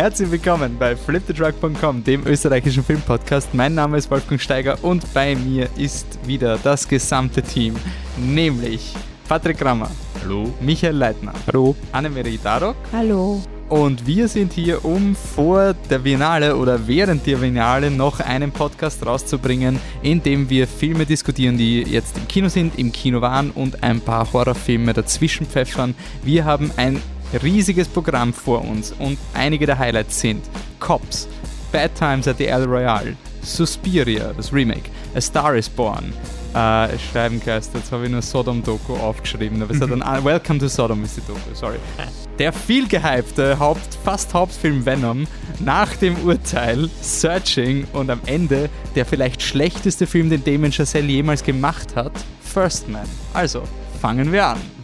Herzlich willkommen bei flipthetruck.com, dem österreichischen Filmpodcast. Mein Name ist Wolfgang Steiger und bei mir ist wieder das gesamte Team, nämlich Patrick Grammer. Hallo. Michael Leitner. Hallo. Annemarie Darok. Hallo. Und wir sind hier, um vor der Biennale oder während der Biennale noch einen Podcast rauszubringen, in dem wir Filme diskutieren, die jetzt im Kino sind, im Kino waren und ein paar Horrorfilme dazwischen pfeffern. Wir haben ein riesiges Programm vor uns und einige der Highlights sind Cops, Bad Times at the El Royale, Suspiria, das Remake, A Star is Born, äh, schreiben Geist, jetzt habe ich nur Sodom-Doku aufgeschrieben, aber es hat dann Welcome to Sodom ist die Doku, sorry. Der viel gehypte Haupt, fast Hauptfilm Venom, nach dem Urteil Searching und am Ende der vielleicht schlechteste Film, den Damien Chazelle jemals gemacht hat, First Man. Also, fangen wir an.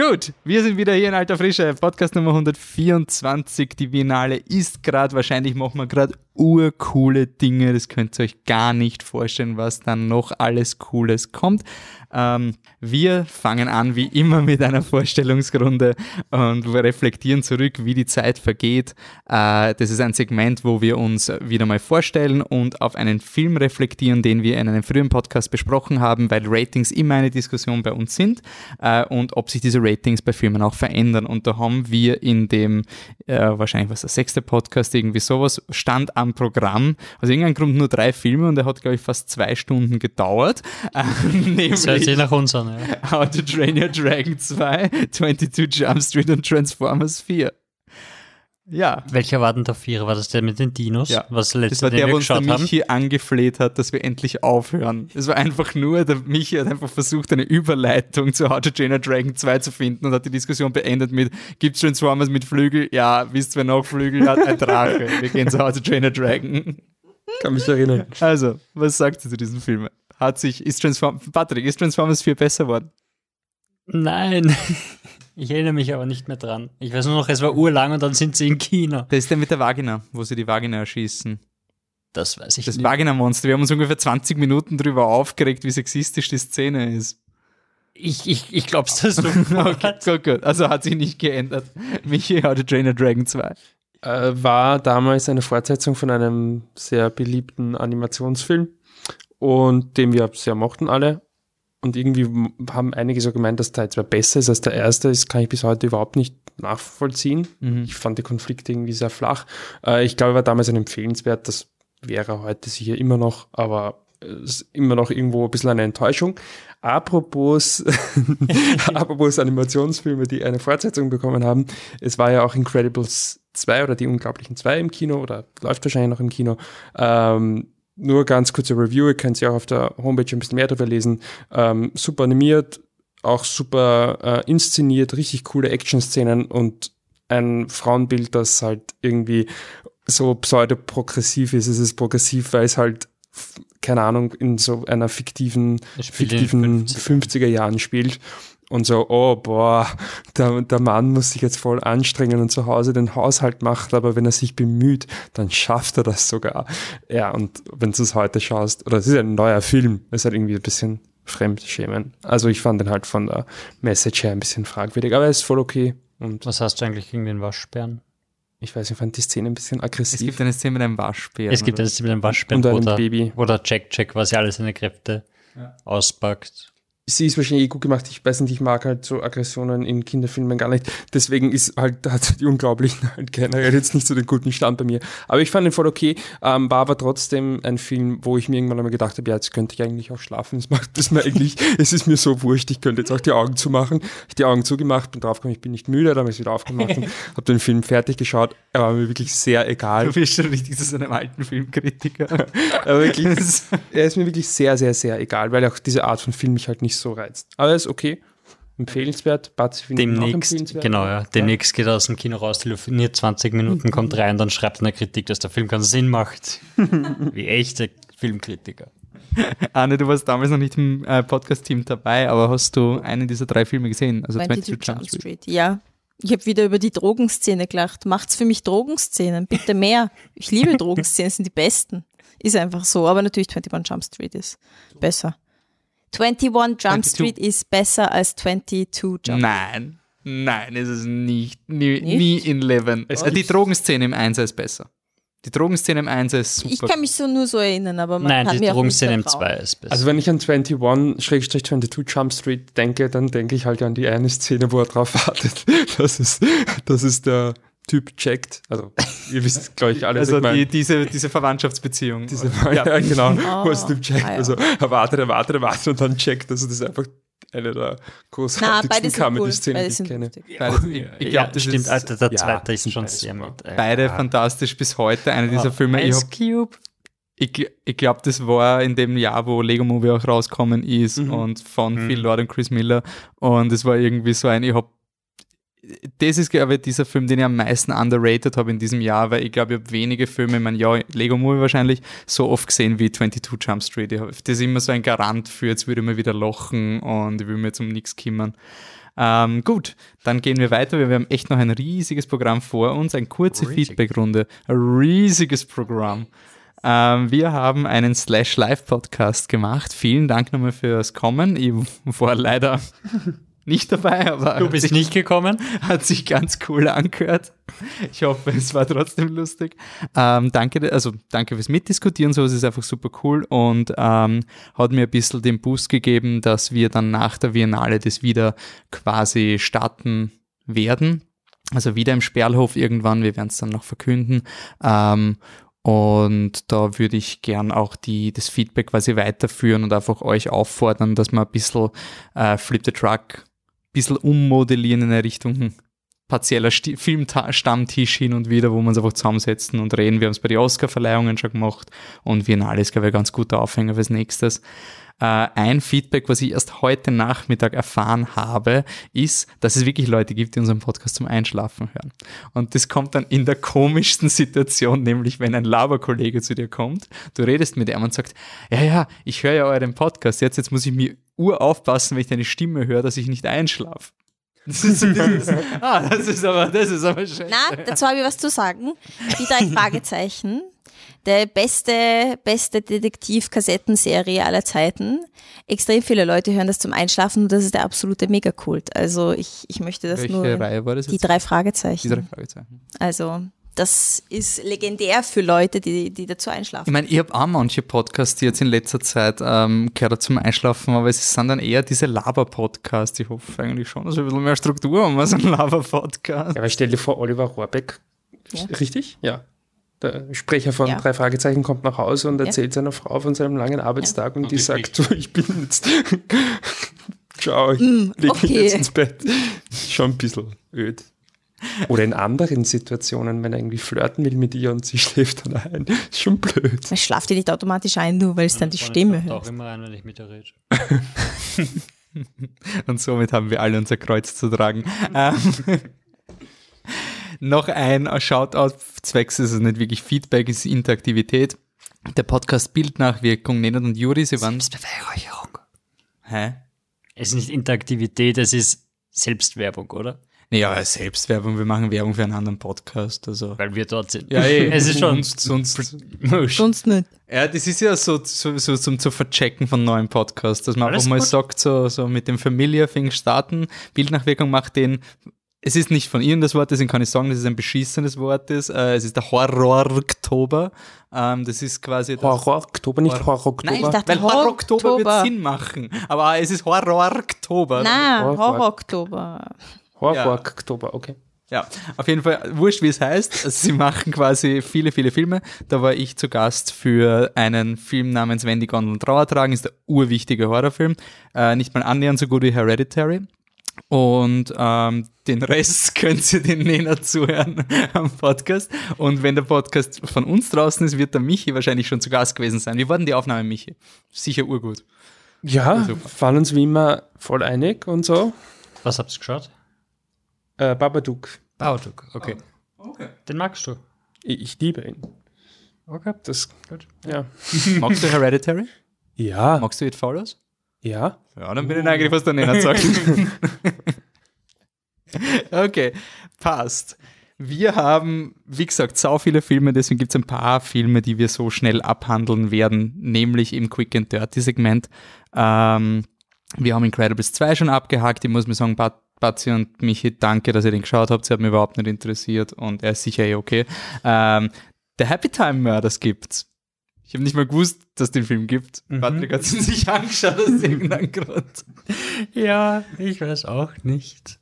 Gut, wir sind wieder hier in alter Frische. Podcast Nummer 124. Die Biennale ist gerade, wahrscheinlich machen wir gerade urcoole Dinge. Das könnt ihr euch gar nicht vorstellen, was dann noch alles Cooles kommt. Ähm, wir fangen an wie immer mit einer Vorstellungsrunde und wir reflektieren zurück, wie die Zeit vergeht. Äh, das ist ein Segment, wo wir uns wieder mal vorstellen und auf einen Film reflektieren, den wir in einem frühen Podcast besprochen haben, weil Ratings immer eine Diskussion bei uns sind äh, und ob sich diese Ratings bei Filmen auch verändern. Und da haben wir in dem, äh, wahrscheinlich was der sechste Podcast, irgendwie sowas, stand am Programm, aus irgendeinem Grund nur drei Filme und der hat, glaube ich, fast zwei Stunden gedauert. nämlich das hört sich nach uns an, ja. How to Train Your Dragon 2, 22 Jump Street und Transformers 4. Ja. Welcher war denn der Vierer? War das der mit den Dinos? Ja. Was letzte, das war der, wo uns der Michi haben? angefleht hat, dass wir endlich aufhören. Es war einfach nur, der Michi hat einfach versucht, eine Überleitung zu How to Train a Dragon 2 zu finden und hat die Diskussion beendet mit, gibt's Transformers mit Flügel? Ja, wisst wer noch Flügel hat? Ein Drache. Wir gehen zu How to Train a Dragon. Kann mich erinnern. Also, was sagt ihr zu diesem Film? Hat sich, ist Transformers, Patrick, ist Transformers 4 besser geworden? Nein. Ich erinnere mich aber nicht mehr dran. Ich weiß nur noch, es war urlang und dann sind sie in China. Das ist der mit der Vagina, wo sie die Vagina erschießen. Das weiß ich das nicht. Das Vagina-Monster. Wir haben uns ungefähr 20 Minuten darüber aufgeregt, wie sexistisch die Szene ist. Ich, ich, ich glaub's das so. okay, gut, gut. Also hat sich nicht geändert. Michi How to Train a Dragon 2. Äh, war damals eine Fortsetzung von einem sehr beliebten Animationsfilm und den wir sehr mochten alle. Und irgendwie haben einige so gemeint, dass Teil 2 besser ist als der erste. Das kann ich bis heute überhaupt nicht nachvollziehen. Mhm. Ich fand die Konflikte irgendwie sehr flach. Äh, ich glaube, er war damals ein empfehlenswert. Das wäre heute sicher immer noch, aber es ist immer noch irgendwo ein bisschen eine Enttäuschung. Apropos, apropos Animationsfilme, die eine Fortsetzung bekommen haben. Es war ja auch Incredibles 2 oder die Unglaublichen 2 im Kino oder läuft wahrscheinlich noch im Kino. Ähm, nur ganz kurze Review, ihr könnt ja auch auf der Homepage ein bisschen mehr darüber lesen. Ähm, super animiert, auch super äh, inszeniert, richtig coole Action-Szenen und ein Frauenbild, das halt irgendwie so pseudo-progressiv ist. Es ist progressiv, weil es halt, keine Ahnung, in so einer fiktiven, fiktiven 50er Jahren spielt und so, oh boah, der, der Mann muss sich jetzt voll anstrengen und zu Hause den Haushalt macht, aber wenn er sich bemüht, dann schafft er das sogar. Ja, und wenn du es heute schaust, oder es ist ein neuer Film, ist halt irgendwie ein bisschen Fremdschämen. Also ich fand den halt von der Message her ein bisschen fragwürdig, aber er ist voll okay. Und Was hast du eigentlich gegen den Waschbären? Ich weiß, ich fand die Szene ein bisschen aggressiv. Es gibt eine Szene mit einem Waschbären. Es gibt eine Szene mit einem Waschbären, und einem wo, Baby. Der, wo der Jack Jack quasi alle seine Kräfte ja. auspackt sie ist wahrscheinlich eh gut gemacht. Ich weiß nicht, ich mag halt so Aggressionen in Kinderfilmen gar nicht. Deswegen ist halt, hat die Unglaublichen halt generell jetzt nicht so den guten Stand bei mir. Aber ich fand ihn voll okay. Ähm, war aber trotzdem ein Film, wo ich mir irgendwann einmal gedacht habe, ja, jetzt könnte ich eigentlich auch schlafen. Es macht das mir eigentlich, es ist mir so wurscht, ich könnte jetzt auch die Augen zumachen. Ich die Augen zugemacht, bin draufgekommen, ich bin nicht müde, dann habe ich es wieder aufgemacht und habe den Film fertig geschaut. Er war mir wirklich sehr egal. Du bist schon richtig zu so einem alten Filmkritiker. aber wirklich, er ist mir wirklich sehr, sehr, sehr egal, weil auch diese Art von Film mich halt nicht so reizt. Aber ist okay. Empfehlenswert. Batz Demnächst, empfehlenswert. genau, ja. Demnächst geht er aus dem Kino raus, telefoniert 20 Minuten, kommt rein, dann schreibt er eine Kritik, dass der Film keinen Sinn macht. Wie echte Filmkritiker. Anne, du warst damals noch nicht im äh, Podcast-Team dabei, aber hast du einen dieser drei Filme gesehen? Also 22 Jump Street. Street. Ja. Ich habe wieder über die Drogenszene gelacht. Macht's für mich Drogenszenen, bitte mehr. Ich liebe Drogenszenen, sind die besten. Ist einfach so. Aber natürlich 21 Jump Street ist besser 21 Jump 22. Street ist besser als 22 Jump Nein, nein, ist es nicht. Nie, Nicht? nie in Leven. Es Äh, die Drogenszene im Einser ist besser. Die Drogenszene im Einser ist super. Ich kann mich so nur so erinnern, aber man Nein, kann die Drogenszene im vertrauen. 2 ist besser. Also wenn ich an 21-22 Jump Street denke, dann denke ich halt an die eine Szene, wo er drauf wartet, dass es, dass es der Typ checkt. Also ihr wisst, glaube ich, alle, was also ich meine. die, diese, diese Verwandtschaftsbeziehung. Diese, ja, genau, wo es Oh, Typ checkt. ah, ja. Also er wartet, er wartet, er wartet und dann checkt. Also das ist einfach eine der Na, großartigsten beide sind cool. Comedy-Szenen, Beide die ich sind kenne. Beide, ich ich ja, glaube, das stimmt, ist Alter, der ja, zweite ist schon sehr gut. beide Ja. fantastisch bis heute. Einer dieser Filme. Ich, Ice Cube. ich, ich glaube, das war in dem Jahr, wo Lego Movie auch rauskommen ist Mhm. und von Phil Lord und Chris Miller. Und es war irgendwie so ein, ich habe das ist, glaube ich, dieser Film, den ich am meisten underrated habe in diesem Jahr, weil ich glaube, ich habe wenige Filme, ich meine, ja, Lego Movie wahrscheinlich, so oft gesehen wie 22 Jump Street. Hab, das ist immer so ein Garant für, jetzt würde ich mal wieder lachen und ich will mir jetzt um nichts kümmern. Ähm, gut, dann gehen wir weiter. Wir haben echt noch ein riesiges Programm vor uns, eine kurze. Feedback-Runde. Ein riesiges Programm. Ähm, wir haben einen Slash Live Podcast gemacht. Vielen Dank nochmal fürs Kommen. Ich war leider nicht dabei, aber Du bist nicht gekommen. hat sich ganz cool angehört. Ich hoffe, es war trotzdem lustig. Ähm, danke, also danke fürs Mitdiskutieren, sowas ist einfach super cool und ähm, hat mir ein bisschen den Boost gegeben, dass wir dann nach der Biennale das wieder quasi starten werden. Also wieder im Sperlhof irgendwann, wir werden es dann noch verkünden. Ähm, und da würde ich gern auch die, das Feedback quasi weiterführen und einfach euch auffordern, dass wir ein bisschen äh, Flip the Truck bisschen ummodellieren in eine Richtung hm, partieller Filmstammtisch hin und wieder, wo wir uns einfach zusammensetzen und reden. Wir haben es bei den Oscar-Verleihungen schon gemacht und Biennale ist, glaube ich, ein ganz guter Aufhänger fürs Nächstes. Äh, ein Feedback, was ich erst heute Nachmittag erfahren habe, ist, dass es wirklich Leute gibt, die unseren Podcast zum Einschlafen hören. Und das kommt dann in der komischsten Situation, nämlich wenn ein Laberkollege zu dir kommt, du redest mit ihm und sagt, ja, ja, ich höre ja euren Podcast, jetzt, jetzt muss ich mir uraufpassen, wenn ich deine Stimme höre, dass ich nicht einschlafe. Das ist, das ist, ah, das ist aber, das ist aber schön. Na, dazu habe ich was zu sagen. Die drei Fragezeichen. Der beste, beste Detektiv-Kassettenserie aller Zeiten. Extrem viele Leute hören das zum Einschlafen und das ist der absolute Megakult. Also ich, ich möchte das Welche nur. Reihe war das Die jetzt? drei Fragezeichen. Die drei Fragezeichen. Also das ist legendär für Leute, die, die dazu einschlafen. Ich meine, ich habe auch manche Podcasts, die jetzt in letzter Zeit ähm, gehört zum Einschlafen, aber es sind dann eher diese Laber-Podcasts. Ich hoffe eigentlich schon, dass wir ein bisschen mehr Struktur haben als ein Laber-Podcast. Ja, aber stell dir vor, Oliver Rohrbeck, Ja. richtig? Ja. Der Sprecher von Ja. drei Fragezeichen kommt nach Hause und Ja. erzählt seiner Frau von seinem langen Arbeitstag und, die die sagt so, ich bin jetzt, ciao, ich leg mich Mm, okay. jetzt ins Bett. Schon ein bisschen öd. Oder in anderen Situationen, wenn er irgendwie flirten will mit ihr und sie schläft dann ein. Ist schon blöd. Man schlaft dir nicht automatisch ein, nur weil es dann die Stimme hört. auch immer ein, wenn ich mit ihr rede. Und somit haben wir alle unser Kreuz zu tragen. Noch ein Shoutout, zwecks ist es nicht wirklich Feedback, ist Interaktivität. Der Podcast Bildnachwirkung, Nenad und Juri, sie waren... Selbstbeweihräucherung. Hä? Es ist nicht Interaktivität, es ist Selbstwerbung, oder? Naja, Selbstwerbung, wir machen Werbung für einen anderen Podcast, also... Weil wir dort sind. Ja, eh. Es ist schon. Sonst, sonst, Sonst nicht. ja, das ist ja so, so, so zum zu verchecken von neuen Podcasts, dass man Alles einfach mal gut. sagt, so, so mit dem Familiar Thing starten, Bildnachwirkung macht den, es ist nicht von Ihnen das Wort, deswegen kann ich sagen, dass es ein beschissenes Wort ist. Äh, es ist der Horror-Oktober. Ähm, das ist quasi das, Horror-Oktober, nicht Horror- Horror-Oktober. Nein, ich dachte Weil Horror-Oktober wird. Sinn machen. Aber es ist Horror-Oktober. Horror- Horror-Oktober. Horror-Oktober, okay. Ja, auf jeden Fall, wurscht wie es heißt. Also sie machen quasi viele, viele Filme. Da war ich zu Gast für einen Film namens Wenn die Gondeln Trauer tragen. Ist der urwichtige Horrorfilm. Äh, nicht mal annähernd so gut wie Hereditary. Und ähm, den Rest könnt ihr den Nena zuhören am Podcast. Und wenn der Podcast von uns draußen ist, wird der Michi wahrscheinlich schon zu Gast gewesen sein. Wie war denn die Aufnahme, Michi? Sicher urgut. Ja, waren uns wie immer voll einig und so. Was habt ihr geschaut? Äh, Babadook. Bauduk, okay. Den magst du. Ich, ich liebe ihn. Okay. Das, Gut. ja. Magst du Hereditary? Ja, Magst du It Follows? Ja. Ja, dann bin ich neugierig, was der Nenner sagt. okay, passt. Wir haben, wie gesagt, so viele Filme, deswegen gibt es ein paar Filme, die wir so schnell abhandeln werden, nämlich im Quick and Dirty Segment. Ähm, wir haben Incredibles 2 schon abgehakt. Ich muss mir sagen, Bat Batzi und Michi, danke, dass ihr den geschaut habt. Sie hat mich überhaupt nicht interessiert und er ist sicher eh okay. Ähm, der Happy Time Murders gibt's. Ich habe nicht mal gewusst, dass es den Film gibt. Mhm. Patrick hat ihn sich angeschaut aus irgendeinem Grund. Ja, ich weiß auch nicht.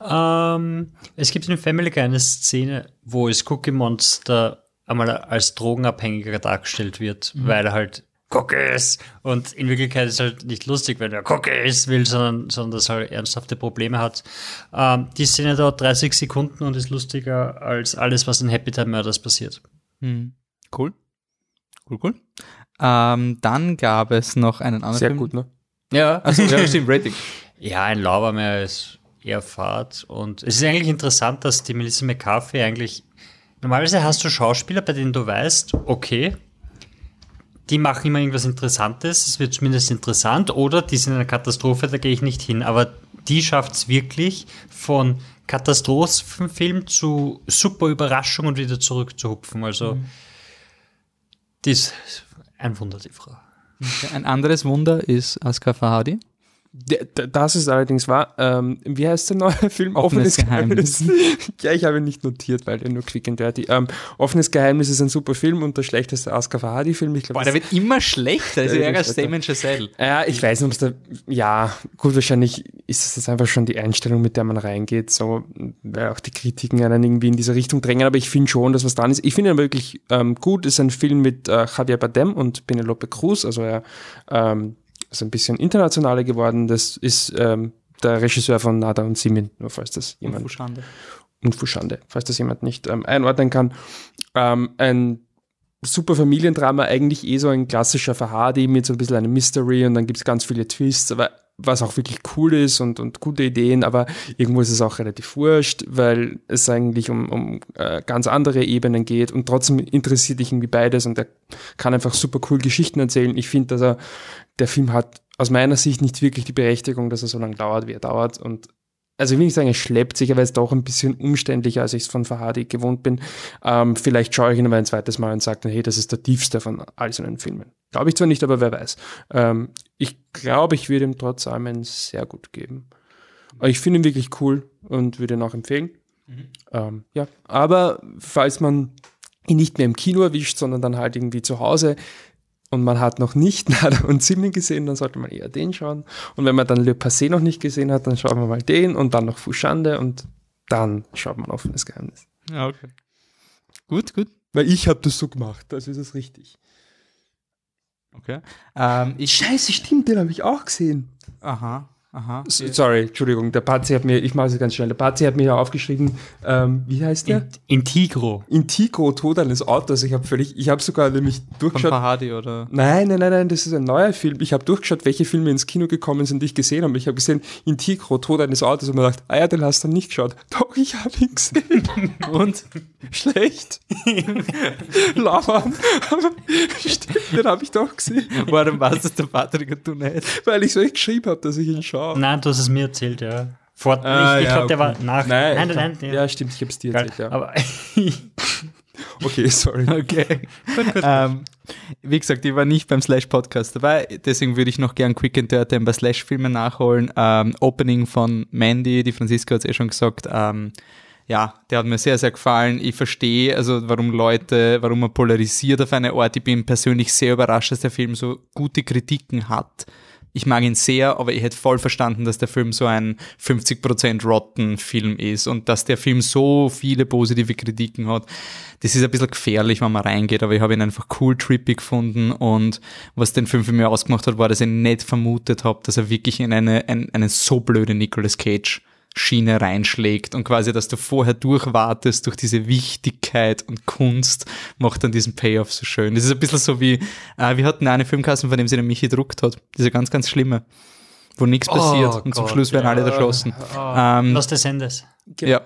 Ähm, es gibt in Family Guy eine Szene, wo es Cookie Monster einmal als Drogenabhängiger dargestellt wird, mhm. weil er halt Cookies und in Wirklichkeit ist es halt nicht lustig, wenn er Cookies will, sondern, sondern dass er halt ernsthafte Probleme hat. Ähm, die Szene dauert 30 Sekunden und ist lustiger als alles, was in Happy Time Murders passiert. Mhm. Cool. Cool, cool. Ähm, dann gab es noch einen anderen Sehr Film. gut, ne? Ja, also ja, stimmt, Rating. Ja, ein Laubermeer ist eher Fahrt. Und es ist eigentlich interessant, dass die Melissa McCarthy eigentlich. Normalerweise hast du Schauspieler, bei denen du weißt, okay, die machen immer irgendwas Interessantes, es wird zumindest interessant, oder die sind eine Katastrophe, da gehe ich nicht hin. Aber die schafft es wirklich von Katastrophenfilm zu super Überraschung und wieder zurück zu hupfen. Also. Mhm die ist ein Wunder, die Frau. Ein anderes Wunder ist Aska Fahadi. Das ist allerdings wahr. Ähm, wie heißt der neue Film? Offenes, Offenes Geheimnis. Geheimnis. ja, ich habe ihn nicht notiert, weil er nur quick and dirty. Ähm, Offenes Geheimnis ist ein super Film und der schlechteste Oscar Fahadi-Film. Ich Boah, der wird immer schlechter. Also eher als Damon Chazelle. Ja, ich weiß nicht, ob es da. Ja, gut, wahrscheinlich ist es jetzt einfach schon die Einstellung, mit der man reingeht. So, weil auch die Kritiken einen irgendwie in diese Richtung drängen. Aber ich finde schon, dass was dran ist. Ich finde ihn wirklich ähm, gut. Es ist ein Film mit äh, Javier Bardem und Penelope Cruz. Also er. Ähm, ist ein bisschen internationaler geworden. Das ist ähm, der Regisseur von Nada und Simin, nur falls das jemand. Und Fuschande. Und Fuschande, falls das jemand nicht ähm, einordnen kann. Ähm, ein super Familiendrama, eigentlich eh so ein klassischer Verhardi mit so ein bisschen einem Mystery und dann gibt es ganz viele Twists, aber was auch wirklich cool ist und, und gute Ideen, aber irgendwo ist es auch relativ wurscht, weil es eigentlich um, um äh, ganz andere Ebenen geht und trotzdem interessiert dich irgendwie beides und er kann einfach super cool Geschichten erzählen. Ich finde, dass er, der Film hat aus meiner Sicht nicht wirklich die Berechtigung, dass er so lange dauert, wie er dauert und also ich will nicht sagen, es schleppt sich, aber es ist doch ein bisschen umständlicher, als ich es von Fahadi gewohnt bin. Ähm, vielleicht schaue ich ihn aber ein zweites Mal und sage dann, hey, das ist der tiefste von all seinen Filmen. Glaube ich zwar nicht, aber wer weiß. Ähm, ich glaube, ich würde ihm trotz allem ein sehr gut geben. Aber ich finde ihn wirklich cool und würde ihn auch empfehlen. Mhm. Ähm, ja, aber falls man ihn nicht mehr im Kino erwischt, sondern dann halt irgendwie zu Hause, und man hat noch nicht Nada und Simin gesehen, dann sollte man eher den schauen. Und wenn man dann Le Passé noch nicht gesehen hat, dann schaut man mal den und dann noch Fushande und dann schaut man offenes Geheimnis. Ja, okay. Gut, gut. Weil ich habe das so gemacht, das ist es richtig. Okay. Ähm, ich Scheiße, stimmt, den habe ich auch gesehen. Aha. Aha. Sorry, Entschuldigung, der Pazi hat mir, ich mache es ganz schnell, der Pazi hat mir ja aufgeschrieben, ähm, wie heißt der? Intigro. Intigro, Tod eines Autos. Ich habe völlig, ich habe sogar nämlich durchgeschaut. Von Fahadi, oder? Nein, nein, nein, nein, das ist ein neuer Film. Ich habe durchgeschaut, welche Filme ins Kino gekommen sind, die ich gesehen habe. Ich habe gesehen, Intigro, Tod eines Autos und mir gedacht, ah ja, den hast du nicht geschaut. Doch, ich habe ihn gesehen. und? Schlecht. Lauern. Den habe ich doch gesehen. Warum warst du der Patrick und du nicht? Weil ich so echt geschrieben habe, dass ich ihn schaue. Nein, du hast es mir erzählt, ja. Vor, ah, ich, ich ja, glaube, okay. der war nach. Nein, nein, nein, nein, ja, stimmt, ich habe es dir erzählt, ja. Aber okay, sorry. Okay. ähm, wie gesagt, ich war nicht beim Slash-Podcast dabei, deswegen würde ich noch gern Quick and Dirty ein paar Slash-Filme nachholen. Ähm, Opening von Mandy, die Franziska hat es eh schon gesagt, ähm, ja, der hat mir sehr, sehr gefallen. Ich verstehe, also warum Leute, warum er polarisiert auf eine Art. Ich bin persönlich sehr überrascht, dass der Film so gute Kritiken hat. Ich mag ihn sehr, aber ich hätte voll verstanden, dass der Film so ein 50% Rotten-Film ist und dass der Film so viele positive Kritiken hat. Das ist ein bisschen gefährlich, wenn man reingeht, aber ich habe ihn einfach cool trippy gefunden und was den Film für mich ausgemacht hat, war, dass ich nicht vermutet habe, dass er wirklich in eine, ein, eine so blöde Nicolas Cage Schiene reinschlägt und quasi, dass du vorher durchwartest durch diese Wichtigkeit und Kunst, macht dann diesen Payoff so schön. Das ist ein bisschen so wie, äh, wir hatten eine Filmkasse, von dem sie den Michi gedruckt hat. Diese ganz, ganz schlimme, wo nichts passiert oh und Gott, zum Schluss werden ja. alle erschossen. Oh, ähm, Los des Endes. Ja.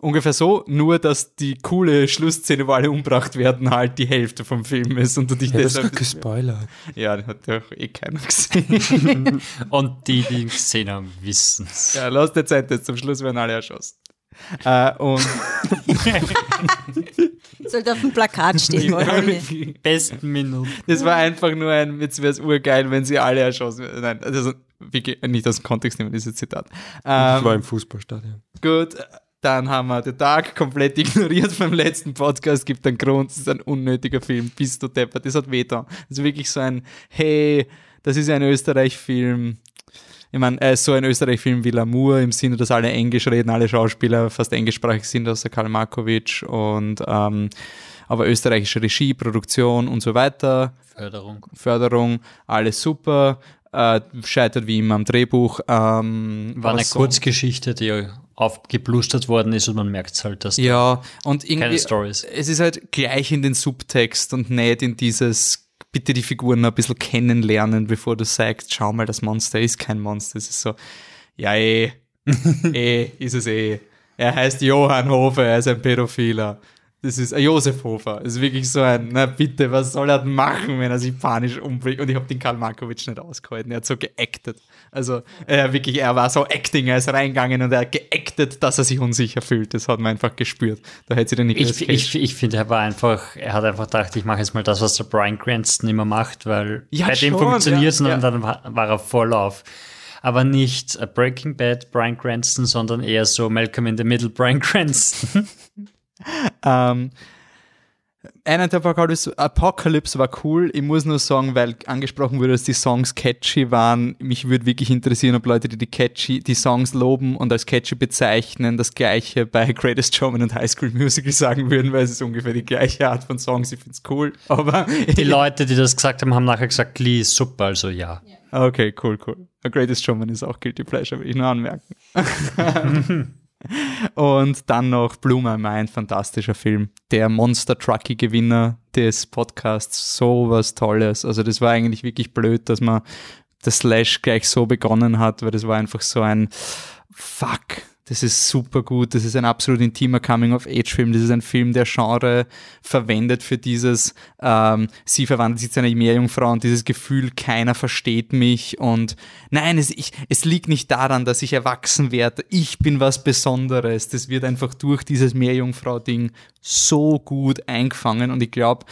Ungefähr so, nur dass die coole Schlussszene, wo alle umgebracht werden, halt die Hälfte vom Film ist und du dich ja, deshalb. Das ist gespoilert. Ja, den hat ja eh keiner gesehen. und die, die gesehen haben, wissen es. Ja, lass dir Zeit jetzt, zum Schluss werden alle erschossen. Äh, und Sollte auf dem Plakat stehen, oder? besten Minuten. das war einfach nur ein, jetzt wäre es urgeil, wenn sie alle erschossen werden. Nein, also wirklich nicht aus dem Kontext nehmen, dieses Zitat. Ich war Ähm, im Fußballstadion. gut, dann haben wir den Tag komplett ignoriert beim letzten Podcast. Gibt einen Grund, es ist ein unnötiger Film. Bist du deppert, das hat wehgetan. Das ist wirklich so ein, hey, das ist ein Österreich-Film. Ich meine, äh, so ein Österreich-Film wie Lamour im Sinne, dass alle Englisch reden, alle Schauspieler fast englischsprachig sind, außer Karl Markovic und ähm, aber österreichische Regie, Produktion und so weiter. Förderung. Förderung, alles super, äh, scheitert wie immer am Drehbuch. Ähm, War eine was so- Kurzgeschichte, die aufgeblustert worden ist und man merkt halt, dass Ja, und keine ist. es ist halt gleich in den Subtext und nicht in dieses, bitte die Figuren noch ein bisschen kennenlernen, bevor du sagst, schau mal, das Monster ist kein Monster. Es ist so, ja eh, eh, ist es eh. Er heißt Johann Hofer, er ist ein Pädophiler. Das ist ein Josef Hofer. Das ist wirklich so ein, na bitte, was soll er machen, wenn er sich panisch umbringt? Und ich habe den Karl Markovic nicht ausgehalten. Er hat so geactet. Also, er wirklich, er war so acting, er ist reingegangen und er hat geactet, dass er sich unsicher fühlt. Das hat man einfach gespürt. Da hätte sie den Nicolas Ich, ich, ich finde, er war einfach, er hat einfach gedacht, ich mache jetzt mal das, was der Brian Cranston immer macht, weil Ja, bei dem schon, funktioniert es ja, und dann war, war er voll auf. Aber nicht äh, Breaking Bad Brian Cranston, sondern eher so Malcolm in the Middle Brian Cranston. Ähm, Einer der Apocalypse, Apocalypse war cool. Ich muss nur sagen, weil angesprochen wurde, dass die Songs catchy waren. Mich würde wirklich interessieren, ob Leute, die die catchy, die Songs loben und als catchy bezeichnen, das gleiche bei Greatest Showman und High School Musical sagen würden, weil es ist ungefähr die gleiche Art von Songs. Ich finde es cool. Aber Die Leute, die das gesagt haben, haben nachher gesagt, Glee ist super, also ja. Okay, cool, cool. A Greatest Showman ist auch Guilty Pleasure, will ich nur anmerken. Und dann noch Blue My Mind, fantastischer Film. Der Monster Trucky Gewinner des Podcasts, so was Tolles. Also das war eigentlich wirklich blöd, dass man das Slash gleich so begonnen hat, weil das war einfach so ein Fuck. Das ist super gut. Das ist ein absolut intimer Coming-of-Age-Film. Das ist ein Film, der Genre verwendet für dieses, ähm, sie verwandelt sich zu einer Meerjungfrau und dieses Gefühl, keiner versteht mich. Und nein, es, ich, es liegt nicht daran, dass ich erwachsen werde. Ich bin was Besonderes. Das wird einfach durch dieses Meerjungfrau-Ding so gut eingefangen. Und ich glaube,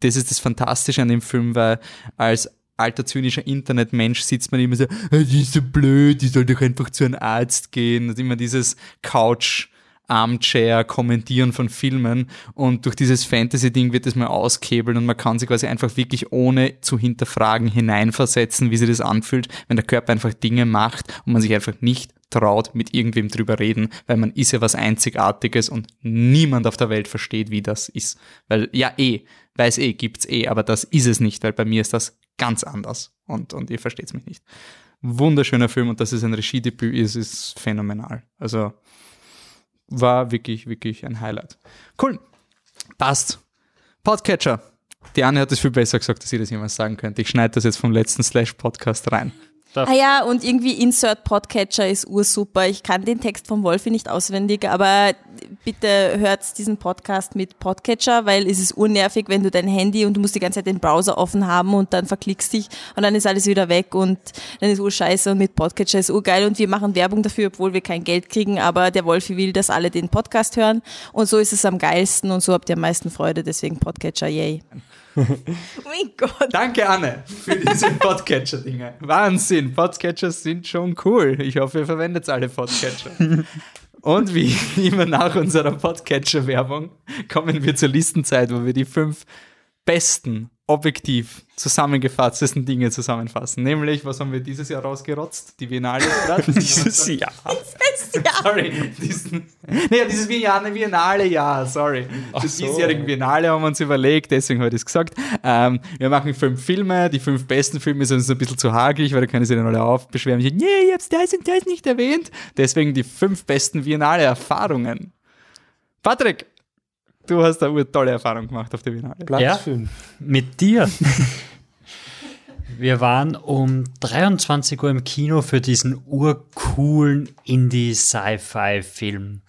das ist das Fantastische an dem Film, weil als alter zynischer Internetmensch sitzt man immer so, "Ah, die ist so blöd, die soll doch einfach zu einem Arzt gehen. Und immer dieses Couch. Armchair kommentieren von Filmen und durch dieses Fantasy-Ding wird es mal auskebeln und man kann sich quasi einfach wirklich ohne zu hinterfragen hineinversetzen, wie sich das anfühlt, wenn der Körper einfach Dinge macht und man sich einfach nicht traut, mit irgendwem drüber reden, weil man ist ja was Einzigartiges und niemand auf der Welt versteht, wie das ist. Weil, ja eh, weiß eh, gibt's eh, aber das ist es nicht, weil bei mir ist das ganz anders und, und ihr versteht's mich nicht. Wunderschöner Film und dass es ein Regiedebüt ist, ist phänomenal. Also war wirklich, wirklich ein Highlight. Cool. Passt. Podcatcher. Die Anne hat es viel besser gesagt, dass ich das jemals sagen könnte. Ich schneide das jetzt vom letzten Slash-Podcast rein. Ah ja, und irgendwie Insert Podcatcher ist ursuper. Ich kann den Text vom Wolfi nicht auswendig, aber bitte hört diesen Podcast mit Podcatcher, weil es ist urnervig, wenn du dein Handy und du musst die ganze Zeit den Browser offen haben und dann verklickst dich und dann ist alles wieder weg und dann ist urscheiße und mit Podcatcher ist urgeil und wir machen Werbung dafür, obwohl wir kein Geld kriegen, aber der Wolfi will, dass alle den Podcast hören und so ist es am geilsten und so habt ihr am meisten Freude, deswegen Podcatcher, yay. mein Gott. Danke, Anne, für diese Podcatcher-Dinge. Wahnsinn, Podcatchers sind schon cool. Ich hoffe, ihr verwendet alle Podcatcher. Und wie immer nach unserer Podcatcher-Werbung kommen wir zur Listenzeit, wo wir die fünf besten, objektiv zusammengefasstesten Dinge zusammenfassen. Nämlich, was haben wir dieses Jahr rausgerotzt? Die Biennale ist grad. Dieses Jahr. Sorry. Diesen, naja, dieses Biennale, Biennale, ja, sorry. Das so. diesjährigen Biennale haben wir uns überlegt, deswegen habe ich das gesagt. Ähm, wir machen fünf Filme, die fünf besten Filme sind uns ein bisschen zu hagelig, weil da können sie dann alle aufbeschweren. Nee, ich hab's das und das nicht erwähnt. Deswegen die fünf besten Biennale-Erfahrungen. Patrick, du hast da eine tolle Erfahrung gemacht auf der Biennale. Platz Ja. 5. Mit dir. Wir waren um 23 Uhr im Kino für diesen urcoolen Indie-Sci-Fi-Film.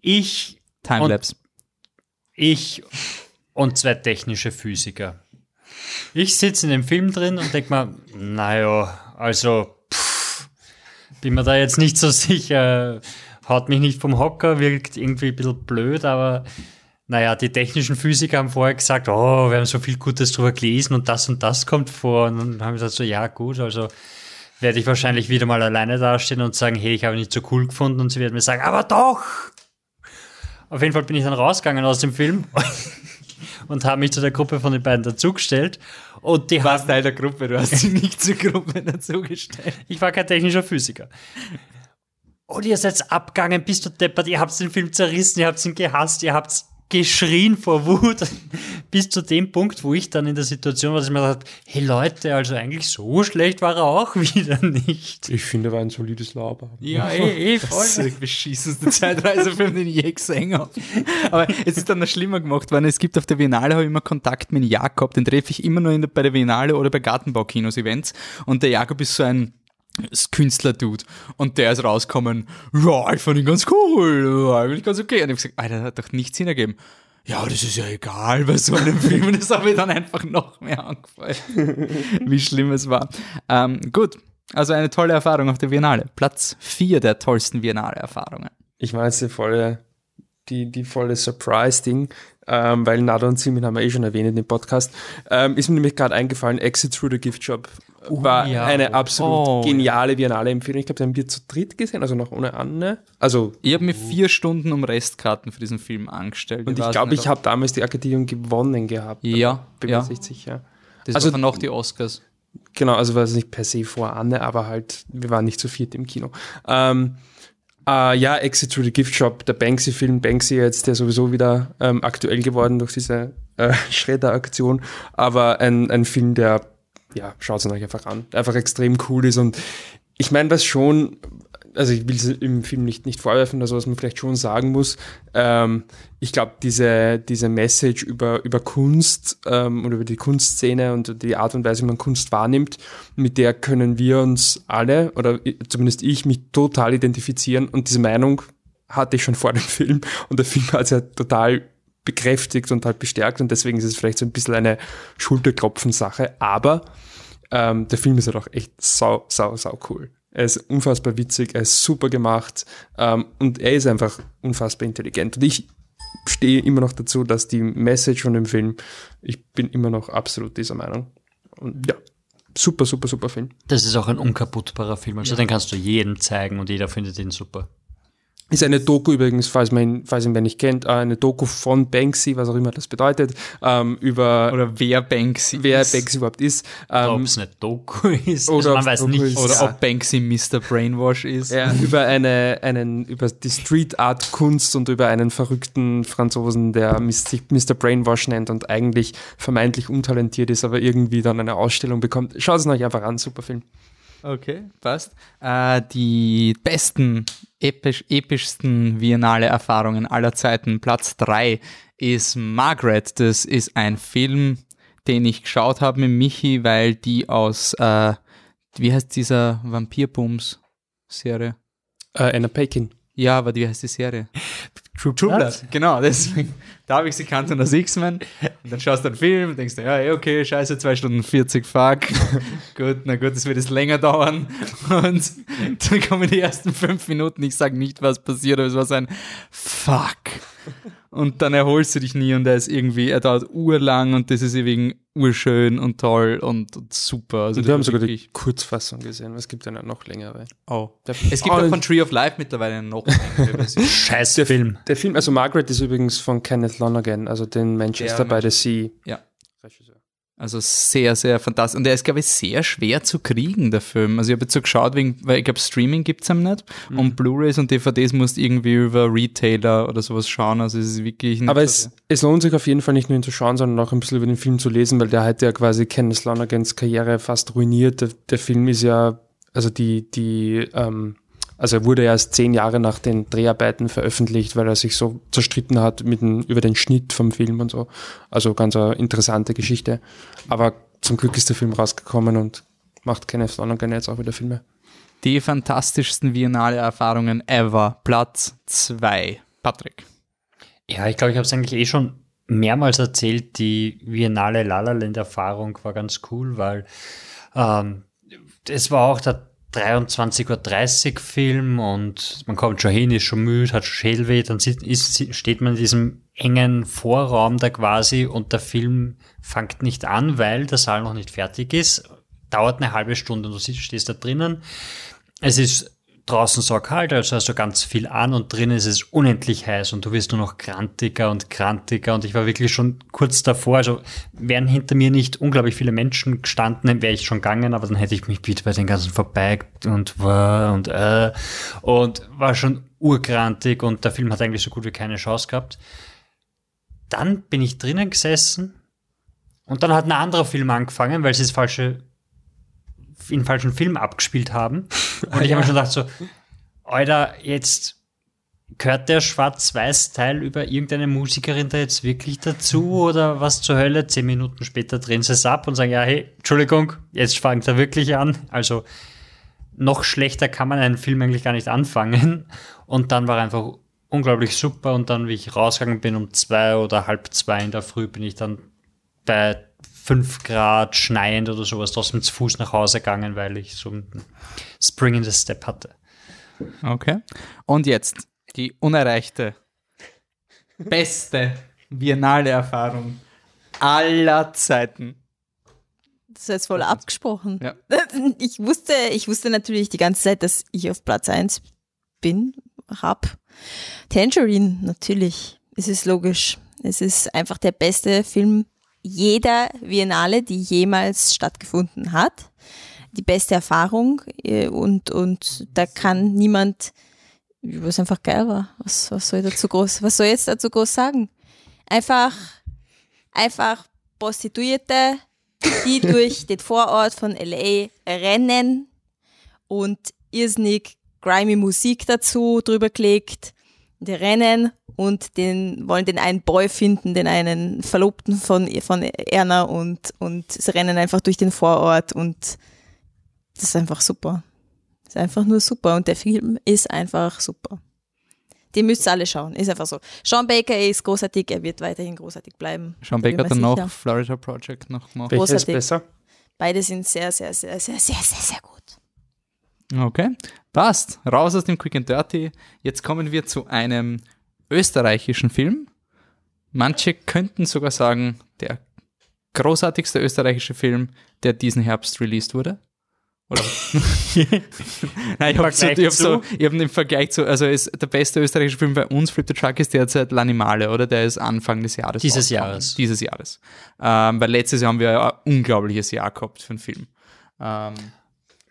Ich, Timelapse. ich und zwei technische Physiker. Ich sitze in dem Film drin und denke mir, naja, also pff, bin mir da jetzt nicht so sicher. haut mich nicht vom Hocker, wirkt irgendwie ein bisschen blöd, aber naja, die technischen Physiker haben vorher gesagt, oh, wir haben so viel Gutes drüber gelesen und das und das kommt vor. Und dann haben wir gesagt, so, ja, gut, also werde ich wahrscheinlich wieder mal alleine dastehen und sagen, hey, ich habe ihn nicht so cool gefunden und sie werden mir sagen, aber doch! Auf jeden Fall bin ich dann rausgegangen aus dem Film und habe mich zu der Gruppe von den beiden dazugestellt. Und die warst Teil der Gruppe, du hast dich nicht zur Gruppe dazugestellt. Ich war kein technischer Physiker. Und ihr seid abgegangen, bist du deppert, ihr habt den Film zerrissen, ihr habt ihn gehasst, ihr habt geschrien vor Wut. Bis zu dem Punkt, wo ich dann in der Situation war, dass ich mir dachte, hey Leute, also eigentlich so schlecht war er auch wieder nicht. Ich finde, er war ein solides Laber. Ja, eh, eh, voll. Das ist der beschissenste Zeitreisefilm, den ich je gesehen habe. Aber es ist dann noch schlimmer gemacht worden. Es gibt auf der Biennale habe ich immer Kontakt mit Jakob, den treffe ich immer nur in der, bei der Biennale oder bei Gartenbaukinos-Events. Und der Jakob ist so ein Künstler-Dude. Und der ist rausgekommen, ja, ich fand ihn ganz cool, eigentlich ganz okay. Und ich habe gesagt, Alter, das hat doch nichts hingegeben. Ja, das ist ja egal bei so einem Film. Das hat mir dann einfach noch mehr angefallen, wie schlimm es war. Ähm, gut, also eine tolle Erfahrung auf der Biennale. Platz vier der tollsten Biennale-Erfahrungen. Ich meine, jetzt die volle, die, die volle Surprise-Ding, ähm, weil Nada und Simin haben wir eh schon erwähnt in dem Podcast, ähm, ist mir nämlich gerade eingefallen, Exit Through the Gift Shop war ja. eine absolut Oh, geniale Biennale-Empfehlung. Ich glaube, den haben wir zu dritt gesehen, also noch ohne Anne. Also, Ich habe mir vier Stunden um Restkarten für diesen Film angestellt. und ich glaube, ich habe damals die Akademie gewonnen gehabt. Ja, Bin ja. mir nicht sicher. Das also- also, war noch die Oscars. Genau, also war es nicht per se vor Anne, aber halt, wir waren nicht zu viert im Kino. Ähm, äh, ja, Exit Through the Gift Shop, der Banksy-Film, Banksy jetzt, der sowieso wieder ähm, aktuell geworden durch diese äh, Schredder-Aktion, aber ein, ein Film, der, ja, schaut es euch einfach an, einfach extrem cool ist und ich meine, was schon, also ich will es im Film nicht, nicht vorwerfen, also was man vielleicht schon sagen muss, ähm, ich glaube, diese, diese Message über, über Kunst ähm, und über die Kunstszene und die Art und Weise, wie man Kunst wahrnimmt, mit der können wir uns alle, oder zumindest ich, mich total identifizieren und diese Meinung hatte ich schon vor dem Film und der Film hat es ja total bekräftigt und halt bestärkt und deswegen ist es vielleicht so ein bisschen eine Schulterklopfen-Sache, aber ähm, der Film ist halt auch echt sau, sau, sau cool. Er ist unfassbar witzig, er ist super gemacht ähm, und er ist einfach unfassbar intelligent. Und ich stehe immer noch dazu, dass die Message von dem Film, ich bin immer noch absolut dieser Meinung. Und ja, super, super, super Film. Das ist auch ein unkaputtbarer Film, also den kannst du jedem zeigen und jeder findet ihn super. Ist eine Doku übrigens, falls man ihn, falls ihn wer nicht kennt, äh, eine Doku von Banksy, was auch immer das bedeutet, ähm, über Oder wer Banksy wer ist. Banksy überhaupt ist. Ob Ähm, es nicht Doku ist, oder man weiß nicht. Oder Ja. ob Banksy Mr. Brainwash ist. Ja, über eine, einen, über die Street Art Kunst und über einen verrückten Franzosen, der sich Mr. Brainwash nennt und eigentlich vermeintlich untalentiert ist, aber irgendwie dann eine Ausstellung bekommt. Schaut es euch einfach an, super Film. Okay, passt. Äh, die besten, episch, epischsten Biennale-Erfahrungen aller Zeiten. Platz drei ist Margaret. Das ist ein Film, den ich geschaut habe mit Michi, weil die aus, äh, wie heißt dieser Vampirbums-Serie? Äh, Anna Paquin. Ja, aber wie heißt die Serie? True Blood. Genau, deswegen. Da habe ich sie kannt und als X-Men. Und dann schaust du einen Film und denkst dir, ja, eh, okay, scheiße, 2 Stunden 40, fuck. gut, na gut, das wird jetzt länger dauern. Und dann kommen die ersten fünf Minuten, ich sage nicht, was passiert, aber es war so ein Fuck. Und dann erholst du dich nie und er ist irgendwie, er dauert urlang und das ist irgendwie urschön und toll und, und super. Also Und wir haben sogar die wirklich- Kurzfassung gesehen, es gibt eine noch längere. Oh. Der, Es gibt Oh, auch von Tree of Life mittlerweile eine noch längere Version. Scheiß Film. der Film, also Margaret ist übrigens von Kenneth Lonergan, also den Manchester Der by the Sea. Ja. Also sehr, sehr fantastisch. Und der ist, glaube ich, sehr schwer zu kriegen, der Film. Also ich habe jetzt so geschaut, wegen, weil ich glaube, Streaming gibt's ihm nicht. Mhm. Und Blu-Rays und DVDs musst irgendwie über Retailer oder sowas schauen. Also es ist wirklich nicht Aber so es, es lohnt sich auf jeden Fall nicht nur ihn zu schauen, sondern auch ein bisschen über den Film zu lesen, weil der hat ja quasi Kenneth Lonergans Karriere fast ruiniert. Der, der Film ist ja, also die, die, ähm, also er wurde erst zehn Jahre nach den Dreharbeiten veröffentlicht, weil er sich so zerstritten hat mit dem, über den Schnitt vom Film und so. Also ganz eine interessante Geschichte. Aber zum Glück ist der Film rausgekommen und macht Kenneth Lonergan jetzt auch wieder Filme. Die fantastischsten Biennale-Erfahrungen ever. Platz zwei. Patrick. Ja, ich glaube, ich habe es eigentlich eh schon mehrmals erzählt. Die Biennale La La Land Erfahrung war ganz cool, weil ähm, es war auch der 23.30 Uhr Film und man kommt schon hin, ist schon müde, hat schon Schädelweh, dann ist, steht man in diesem engen Vorraum da quasi und der Film fängt nicht an, weil der Saal noch nicht fertig ist. Dauert eine halbe Stunde und du stehst da drinnen. Es ist draußen so kalt, also hast du ganz viel an und drin ist es unendlich heiß und du wirst nur noch krantiger und krantiger und ich war wirklich schon kurz davor, also wären hinter mir nicht unglaublich viele Menschen gestanden, wäre ich schon gegangen, aber dann hätte ich mich wieder bei den ganzen vorbei und war und äh, und war schon urkrantig und der Film hat eigentlich so gut wie keine Chance gehabt. Dann bin ich drinnen gesessen und dann hat ein anderer Film angefangen, weil sie das falsche in falschen Film abgespielt haben. Und ich habe mir schon gedacht so, Alter, jetzt gehört der Schwarz-Weiß-Teil über irgendeine Musikerin da jetzt wirklich dazu oder was zur Hölle? Zehn Minuten später drehen sie es ab und sagen, ja, hey, Entschuldigung, jetzt fangt er wirklich an. Also noch schlechter kann man einen Film eigentlich gar nicht anfangen. Und dann war er einfach unglaublich super und dann, wie ich rausgegangen bin um zwei oder halb zwei in der Früh, bin ich dann bei 5 Grad schneien oder sowas trotzdem zu Fuß nach Hause gegangen, weil ich so ein Spring in the Step hatte. Okay. Und jetzt die unerreichte, beste Biennale-Erfahrung aller Zeiten. Das ist jetzt voll abgesprochen. Ja. Ich wusste, ich wusste natürlich die ganze Zeit, dass ich auf Platz 1 bin, hab. Tangerine, natürlich. Es ist logisch. Es ist einfach der beste Film jeder Biennale, die jemals stattgefunden hat. Die beste Erfahrung äh, und, und da kann niemand, was einfach geil war. Was, was soll ich dazu groß, was soll ich jetzt dazu groß sagen? Einfach, einfach Prostituierte, die durch den Vorort von LA rennen und irrsinnig grimy Musik dazu drüber gelegt. Die rennen und den, wollen den einen Boy finden, den einen Verlobten von, von Erna und, und sie rennen einfach durch den Vorort und das ist einfach super. Das ist einfach nur super und der Film ist einfach super. Die müsst ihr alle schauen, ist einfach so. Sean Baker ist großartig, er wird weiterhin großartig bleiben. Sean Baker hat dann noch Florida Project noch gemacht. Welcher ist besser? Beide sind sehr, sehr, sehr, sehr, sehr, sehr, sehr gut. Okay, passt. Raus aus dem Quick and Dirty. Jetzt kommen wir zu einem österreichischen Film. Manche könnten sogar sagen, der großartigste österreichische Film, der diesen Herbst released wurde. Oder? Nein, ich habe so, hab so, ich hab im Vergleich zu, also ist der beste österreichische Film bei uns, Flip the Truck, ist derzeit L'Animale, oder? Der ist Anfang des Jahres. Dieses Jahres. Dieses Jahres. Ähm, weil letztes Jahr haben wir ein unglaubliches Jahr gehabt für einen Film. Ähm,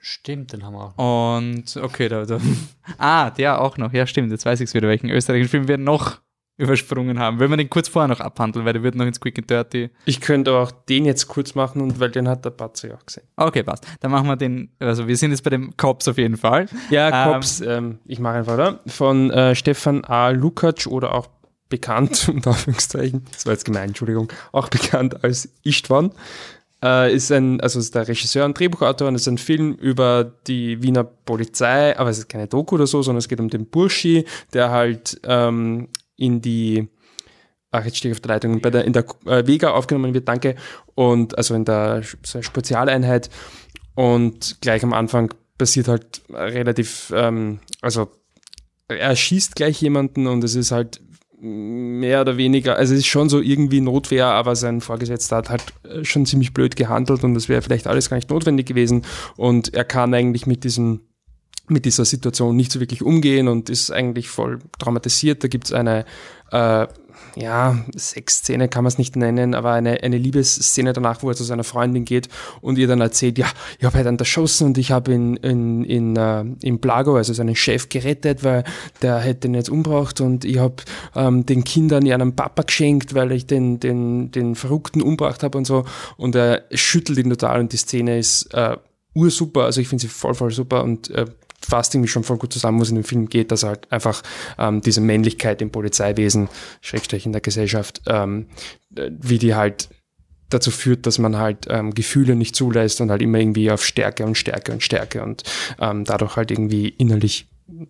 Stimmt, den haben wir auch. Und okay, da, da. Ah, der auch noch. Ja, stimmt, jetzt weiß ich es wieder, welchen österreichischen Film wir noch übersprungen haben. Wenn wir den kurz vorher noch abhandeln, weil der wird noch ins Quick and Dirty. Ich könnte auch den jetzt kurz machen und weil den hat der Batze ja auch gesehen. Okay, passt. Dann machen wir den, also wir sind jetzt bei dem Cops auf jeden Fall. Ja, Cops, ähm, ähm, ich mache einfach, oder? Von äh, Stefan A. Lukacs oder auch bekannt, unter Anführungszeichen, das war jetzt gemein, Entschuldigung, auch bekannt als Istvan. Äh, ist ein, also ist der Regisseur und Drehbuchautor und ist ein Film über die Wiener Polizei, aber es ist keine Doku oder so, sondern es geht um den Burschi, der halt ähm, in die Ach, jetzt stehe ich auf der Leitung, bei der, in der äh, Vega aufgenommen wird, danke. Und also in der so Spezialeinheit. Und gleich am Anfang passiert halt relativ, ähm, also er schießt gleich jemanden und es ist halt mehr oder weniger, also es ist schon so irgendwie Notwehr, aber sein Vorgesetzter hat halt äh, schon ziemlich blöd gehandelt und das wäre vielleicht alles gar nicht notwendig gewesen und er kann eigentlich mit diesem mit dieser Situation nicht so wirklich umgehen und ist eigentlich voll traumatisiert. Da gibt's eine äh, ja, Sexszene kann man es nicht nennen, aber eine, eine Liebesszene danach, wo er zu seiner Freundin geht und ihr dann erzählt, ja, ich habe halt erschossen und ich habe in, in, in, äh, in Blago, also seinen Chef, gerettet, weil der hätte ihn jetzt umgebracht und ich habe ähm, den Kindern einen Papa geschenkt, weil ich den, den, den Verrückten umgebracht habe und so. Und er schüttelt ihn total und die Szene ist äh, ursuper, also ich finde sie voll, voll super und äh, fasst irgendwie schon voll gut zusammen, wo es in dem Film geht, dass halt einfach ähm, diese Männlichkeit im Polizeiwesen, Schrägstrich in der Gesellschaft, ähm, wie die halt dazu führt, dass man halt ähm, Gefühle nicht zulässt und halt immer irgendwie auf Stärke und Stärke und Stärke und ähm, dadurch halt irgendwie innerlich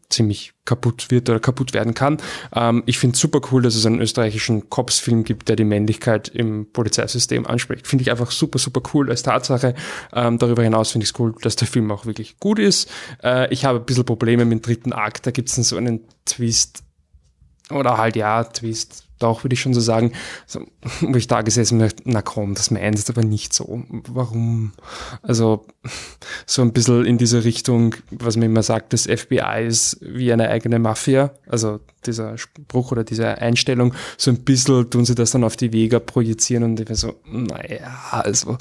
ziemlich kaputt wird oder kaputt werden kann. Ähm, ich finde es super cool, dass es einen österreichischen Cops-Film gibt, der die Männlichkeit im Polizeisystem anspricht. Finde ich einfach super, super cool als Tatsache. Ähm, darüber hinaus finde ich es cool, dass der Film auch wirklich gut ist. Äh, ich habe ein bisschen Probleme mit dem dritten Akt. Da gibt es so einen Twist oder halt ja, Twist, doch, würde ich schon so sagen, so, wo ich da gesessen bin, na komm, das meinst aber nicht so. Warum? Also, so ein bisschen in diese Richtung, was man immer sagt, das FBI ist wie eine eigene Mafia. Also, dieser Spruch oder diese Einstellung, so ein bisschen tun sie das dann auf die Vega projizieren und ich bin so, naja, also,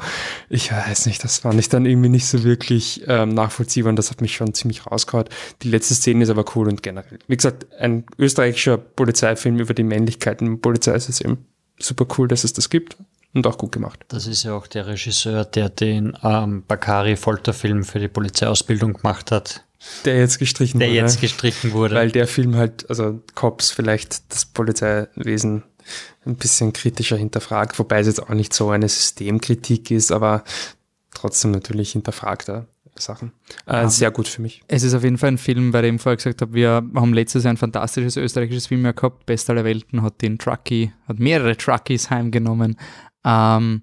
ich weiß nicht, das fand ich dann irgendwie nicht so wirklich ähm, nachvollziehbar und das hat mich schon ziemlich rausgehauen. Die letzte Szene ist aber cool und generell. Wie gesagt, ein österreichischer Polizeifilm über die Männlichkeiten im Polizeisystem. Super cool, dass es das gibt und auch gut gemacht. Das ist ja auch der Regisseur, der den ähm, Bakari-Folterfilm für die Polizeiausbildung gemacht hat. Der jetzt gestrichen Der wurde. jetzt gestrichen wurde. Weil der Film halt, also Cops vielleicht das Polizeiwesen ein bisschen kritischer hinterfragt, wobei es jetzt auch nicht so eine Systemkritik ist, aber trotzdem natürlich hinterfragter Sachen. Äh, sehr gut für mich. Es ist auf jeden Fall ein Film, bei dem ich vorher gesagt habe, wir haben letztes Jahr ein fantastisches österreichisches Film mehr gehabt. Best aller Welten hat den Truckee, hat mehrere Truckies heimgenommen. Ähm,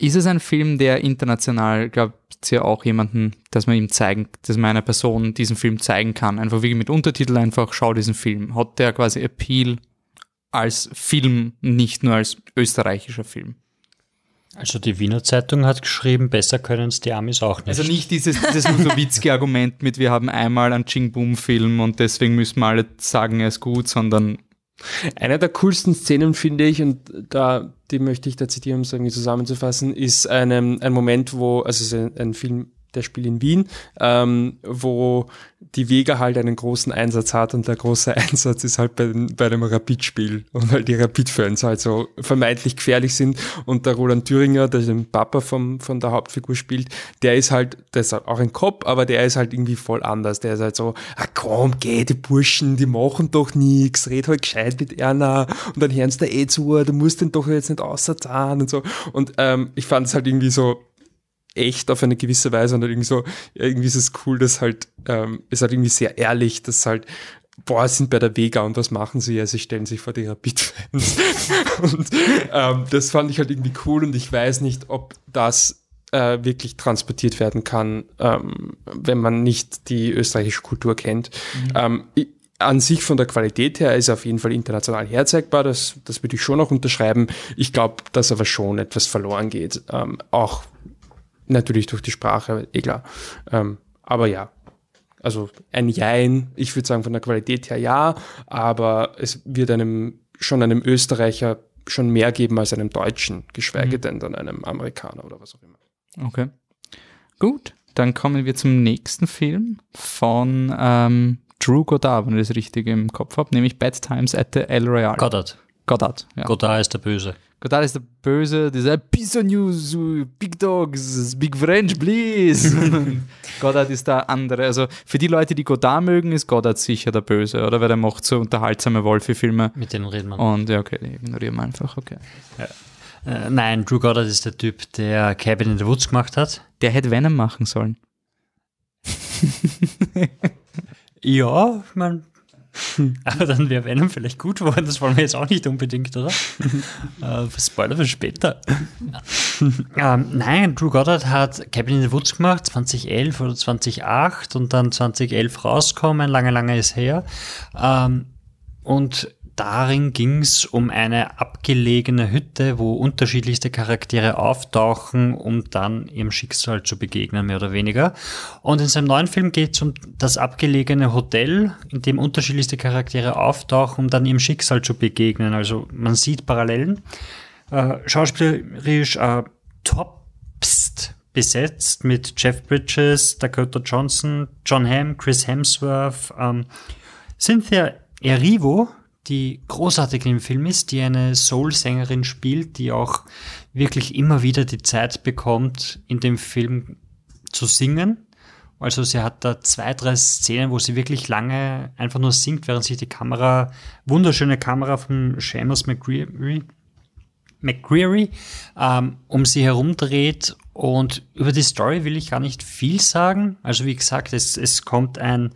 ist es ein Film, der international, glaubt ihr auch jemanden, dass man ihm zeigen, dass man einer Person diesen Film zeigen kann? Einfach wirklich mit Untertitel einfach, schau diesen Film. Hat der quasi Appeal als Film, nicht nur als österreichischer Film? Also die Wiener Zeitung hat geschrieben, besser können es die Amis auch nicht. Also nicht dieses, dieses Musowitzki-Argument mit, wir haben einmal einen Ching-Boom-Film und deswegen müssen wir alle sagen, er ist gut, sondern Eine der coolsten Szenen finde ich, und da, die möchte ich da zitieren, um es irgendwie zusammenzufassen, ist einem, ein Moment, wo, also es ist ein, ein Film, der spielt in Wien, ähm, wo die Vega halt einen großen Einsatz hat und der große Einsatz ist halt bei, den- bei einem Rapid-Spiel und weil die Rapid-Fans halt so vermeintlich gefährlich sind und der Roland Thüringer, der den Papa vom, von der Hauptfigur spielt, der ist halt, der ist halt auch ein Cop, aber der ist halt irgendwie voll anders. Der ist halt so, ah komm, geh, die Burschen, die machen doch nix, red halt gescheit mit Erna und dann hören sie da eh zu, du musst den doch jetzt nicht außerzahlen und so. Und ähm, ich fand es halt irgendwie so, echt auf eine gewisse Weise und irgendwie so, irgendwie ist es cool, dass halt, ähm, ist halt irgendwie sehr ehrlich, dass halt, boah, sind bei der Vega und was machen sie? Ja, sie stellen sich vor die Rapid-Fans. und ähm, das fand ich halt irgendwie cool und ich weiß nicht, ob das äh, wirklich transportiert werden kann, ähm, wenn man nicht die österreichische Kultur kennt. Ähm, ich, an sich von der Qualität her ist er auf jeden Fall international herzeigbar, das, das würde ich schon auch unterschreiben. Ich glaube, dass aber schon etwas verloren geht, ähm, auch natürlich durch die Sprache, eh klar. Ähm, aber ja, also ein Jein, ich würde sagen von der Qualität her ja, aber es wird einem schon einem Österreicher schon mehr geben als einem Deutschen, geschweige denn dann einem Amerikaner oder was auch immer. Okay. Gut, dann kommen wir zum nächsten Film von ähm, Drew Goddard, wenn ich das richtig im Kopf habe, nämlich Bad Times at the El Royale. Goddard. Goddard, ja. Godard ist der Böse. Goddard ist der Böse, dieser Piece News, Big Dogs, Big French, please. Und Goddard ist der andere. Also für die Leute, die Goddard mögen, ist Goddard sicher der Böse, oder? Weil der macht so unterhaltsame Wolfi-Filme. Mit denen reden wir. Und ja, okay, die ignorieren wir einfach, okay. Äh, nein, Drew Goddard ist der Typ, der Cabin in the Woods gemacht hat. Der hätte Venom machen sollen. Ja, ich aber dann wäre Venom vielleicht gut geworden. Das wollen wir jetzt auch nicht unbedingt, oder? äh, Spoiler für später. ähm, nein, Drew Goddard hat Cabin in the Woods gemacht, 2011 oder 2008 und dann 2011 rauskommen, lange, lange ist her. Ähm, und darin ging es um eine abgelegene Hütte, wo unterschiedlichste Charaktere auftauchen, um dann ihrem Schicksal zu begegnen, mehr oder weniger. Und in seinem neuen Film geht es um das abgelegene Hotel, in dem unterschiedlichste Charaktere auftauchen, um dann ihrem Schicksal zu begegnen. Also man sieht Parallelen. Äh, schauspielerisch äh, topst besetzt mit Jeff Bridges, Dakota Johnson, John Hamm, Chris Hemsworth, ähm, Cynthia Erivo, die großartig im Film ist, die eine Soul-Sängerin spielt, die auch wirklich immer wieder die Zeit bekommt, in dem Film zu singen. Also sie hat da zwei, drei Szenen, wo sie wirklich lange einfach nur singt, während sich die Kamera, wunderschöne Kamera von Seamus McCreary, McCreary ähm, um sie herumdreht. Und über die Story will ich gar nicht viel sagen. Also wie gesagt, es, es kommt ein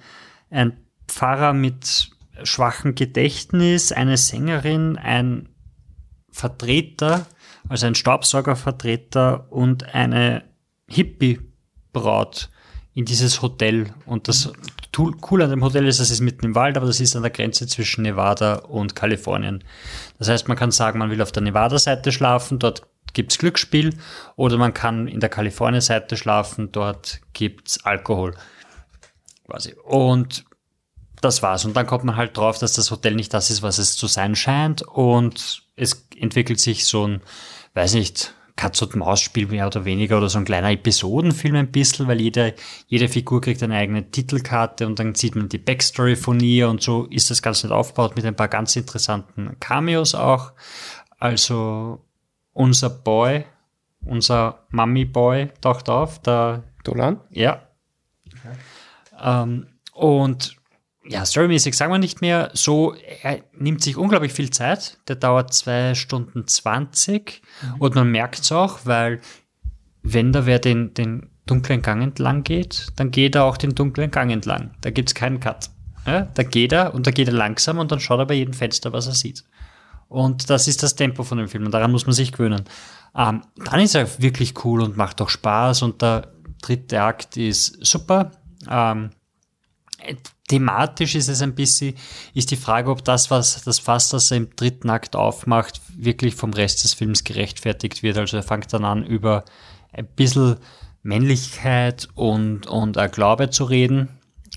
ein Pfarrer mit schwachem Gedächtnis, eine Sängerin, ein Vertreter, also ein Staubsaugervertreter und eine Hippie-Braut in dieses Hotel. Und das cool an dem Hotel ist, es ist mitten im Wald, aber das ist an der Grenze zwischen Nevada und Kalifornien. Das heißt, man kann sagen, man will auf der Nevada-Seite schlafen, dort gibt's Glücksspiel, oder man kann in der Kalifornien-Seite schlafen, dort gibt's Alkohol. Quasi. Und das war's. Und dann kommt man halt drauf, dass das Hotel nicht das ist, was es zu sein scheint. Und es entwickelt sich so ein, weiß nicht, Katz-und-Maus-Spiel mehr oder weniger oder so ein kleiner Episodenfilm ein bisschen, weil jede, jede Figur kriegt eine eigene Titelkarte und dann sieht man die Backstory von ihr und so ist das Ganze nicht aufgebaut mit ein paar ganz interessanten Cameos auch. Also unser Boy, unser Mummy-Boy taucht auf, der Dolan? Ja. Ähm, und ja, storymäßig sagen wir nicht mehr. So, er nimmt sich unglaublich viel Zeit. Der dauert zwei Stunden zwanzig mhm. und man merkt es auch, weil wenn da wer den, den dunklen Gang entlang geht, dann geht er auch den dunklen Gang entlang. Da gibt's keinen Cut. Ja, da geht er und da geht er langsam und dann schaut er bei jedem Fenster, was er sieht. Und das ist das Tempo von dem Film und daran muss man sich gewöhnen. Ähm, dann ist er wirklich cool und macht auch Spaß und der dritte Akt ist super. Ähm, thematisch ist es ein bisschen, ist die Frage, ob das, was das Fass, das er im dritten Akt aufmacht, wirklich vom Rest des Films gerechtfertigt wird. Also er fängt dann an, über ein bisschen Männlichkeit und, und Glaube zu reden.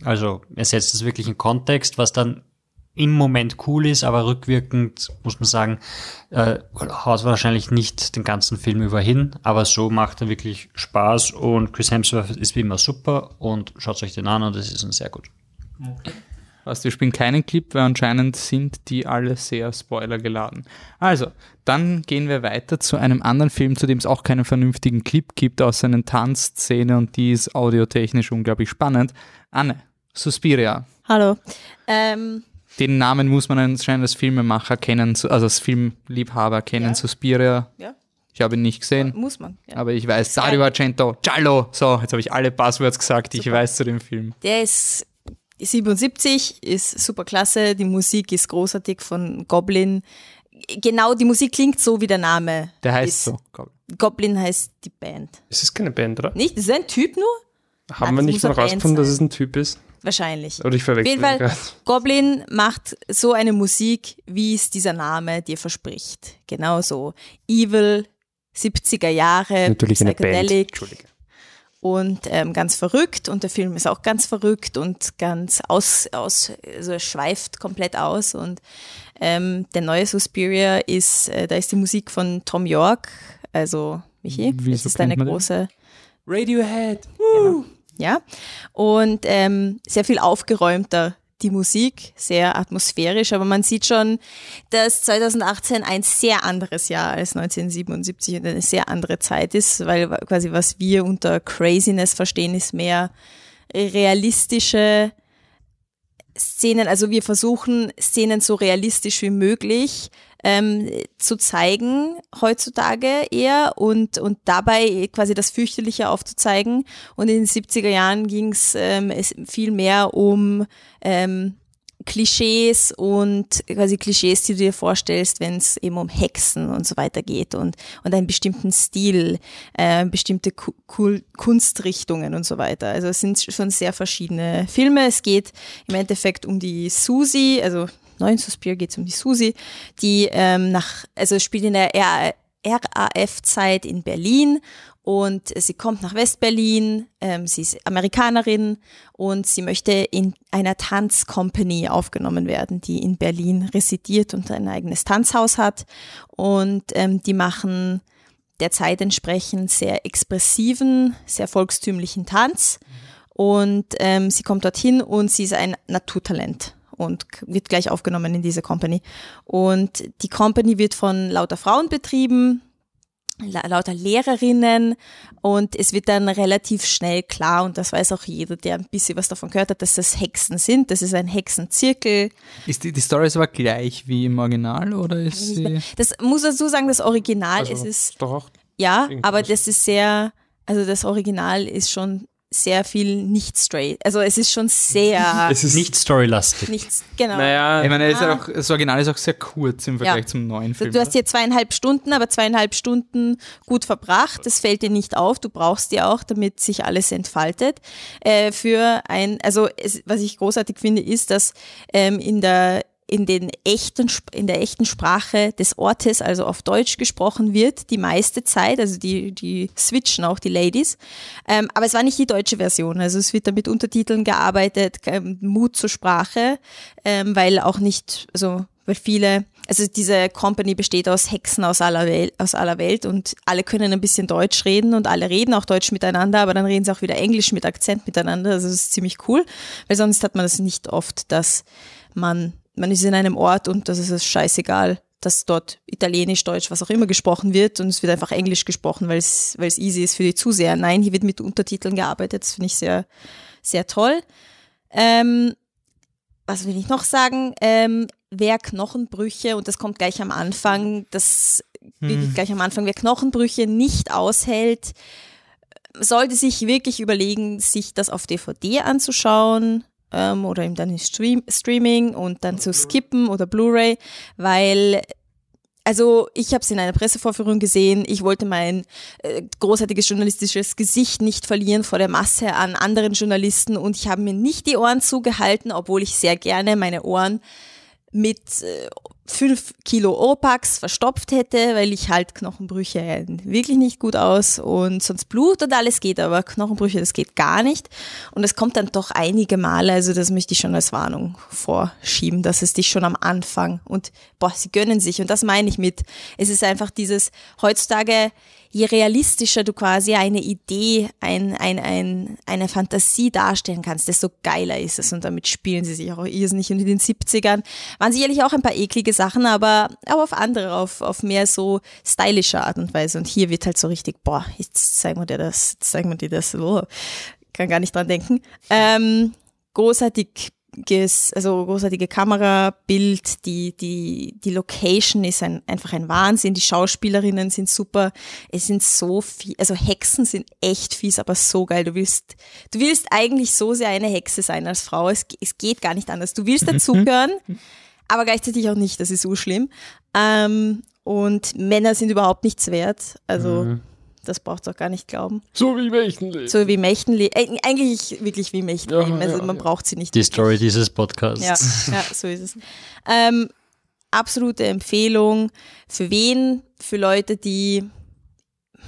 Also er setzt das wirklich in Kontext, was dann im Moment cool ist, aber rückwirkend muss man sagen, äh, haut wahrscheinlich nicht den ganzen Film über hin, aber so macht er wirklich Spaß und Chris Hemsworth ist wie immer super und schaut euch den an und es ist ein sehr gut. Okay. Was, wir spielen keinen Clip, weil anscheinend sind die alle sehr spoilergeladen. Also, dann gehen wir weiter zu einem anderen Film, zu dem es auch keinen vernünftigen Clip gibt, außer einer Tanzszene und die ist audiotechnisch unglaublich spannend. Anne, Suspiria. Hallo. Ähm, Den Namen muss man anscheinend als Filmemacher kennen, also als Filmliebhaber kennen, Ja. Suspiria. ja, Ich habe ihn nicht gesehen. muss man. Ja. Aber ich weiß, Dario Argento, Giallo. So, jetzt habe ich alle Passwords gesagt, die ich weiß zu dem Film. Der ist 77, ist super klasse. Die Musik ist großartig von Goblin. Genau, die Musik klingt so wie der Name. Der heißt ist. so. ich. Goblin heißt die Band. Es ist keine Band, oder? Nicht? Das ist ein Typ nur? Haben Ah, wir nicht Band rausgefunden, dass es ein Typ ist? Wahrscheinlich. Oder ich Auf verwechsel jeden Fall. Goblin macht so eine Musik, wie es dieser Name dir verspricht. Genau so. Evil, 70er Jahre, Natürlich eine Band. psychedelic Entschuldige. Und ähm, ganz verrückt und der Film ist auch ganz verrückt und ganz aus, aus also er schweift komplett aus und ähm, der neue Suspiria ist, äh, da ist die Musik von Tom York, also Michi, Wieso das ist deine große Radiohead. ja. Und ähm, sehr viel aufgeräumter die Musik, sehr atmosphärisch, aber man sieht schon, dass 2018 ein sehr anderes Jahr als 1977 und eine sehr andere Zeit ist, weil quasi was wir unter Craziness verstehen, ist mehr realistische Szenen, also wir versuchen Szenen so realistisch wie möglich ähm, zu zeigen heutzutage eher und, und dabei quasi das Fürchterliche aufzuzeigen. Und in den 70er Jahren ging es ähm, es viel mehr um ähm, Klischees und quasi Klischees, die du dir vorstellst, wenn es eben um Hexen und so weiter geht und, und einen bestimmten Stil, äh, bestimmte Ku Kunstrichtungen und so weiter. Also es sind schon sehr verschiedene Filme. Es geht im Endeffekt um die Susi, also neuen Suspir geht es um die Susi, die ähm, nach, also spielt in der RA RAF-Zeit in Berlin und sie kommt nach Westberlin, ähm, sie ist Amerikanerin und sie möchte in einer Tanzcompany aufgenommen werden, die in Berlin residiert und ein eigenes Tanzhaus hat und ähm, die machen der Zeit entsprechend sehr expressiven, sehr volkstümlichen Tanz und ähm, sie kommt dorthin und sie ist ein Naturtalent und wird gleich aufgenommen in diese Company. Und die Company wird von lauter Frauen betrieben, la lauter Lehrerinnen und es wird dann relativ schnell klar und das weiß auch jeder, der ein bisschen was davon gehört hat, dass das Hexen sind. Das ist ein Hexenzirkel. Ist die, die Story ist aber gleich wie im Original oder ist sie. Das muss dazu sagen, das Original Also, es ist doch Ja, aber das ist sehr, also das Original ist schon sehr viel nicht straight. Also es ist schon sehr Es ist Nicht storylastig. nichts, genau. Naja, Ich meine, ist Ah. auch, das Original ist auch sehr kurz im Vergleich Ja. zum neuen Film. du hast hier zweieinhalb Stunden, aber zweieinhalb Stunden gut verbracht. Das fällt dir nicht auf. Du brauchst die auch, damit sich alles entfaltet. Äh, für ein, also es, was ich großartig finde, ist, dass ähm, in der in den echten in der echten Sprache des Ortes, also auf Deutsch gesprochen wird, die meiste Zeit, also die die switchen auch die Ladies, ähm, aber es war nicht die deutsche Version, also es wird da mit Untertiteln gearbeitet, ähm, Mut zur Sprache, ähm, weil auch nicht, also weil viele, also diese Company besteht aus Hexen aus aller Welt, aus aller Welt und alle können ein bisschen Deutsch reden und alle reden auch Deutsch miteinander, aber dann reden sie auch wieder Englisch mit Akzent miteinander, also das ist ziemlich cool, weil sonst hat man das nicht oft, dass man, man ist in einem Ort und das ist es scheißegal, dass dort Italienisch, Deutsch, was auch immer gesprochen wird und es wird einfach Englisch gesprochen, weil es, weil es easy ist für die Zuseher. Nein, hier wird mit Untertiteln gearbeitet, das finde ich sehr, sehr toll. Ähm, was will ich noch sagen? Ähm, wer Knochenbrüche, und das kommt gleich am Anfang, das wirklich gleich am Anfang, wer Knochenbrüche nicht aushält, sollte sich wirklich überlegen, sich das auf DVD anzuschauen ähm, oder ihm dann in Stream Streaming und dann zu skippen oder Blu-ray, weil also ich habe es in einer Pressevorführung gesehen. Ich wollte mein äh, großartiges journalistisches Gesicht nicht verlieren vor der Masse an anderen Journalisten und ich habe mir nicht die Ohren zugehalten, obwohl ich sehr gerne meine Ohren mit äh, fünf Kilo Opax verstopft hätte, weil ich halt Knochenbrüche wirklich nicht gut aus und sonst Blut und alles geht, aber Knochenbrüche, das geht gar nicht. Und es kommt dann doch einige Male, also das möchte ich schon als Warnung vorschieben, dass es dich schon am Anfang und boah, sie gönnen sich und das meine ich mit. Es ist einfach dieses heutzutage je realistischer du quasi eine Idee, ein, ein, ein, eine Fantasie darstellen kannst, desto geiler ist es. Und damit spielen sie sich auch irrsinnig. Und in den 70ern waren sicherlich auch ein paar eklige Sachen, aber, aber auf andere, auf, auf mehr so stylische Art und Weise. Und hier wird halt so richtig, boah, jetzt zeigen wir dir das, jetzt zeigen wir dir das, oh, kann gar nicht dran denken. Ähm, großartig also großartige Kamera, Bild, die, die, die Location ist ein, einfach ein Wahnsinn, die Schauspielerinnen sind super, es sind so viel, also Hexen sind echt fies, aber so geil, du willst, du willst eigentlich so sehr eine Hexe sein als Frau, es, es geht gar nicht anders, du willst dazugehören, aber gleichzeitig auch nicht, das ist so schlimm, ähm, und Männer sind überhaupt nichts wert, also Mhm. Das braucht auch gar nicht glauben. so wie Mächtenleben. So wie Mächtenleben, äh, eigentlich wirklich wie Mächtenleben, Ja, also ja, man ja. braucht sie nicht. Die Story dieses Podcasts. Ja, ja, so ist es. Ähm, absolute Empfehlung. Für wen? Für Leute, die.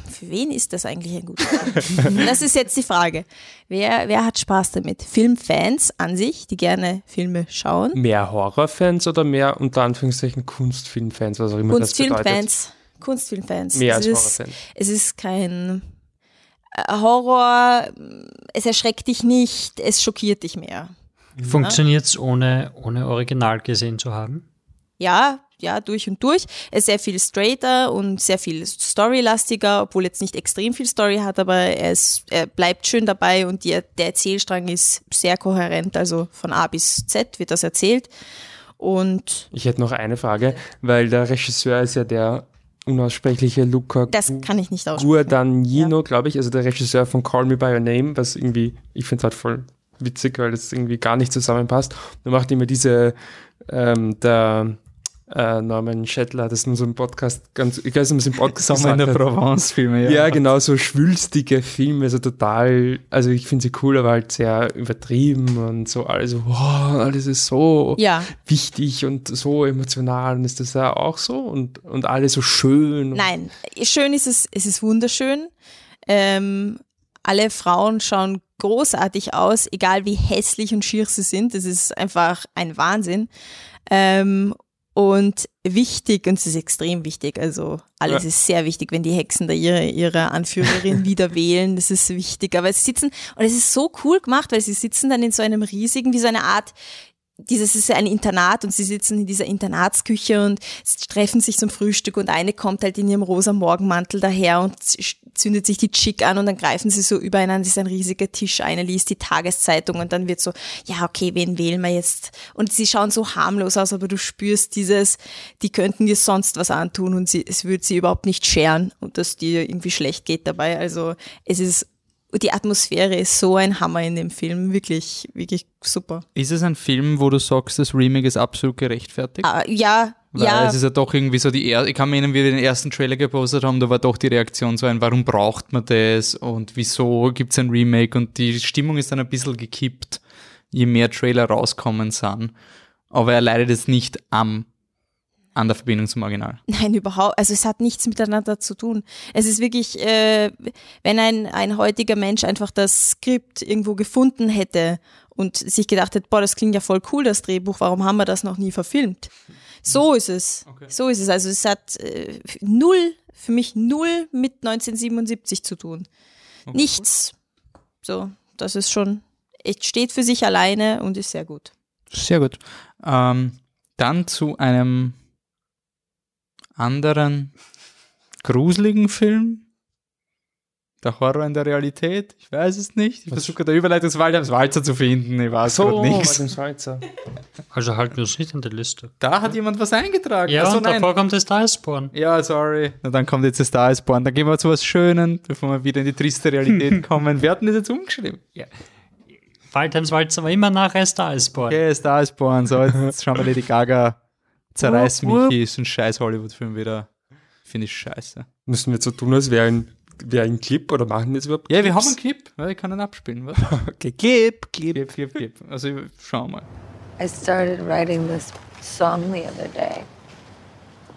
Für wen ist das eigentlich ein guter Film? Das ist jetzt die Frage. Wer, wer hat Spaß damit? Filmfans an sich, die gerne Filme schauen. Mehr Horrorfans oder mehr unter Anführungszeichen Kunstfilmfans, was auch immer das bedeutet? Kunstfilmfans. Kunstfilmfans. Mehr als es ist, Horrorfans. es ist kein äh, Horror, es erschreckt dich nicht, es schockiert dich mehr. Funktioniert es ohne, ohne Original gesehen zu haben? Ja, ja, durch und durch. Er ist sehr viel straighter und sehr viel storylastiger, obwohl jetzt nicht extrem viel Story hat, aber er, ist, er bleibt schön dabei und die, der Erzählstrang ist sehr kohärent, also von A bis Z wird das erzählt. Und Ich hätte noch eine Frage, weil der Regisseur ist ja der unaussprechliche Luca das kann ich nicht aussprechen. Guadagnino, glaube ich, also der Regisseur von Call Me By Your Name, was irgendwie, ich finde es halt voll witzig, weil das irgendwie gar nicht zusammenpasst. Da macht immer diese, ähm, der äh, Norman Schettler, das ist in unserem Podcast ganz, ich weiß nicht, was im Podcast Sommer in der gesagt hat. Provence-Filme, ja. Ja, genau, so schwülstige Filme, so total, also ich finde sie cool, aber halt sehr übertrieben und so alles, wow, alles ist so Ja, wichtig und so emotional und ist das ja auch so und, und alles so schön. nein, schön ist es, es ist wunderschön. Ähm, alle Frauen schauen großartig aus, egal wie hässlich und schier sie sind. Das ist einfach ein Wahnsinn. Ähm, und wichtig, und es ist extrem wichtig, also alles Ja. ist sehr wichtig, wenn die Hexen da ihre, ihre Anführerin wieder wählen, das ist wichtig. Aber sie sitzen, und es ist so cool gemacht, weil sie sitzen dann in so einem riesigen, wie so eine Art dieses ist ja ein Internat und sie sitzen in dieser Internatsküche und sie treffen sich zum Frühstück und eine kommt halt in ihrem rosa Morgenmantel daher und zündet sich die Chick an und dann greifen sie so übereinander, ist ein riesiger Tisch, eine liest die Tageszeitung und dann wird so, ja okay, wen wählen wir jetzt? Und sie schauen so harmlos aus, aber du spürst dieses, die könnten dir sonst was antun und sie, es würde sie überhaupt nicht scheren und dass dir irgendwie schlecht geht dabei. Also es ist die Atmosphäre ist so ein Hammer in dem Film. Wirklich, wirklich super. Ist es ein Film, wo du sagst, das Remake ist absolut gerechtfertigt? Ah, ja, Weil ja. es ist ja doch irgendwie so die er ich kann mir erinnern, wie wir den ersten Trailer gepostet haben, da war doch die Reaktion so ein, warum braucht man das und wieso gibt es ein Remake und die Stimmung ist dann ein bisschen gekippt, je mehr Trailer rauskommen sind. Aber er leidet jetzt nicht am, an der Verbindung zum Original. Nein, überhaupt. Also es hat nichts miteinander zu tun. Es ist wirklich, äh, wenn ein, ein heutiger Mensch einfach das Skript irgendwo gefunden hätte und sich gedacht hätte, boah, das klingt ja voll cool, das Drehbuch, warum haben wir das noch nie verfilmt? So ist es. So ist es. Also es hat äh, null, für mich null mit 1977 zu tun. Nichts. So, das ist schon, es steht für sich alleine und ist sehr gut. Sehr gut. Ähm, dann zu einem anderen gruseligen Film. Der Horror in der Realität? Ich weiß es nicht. Ich versuche der Überleitungswald Walzer zu finden. Ich weiß So, gerade nichts. Also halten wir uns nicht an die Liste. Da hat jemand was eingetragen. Ja, Ach so, und nein. davor kommt das Iceborne. Ja, sorry. Na, dann kommt jetzt das Star is Born. Dann gehen wir zu was Schönen, bevor wir wieder in die triste Realität kommen. Wer hat denn das jetzt umgeschrieben? Ja, Waldheims Walzer war immer nachher Star Iceborne. okay, Star is Born. So, jetzt, jetzt schauen wir Lady Gaga. Zerreiß mich, ist ein scheiß Hollywood-Film wieder. Finde ich scheiße. Müssen wir so tun, als wäre ein, wäre ein Clip oder machen wir jetzt überhaupt Ja, wir haben einen Clip. Ja, ich kann ihn abspielen. Was? Okay, Clip, Clip. Clip, Clip, Clip. Also, schau mal. I started writing this song the other day.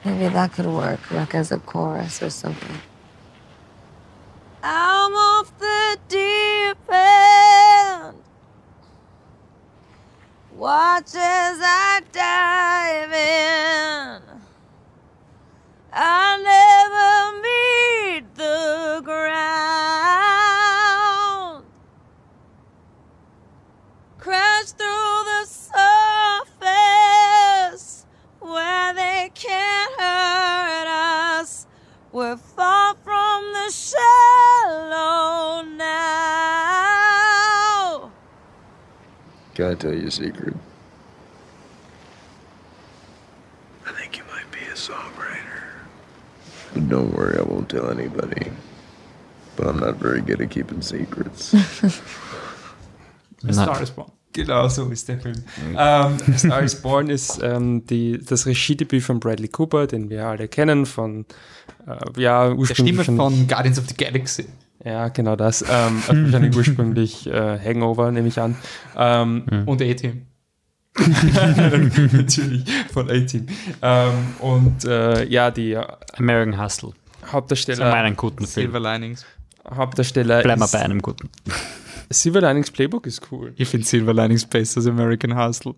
Maybe that could work, like as a chorus or something. I'm off the deep end. Watch as I dive in. I never meet the ground. Crash through the surface where they can't hurt us. We're far from the shallow now. I tell you a secret? Don't worry, I won't tell anybody. But I'm not very good at keeping secrets. A Star is Born. Genau so ist der Film. ähm, Star is Born ist ähm, die, das Regiedebüt von Bradley Cooper, den wir alle kennen, von äh, ja, Der ursprünglich Stimme von Guardians of the Galaxy. Ja, genau das. Ähm, wahrscheinlich ursprünglich äh, Hangover, nehme ich an. Ähm, Und A-Team. Natürlich, von A-Team. Ähm, und äh, ja, die American Hustle. Das Hauptdarsteller, meinen guten Film. Silver Linings. Hauptdarsteller Bleiben wir bei einem guten. Silver Linings Playbook ist cool. Ich finde Silver Linings besser als American Hustle.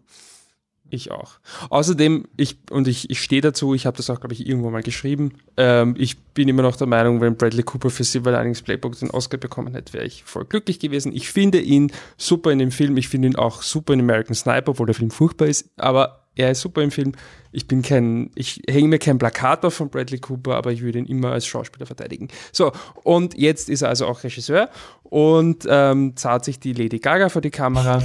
Ich auch. Außerdem, ich, und ich, ich stehe dazu, ich habe das auch, glaube ich, irgendwo mal geschrieben. Ähm, ich bin immer noch der Meinung, wenn Bradley Cooper für Silver Linings Playbook den Oscar bekommen hätte, wäre ich voll glücklich gewesen. Ich finde ihn super in dem Film. Ich finde ihn auch super in American Sniper, obwohl der Film furchtbar ist. Aber er ist super im Film. Ich bin kein, ich hänge mir kein Plakat auf von Bradley Cooper, aber ich würde ihn immer als Schauspieler verteidigen. So, und jetzt ist er also auch Regisseur und ähm, zahlt sich die Lady Gaga vor die Kamera.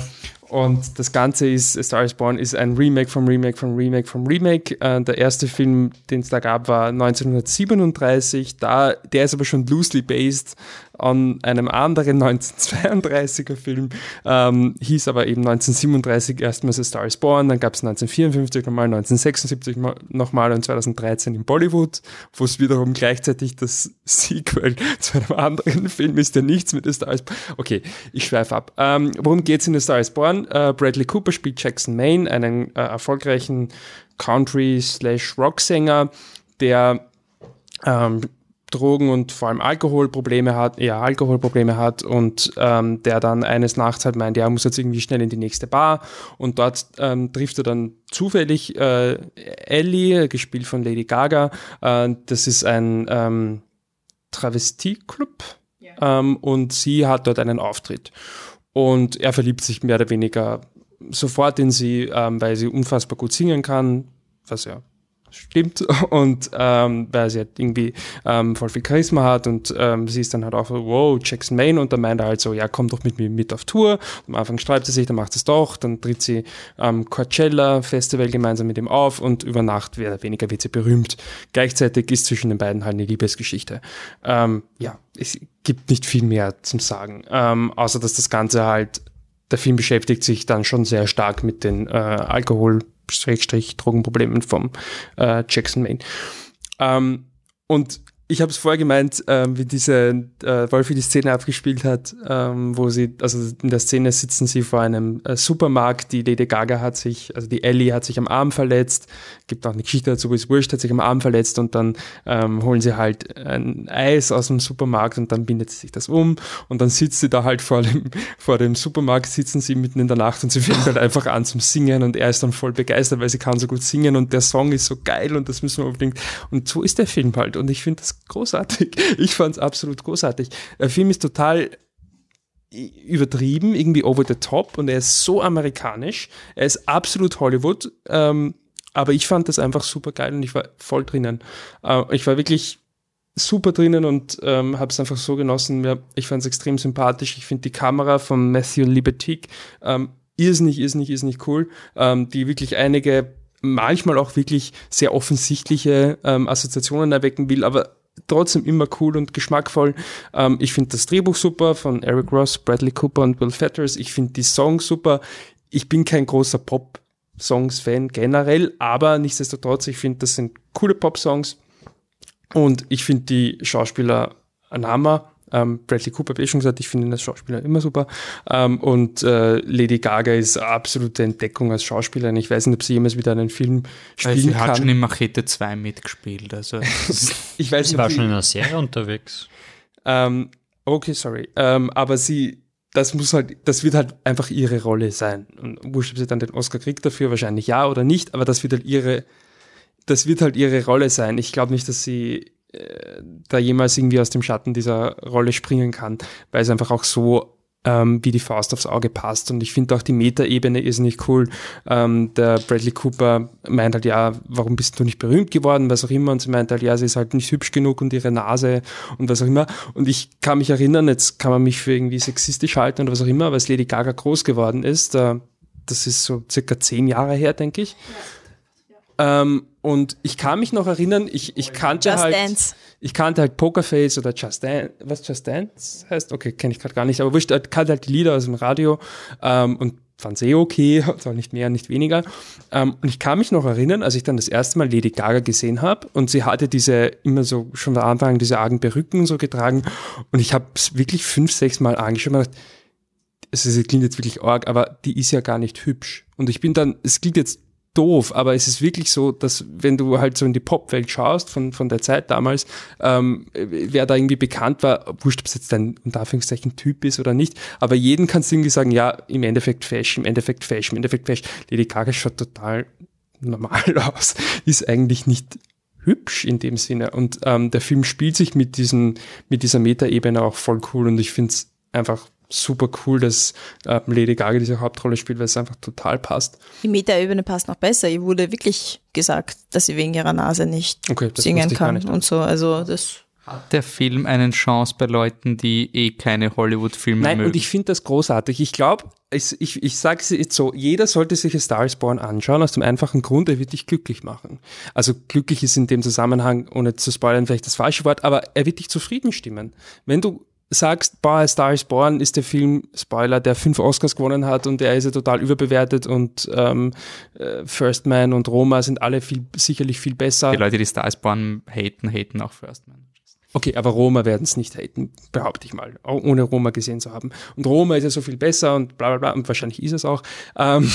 Und das Ganze ist, A Star is Born ist ein Remake vom Remake vom Remake vom Remake. Äh, der erste Film, den es da gab, war 1937. Da, der ist aber schon loosely based an einem anderen 1932er Film. Ähm, hieß aber eben 1937 erstmals A Star is Born, dann gab es 1954 nochmal, 1976 mo- nochmal und 2013 in Bollywood, wo es wiederum gleichzeitig das Sequel zu einem anderen Film ist, der nichts mit A Star is Born. Okay, ich schweife ab. Ähm, worum geht's in A Star is Born? Äh, Bradley Cooper spielt Jackson Maine, einen äh, erfolgreichen Country-slash-Rock-Sänger, der ähm, Drogen und vor allem Alkoholprobleme hat, eher Alkoholprobleme hat und ähm, der dann eines Nachts halt meint, ja, er muss jetzt irgendwie schnell in die nächste Bar und dort ähm, trifft er dann zufällig äh, Ellie, gespielt von Lady Gaga. Äh, das ist ein ähm, Travestie-Club ähm, und sie hat dort einen Auftritt. Und er verliebt sich mehr oder weniger sofort in sie, ähm, weil sie unfassbar gut singen kann, was ja stimmt. Und ähm, weil sie halt irgendwie ähm, voll viel Charisma hat und ähm, sie ist dann halt auch so, wow, Jackson Maine und dann meint er halt so, ja, komm doch mit mir mit auf Tour. Am Anfang streitet sie sich, dann macht es doch, dann tritt sie am Coachella Festival gemeinsam mit ihm auf und über Nacht mehr oder weniger wird sie berühmt. Gleichzeitig ist zwischen den beiden halt eine Liebesgeschichte. Ähm, ja, es gibt nicht viel mehr zum Sagen, ähm, außer dass das Ganze halt der Film beschäftigt sich dann schon sehr stark mit den äh, Alkohol- Drogenproblemen vom äh, Jackson Maine. Ähm, und ich habe es vorher gemeint, ähm, wie diese äh, Wolfi die Szene abgespielt hat, ähm, wo sie, also in der Szene sitzen sie vor einem äh, Supermarkt, die Lady Gaga hat sich, also die Ellie hat sich am Arm verletzt, gibt auch eine Geschichte dazu, wo es wurscht, hat sich am Arm verletzt und dann ähm, holen sie halt ein Eis aus dem Supermarkt und dann bindet sie sich das um und dann sitzt sie da halt vor dem, vor dem Supermarkt, sitzen sie mitten in der Nacht und sie fängt halt einfach an zum Singen und er ist dann voll begeistert, weil sie kann so gut singen und der Song ist so geil und das müssen wir unbedingt, und so ist der Film halt und ich finde das großartig. Ich fand es absolut großartig. Der Film ist total übertrieben, irgendwie over the top und er ist so amerikanisch. Er ist absolut Hollywood. Ähm, aber ich fand das einfach super geil und ich war voll drinnen. Äh, ich war wirklich super drinnen und ähm, habe es einfach so genossen. Ich fand es extrem sympathisch. Ich finde die Kamera von Matthew Libertique ähm, irrsinnig, irrsinnig, irrsinnig cool, ähm, die wirklich einige manchmal auch wirklich sehr offensichtliche ähm, Assoziationen erwecken will, aber trotzdem immer cool und geschmackvoll. Ähm, ich finde das Drehbuch super von Eric Ross, Bradley Cooper und Will Fetters. Ich finde die Songs super. Ich bin kein großer Pop-Songs-Fan generell, aber nichtsdestotrotz, ich finde, das sind coole Pop-Songs. Und ich finde die Schauspieler ein Hammer. Ähm, Bradley Cooper habe ich schon gesagt, ich finde ihn als Schauspieler immer super. Ähm, und äh, Lady Gaga ist absolute Entdeckung als Schauspielerin. Ich weiß nicht, ob sie jemals wieder einen Film spielen Also sie kann. hat schon in Machete 2 mitgespielt. Also ich weiß Sie war schon in einer Serie unterwegs. Ähm, okay, sorry. Ähm, aber sie, das muss halt, das wird halt einfach ihre Rolle sein. Und wurscht, ob sie dann den Oscar kriegt dafür, wahrscheinlich ja oder nicht, aber das wird halt ihre, das wird halt ihre Rolle sein. Ich glaube nicht, dass sie da jemals irgendwie aus dem Schatten dieser Rolle springen kann, weil es einfach auch so ähm, wie die Faust aufs Auge passt. Und ich finde auch die Metaebene ist nicht cool. Ähm, der Bradley Cooper meint halt, ja, warum bist du nicht berühmt geworden, was auch immer. Und sie meint halt, ja, sie ist halt nicht hübsch genug und ihre Nase und was auch immer. Und ich kann mich erinnern, jetzt kann man mich für irgendwie sexistisch halten oder was auch immer, aber als Lady Gaga groß geworden ist, äh, das ist so circa zehn Jahre her, denke ich. Ähm, und ich kann mich noch erinnern, ich, ich kannte Just halt, Dance. ich kannte halt Pokerface oder Just Dance, was Just Dance heißt? Okay, kenne ich gerade gar nicht, aber wurscht, ich kannte halt die Lieder aus dem Radio ähm, und fand eh okay, zwar nicht mehr, nicht weniger. Ähm, und ich kann mich noch erinnern, als ich dann das erste Mal Lady Gaga gesehen habe und sie hatte diese, immer so, schon am Anfang diese argen Perücken und so getragen und ich habe es wirklich fünf, sechs Mal angeschaut und gedacht, ist- es klingt jetzt wirklich arg, aber die ist ja gar nicht hübsch. Und ich bin dann, es klingt jetzt doof, aber es ist wirklich so, dass wenn du halt so in die Popwelt schaust von, von der Zeit damals, ähm, wer da irgendwie bekannt war, wurscht, ob es jetzt ein unter Anführungszeichen Typ ist oder nicht, aber jeden kannst du irgendwie sagen, ja, im Endeffekt Fashion, im Endeffekt Fashion, im Endeffekt Fashion. Lady Gaga schaut total normal aus, ist eigentlich nicht hübsch in dem Sinne und ähm, der Film spielt sich mit diesen mit dieser Metaebene auch voll cool und ich finde es einfach super cool, dass ähm, Lady Gaga diese Hauptrolle spielt, weil es einfach total passt. Die Metaebene passt noch besser. Ihr wurde wirklich gesagt, dass sie wegen ihrer Nase nicht Okay, das singen ich kann nicht. und so. Also das der Film eine Chance bei Leuten, die eh keine Hollywood-Filme Nein, mögen. und ich finde das großartig. Ich glaube, ich, ich sage es jetzt so, jeder sollte sich A Star is Born anschauen, aus dem einfachen Grund, er wird dich glücklich machen. Also glücklich ist in dem Zusammenhang, ohne zu spoilern, vielleicht das falsche Wort, aber er wird dich zufrieden stimmen. Wenn du sagst, boah, Star is Born ist der Film, Spoiler, der fünf Oscars gewonnen hat und der ist ja total überbewertet und ähm, äh, First Man und Roma sind alle viel, sicherlich viel besser. die Leute, die Stars Born haten, haten auch First Man. Okay, aber Roma werden es nicht haten, behaupte ich mal, ohne Roma gesehen zu haben. Und Roma ist ja so viel besser und bla bla bla, und wahrscheinlich ist es auch. Ähm,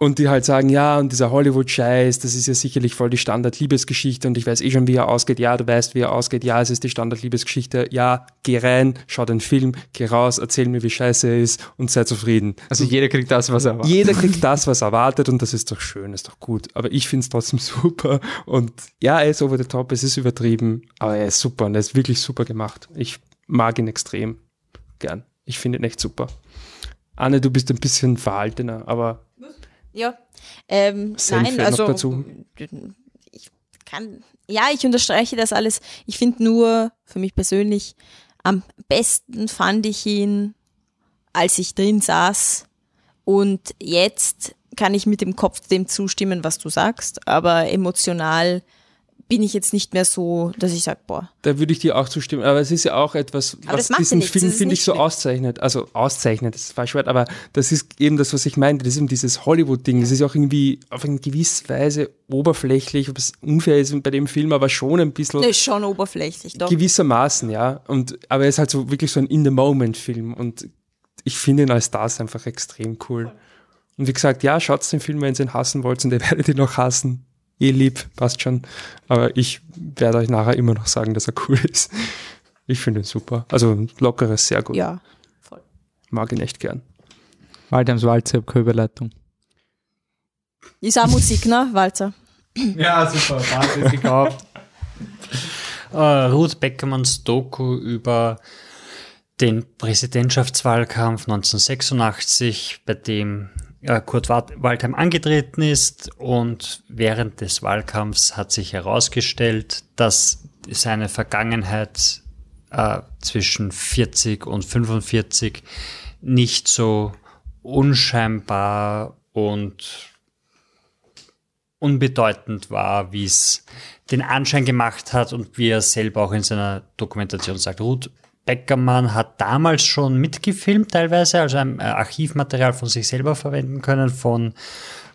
und die halt sagen, ja, und dieser Hollywood-Scheiß, das ist ja sicherlich voll die Standard-Liebesgeschichte und ich weiß eh schon, wie er ausgeht. Ja, du weißt, wie er ausgeht. Ja, es ist die Standard-Liebesgeschichte. Ja, geh rein, schau den Film, geh raus, erzähl mir, wie scheiße er ist und sei zufrieden. Also jeder kriegt das, was er erwartet. Jeder kriegt das, was er erwartet und das ist doch schön, ist doch gut. Aber ich finde es trotzdem super und ja, er ist over the top, es ist übertrieben, aber er ist super und er ist wirklich super gemacht. Ich mag ihn extrem gern. Ich finde ihn echt super. Anne, du bist ein bisschen verhaltener, aber Ja. Ähm, nein, also ich kann, ja, ich unterstreiche das alles. Ich finde nur, für mich persönlich, am besten fand ich ihn, als ich drin saß. Und jetzt kann ich mit dem Kopf dem zustimmen, was du sagst, aber emotional bin ich jetzt nicht mehr so, dass ich sage, boah. Da würde ich dir auch zustimmen. Aber es ist ja auch etwas, Aber was ja diesen Film, finde ich, so schlimm. auszeichnet. Also auszeichnet, das ist falsch Wort, aber das ist eben das, was ich meinte. Das ist eben dieses Hollywood-Ding. Das ist auch irgendwie auf eine gewisse Weise oberflächlich, ob es unfair ist bei dem Film, aber schon ein bisschen Das ist schon oberflächlich, doch. gewissermaßen, ja. Und, aber er ist halt so wirklich so ein In-the-Moment-Film und ich finde ihn als das einfach extrem cool. Und wie gesagt, ja, schaut den Film, wenn ihr ihn hassen wollt und ihr werdet ihn auch hassen. Eh lieb, passt schon. Aber ich werde euch nachher immer noch sagen, dass er cool ist. Ich finde ihn super. Also lockeres, sehr gut. Ja. Mag ihn echt gern. Waldheims Walzer, Überleitung. Ist auch Musik, ne, Walzer? Ja, super, ist gekauft. äh, Ruth Beckermanns Doku über den Präsidentschaftswahlkampf 1986, bei dem äh, Kurt Wa- Waldheim angetreten ist und während des Wahlkampfs hat sich herausgestellt, dass seine Vergangenheit äh, zwischen 40 und 45 nicht so unscheinbar und unbedeutend war, wie es den Anschein gemacht hat und wie er selber auch in seiner Dokumentation sagt. Ruth Beckermann hat damals schon mitgefilmt teilweise, also ein äh, Archivmaterial von sich selber verwenden können, von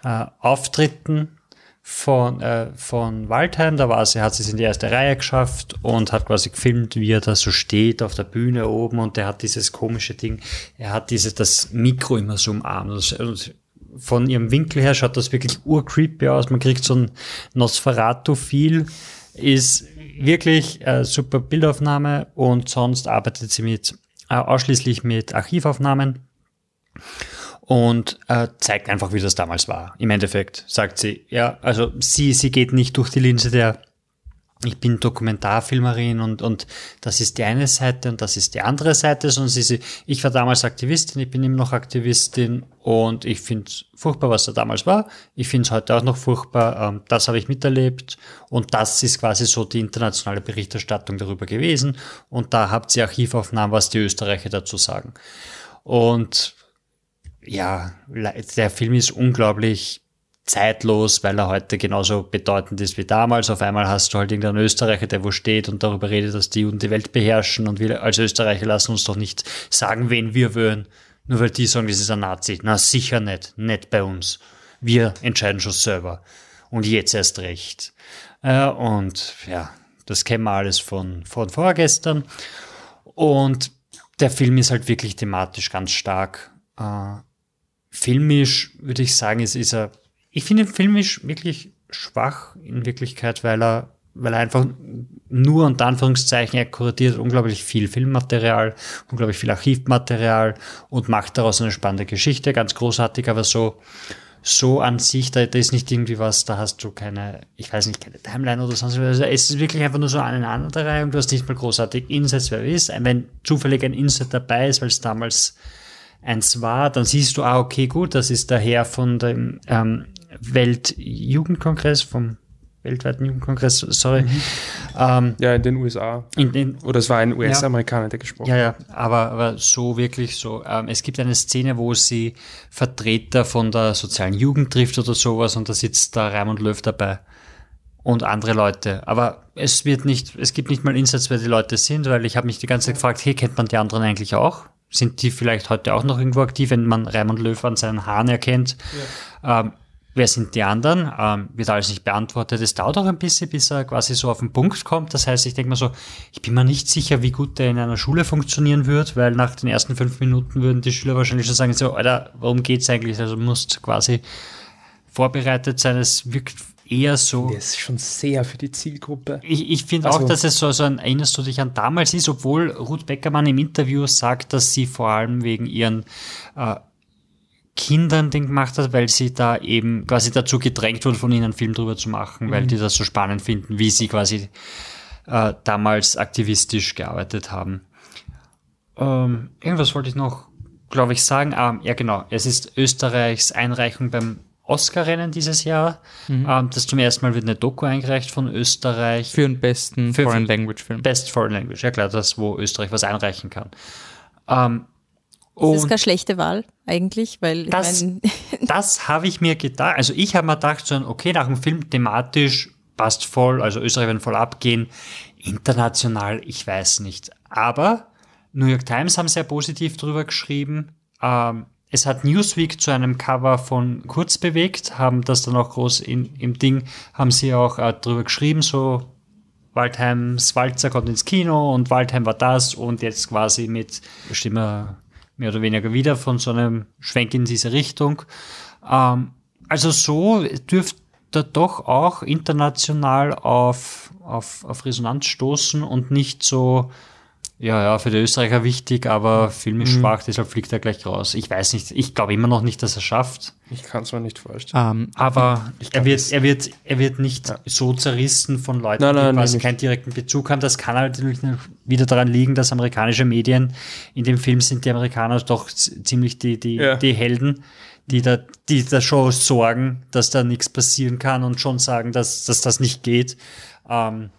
äh, Auftritten von, äh, von Waldheim. Da war sie, hat sie es in die erste Reihe geschafft und hat quasi gefilmt, wie er da so steht auf der Bühne oben und der hat dieses komische Ding, er hat diese, das Mikro immer so umarmt. Und von ihrem Winkel her schaut das wirklich urcreepy aus. Man kriegt so ein Nosferatu-Feel. Ist wirklich äh, super Bildaufnahme und sonst arbeitet sie mit äh, ausschließlich mit Archivaufnahmen und äh, zeigt einfach, wie das damals war. Im Endeffekt sagt sie, ja, also sie, sie geht nicht durch die Linse der ich bin Dokumentarfilmerin und, und das ist die eine Seite und das ist die andere Seite, sondern sie, sie, ich war damals Aktivistin, ich bin immer noch Aktivistin und ich finde es furchtbar, was da damals war. Ich finde es heute auch noch furchtbar. Ähm, das habe ich miterlebt und das ist quasi so die internationale Berichterstattung darüber gewesen und da habt ihr Archivaufnahmen, was die Österreicher dazu sagen. Und ja, der Film ist unglaublich zeitlos, weil er heute genauso bedeutend ist wie damals. Auf einmal hast du halt irgendeinen Österreicher, der wo steht und darüber redet, dass die Juden die Welt beherrschen und wir als Österreicher lassen uns doch nicht sagen, wen wir wollen. Nur weil die sagen, das ist ein Nazi. Na, sicher nicht. Nicht bei uns. Wir entscheiden schon selber. Und jetzt erst recht. Äh, und ja, das kennen wir alles von, von vorgestern. Und der Film ist halt wirklich thematisch ganz stark. Äh, filmisch würde ich sagen, es ist er, ich finde ihn filmisch wirklich schwach in Wirklichkeit, weil er, weil er einfach nur unter Anführungszeichen, er kuratiert unglaublich viel Filmmaterial, unglaublich viel Archivmaterial und macht daraus eine spannende Geschichte, ganz großartig, aber so, so an sich, da, da ist nicht irgendwie was, da hast du keine, ich weiß nicht, keine Timeline oder sonst was. Also es ist wirklich einfach nur so eine Aneinanderreihung, du hast nicht mal großartig Insets, wer ist. Wenn zufällig ein Inset dabei ist, weil es damals eins war, dann siehst du, ah, okay, gut, das ist der Herr von dem ähm, Weltjugendkongress, vom weltweiten Jugendkongress, sorry. Ähm, Ja, in den USA. in, in, Oder es war ein US-Amerikaner, der gesprochen ja, ja, aber, aber so wirklich so. Ähm, es gibt eine Szene, wo sie Vertreter von der sozialen Jugend trifft oder sowas und da sitzt da Raimund Löw dabei und andere Leute. Aber es wird nicht, es gibt nicht mal Insights, wer die Leute sind, weil ich habe mich die ganze Zeit gefragt, hey, kennt man die anderen eigentlich auch? Sind die vielleicht heute auch noch irgendwo aktiv, wenn man Raimund Löw an seinen Haaren erkennt? Ähm, wer sind die anderen? Ähm, wird alles nicht beantwortet. Es dauert auch ein bisschen, bis er quasi so auf den Punkt kommt. Das heißt, ich denke mal so, ich bin mir nicht sicher, wie gut der in einer Schule funktionieren wird, weil nach den ersten fünf Minuten würden die Schüler wahrscheinlich schon sagen, so, Alter, worum geht's eigentlich? Also du musst quasi vorbereitet sein. Es wirkt eher so. Das ist schon sehr für die Zielgruppe. Ich, ich finde Also- auch, dass es so, so ein Erinnerst du dich an damals ist, obwohl Ruth Beckermann im Interview sagt, dass sie vor allem wegen ihren äh, Kindern den gemacht hat, weil sie da eben quasi dazu gedrängt wurde, von ihnen einen Film drüber zu machen, weil die das so spannend finden, wie sie quasi äh, damals aktivistisch gearbeitet haben. Ähm, irgendwas wollte ich noch, glaube ich, sagen. Ähm, ja, genau. Es ist Österreichs Einreichung beim Oscar-Rennen dieses Jahr. Ähm, das zum ersten Mal wird eine Doku eingereicht von Österreich. Für den besten Für- Foreign Language Film. Best Foreign Language, ja klar, das, wo Österreich was einreichen kann. Das ist keine schlechte Wahl eigentlich, weil ich Das- das habe ich mir gedacht. Also ich habe mir gedacht, so, okay, nach dem Film thematisch passt voll, also Österreich wird voll abgehen. International, ich weiß nicht. Aber New York Times haben sehr positiv drüber geschrieben. Ähm, es hat Newsweek zu einem Cover von Kurz bewegt, haben das dann auch groß in, im Ding, haben sie auch äh, drüber geschrieben, so Waldheims Walzer kommt ins Kino und Waldheim war das und jetzt quasi mit Stimme mehr oder weniger wieder von so einem Schwenk in diese Richtung. Ähm, also so dürfte doch auch international auf, auf, auf Resonanz stoßen und nicht so, ja, ja, für die Österreicher wichtig, aber filmisch schwach, deshalb fliegt er gleich raus. Ich weiß nicht, ich glaube immer noch nicht, dass er schafft. Ich kann es mir nicht vorstellen. Ähm, Aber Ich er wird, er wird, er wird nicht so zerrissen von Leuten, Nein, nein, die quasi nein, keinen direkten Bezug haben. Das kann halt natürlich wieder daran liegen, dass amerikanische Medien in dem Film sind die Amerikaner doch ziemlich die, die, Ja. die Helden, die da, die da schon sorgen, dass da nichts passieren kann und schon sagen, dass, dass das nicht geht. Ähm,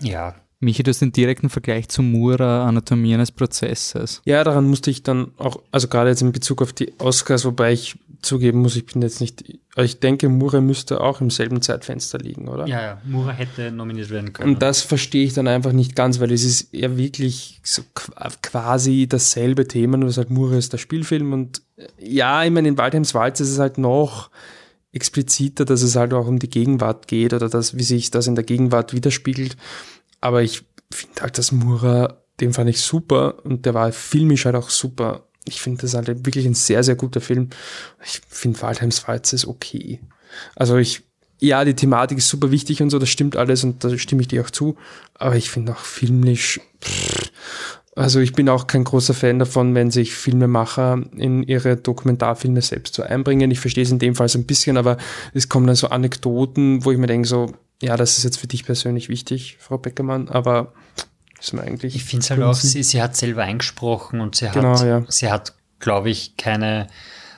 ja. Michi, du hast den direkten Vergleich zu Mura, Anatomie eines Prozesses. Ja, daran musste ich dann auch, also gerade jetzt in Bezug auf die Oscars, wobei ich zugeben muss, ich bin jetzt nicht, aber ich denke, Murray müsste auch im selben Zeitfenster liegen, oder? Ja, ja, Mura hätte nominiert werden können. Und das verstehe ich dann einfach nicht ganz, weil es ist ja wirklich so qu- quasi dasselbe Thema, nur dass halt Murray ist der Spielfilm und äh, ja, ich meine, in Waldheims Walz ist es halt noch expliziter, dass es halt auch um die Gegenwart geht oder das, wie sich das in der Gegenwart widerspiegelt. Aber ich finde halt, dass Mura, den fand ich super und der war filmisch halt auch super. Ich finde das halt wirklich ein sehr, sehr guter Film. Ich finde Waldheims Walz ist okay. Also ich, ja, die Thematik ist super wichtig und so, das stimmt alles und da stimme ich dir auch zu. Aber ich finde auch filmisch, pff, also ich bin auch kein großer Fan davon, wenn sich Filmemacher in ihre Dokumentarfilme selbst so einbringen. Ich verstehe es in dem Fall so ein bisschen, aber es kommen dann so Anekdoten, wo ich mir denke, so, ja, das ist jetzt für dich persönlich wichtig, Frau Beckermann, aber ist mir eigentlich. Ich finde es halt auch, sie, sie hat selber eingesprochen und sie Genau, hat, ja. sie hat, glaube ich, keine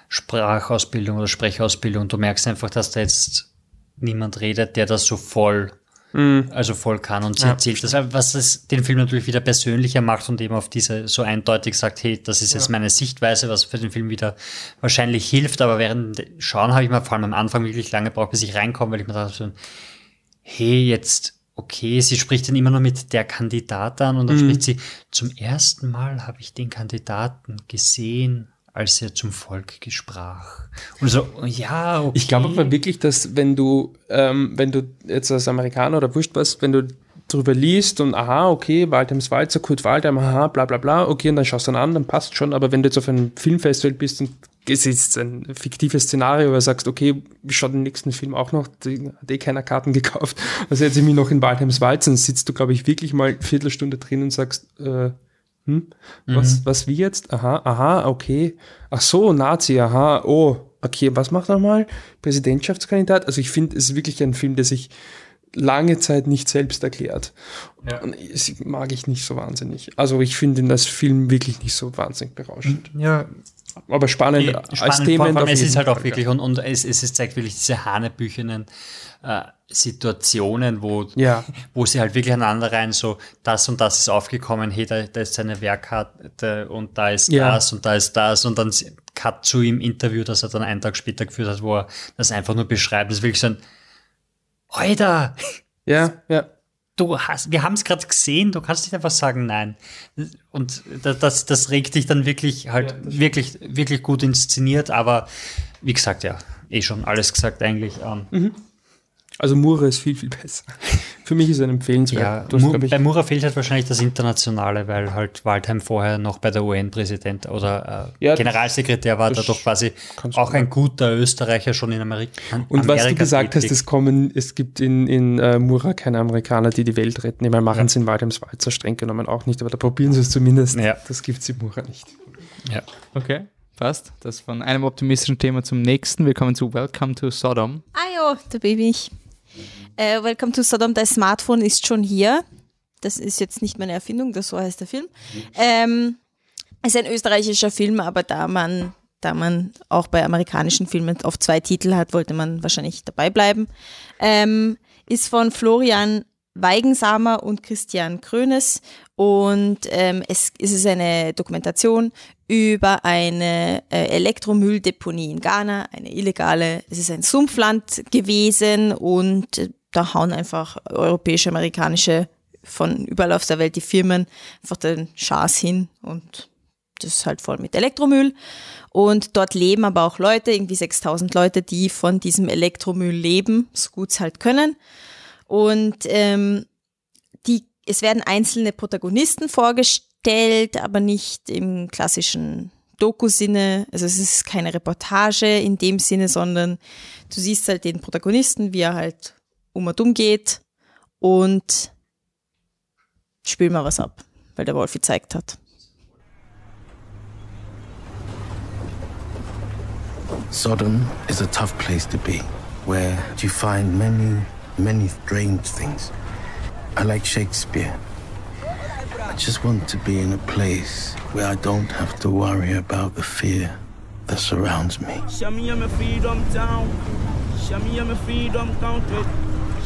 Sprachausbildung oder Sprechausbildung. Du merkst einfach, dass da jetzt niemand redet, der das so voll, also voll kann. Und sie Ja, erzählt das, was das den Film natürlich wieder persönlicher macht und eben auf diese so eindeutig sagt, hey, das ist jetzt meine Sichtweise, was für den Film wieder wahrscheinlich hilft. Aber während Schauen habe ich mir vor allem am Anfang wirklich lange gebraucht, bis ich reinkomme, weil ich mir dachte, so, hey, jetzt, okay, sie spricht dann immer nur mit der Kandidat an und dann spricht sie, zum ersten Mal habe ich den Kandidaten gesehen, als er zum Volk gesprach. Und so, ja, okay. Ich glaube aber wirklich, dass wenn du, ähm, wenn du jetzt als Amerikaner oder wurscht was, wenn du drüber liest und aha, okay, Waldheims Walzer, Kurt Waldheim, aha, bla bla bla, okay, und dann schaust du dann an, dann passt schon, aber wenn du jetzt auf einem Filmfestival bist und es ist ein fiktives Szenario, weil du sagst, okay, ich schau den nächsten Film auch noch, die hat eh keiner Karten gekauft, also setze ich mich noch in Waldheims Walzer, dann sitzt du, glaube ich, wirklich mal eine Viertelstunde drin und sagst, äh, hm, was, was wie jetzt? Aha, aha, okay. Ach so, Nazi, aha, oh, okay, was macht er mal? Präsidentschaftskandidat? Also ich finde, es ist wirklich ein Film, der sich lange Zeit nicht selbst erklärt. Und das mag ich nicht so wahnsinnig. Also ich finde als Film wirklich nicht so wahnsinnig berauschend. ja, Aber spannend, als spannend, Thema. vor allem, es ist halt auch wirklich, und, und es, es zeigt wirklich diese hanebüchenen äh, Situationen, wo, Ja. wo sie halt wirklich aneinander rein so, das und das ist aufgekommen, hey, da, da ist seine Werkkarte und da ist Ja. das und da ist das und dann Cut zu ihm Interview, das er dann einen Tag später geführt hat, wo er das einfach nur beschreibt. Das ist wirklich so ein, Alter, Ja, ja. Du hast, wir haben es gerade gesehen, du kannst nicht einfach sagen nein. Und das, das, regt dich dann wirklich halt wirklich, wirklich gut inszeniert, aber wie gesagt, ja, eh schon alles gesagt eigentlich. Ähm, Also Mure ist viel, viel besser. Für mich ist er empfehlenswert. ja, Du hast, Mu glaub ich, bei Mura fehlt halt wahrscheinlich das Internationale, weil halt Waldheim vorher noch bei der UN-Präsident oder äh, Ja, Generalsekretär war, das da doch quasi auch ein guter Österreicher schon in Amerika. Und was du Amerika gesagt hast, tätig. es kommen, es gibt in, in äh, Mura keine Amerikaner, die die Welt retten. Ich meine, machen sie in Waldheims Walzer streng genommen auch nicht, aber da probieren sie es zumindest. Ja. Das gibt es in Mura nicht. ja. Okay, passt. Das von einem optimistischen Thema zum nächsten. Wir kommen zu Welcome to Sodom. Ah ja, da bin ich. Äh, Welcome to Sodom, dein Smartphone ist schon hier. Das ist jetzt nicht meine Erfindung, das so heißt der Film. Ähm, ist ein österreichischer Film, aber da man da man auch bei amerikanischen Filmen oft zwei Titel hat, wollte man wahrscheinlich dabei bleiben. Ähm, ist von Florian Weigensamer und Christian Krönes und ähm, es, es ist eine Dokumentation über eine äh, Elektromülldeponie in Ghana, eine illegale. Es ist ein Sumpfland gewesen und äh, da hauen einfach europäische, amerikanische von überall auf der Welt die Firmen einfach den Schaß hin und das ist halt voll mit Elektromüll. Und dort leben aber auch Leute, irgendwie 6000 Leute, die von diesem Elektromüll leben, so gut es halt können. Und ähm, es werden einzelne Protagonisten vorgestellt, aber nicht im klassischen Doku-Sinne. Also es ist keine Reportage in dem Sinne, sondern du siehst halt den Protagonisten, wie er halt um und um geht und spiel mal was ab, weil der Wolf gezeigt hat. Sodom is a tough place to be, where you find many, many strange things. I like Shakespeare. I just want to be in a place where I don't have to worry about the fear that surrounds me. Shami yami freedom town. Shami yami freedom country.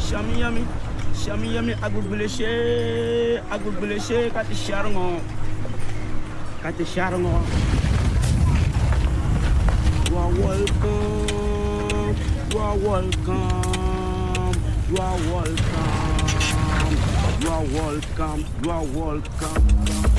Shami yami. Shami yami agulbuleshe. Agulbuleshe kati sharongo. Kati sharongo. You are welcome. You are welcome. You are welcome. You are welcome. You are welcome.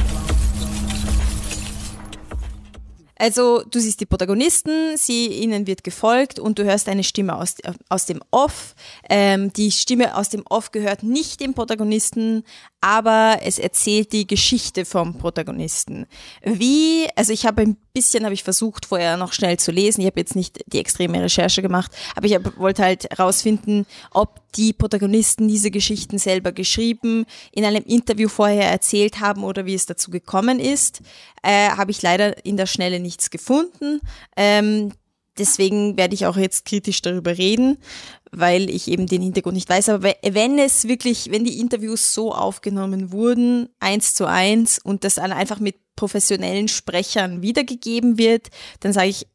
Also du siehst die Protagonisten, sie ihnen wird gefolgt und du hörst eine Stimme aus, aus dem Off. Ähm, die Stimme aus dem Off gehört nicht dem Protagonisten, aber es erzählt die Geschichte vom Protagonisten. Wie, also ich habe ein bisschen, habe ich versucht vorher noch schnell zu lesen. Ich habe jetzt nicht die extreme Recherche gemacht, aber ich hab, wollte halt herausfinden, ob die Protagonisten diese Geschichten selber geschrieben, in einem Interview vorher erzählt haben oder wie es dazu gekommen ist. Äh, habe ich leider in der Schnelle nichts gefunden. Ähm, deswegen werde ich auch jetzt kritisch darüber reden, weil ich eben den Hintergrund nicht weiß. Aber wenn es wirklich, wenn die Interviews so aufgenommen wurden, eins zu eins, und das dann einfach mit professionellen Sprechern wiedergegeben wird, dann sage ich,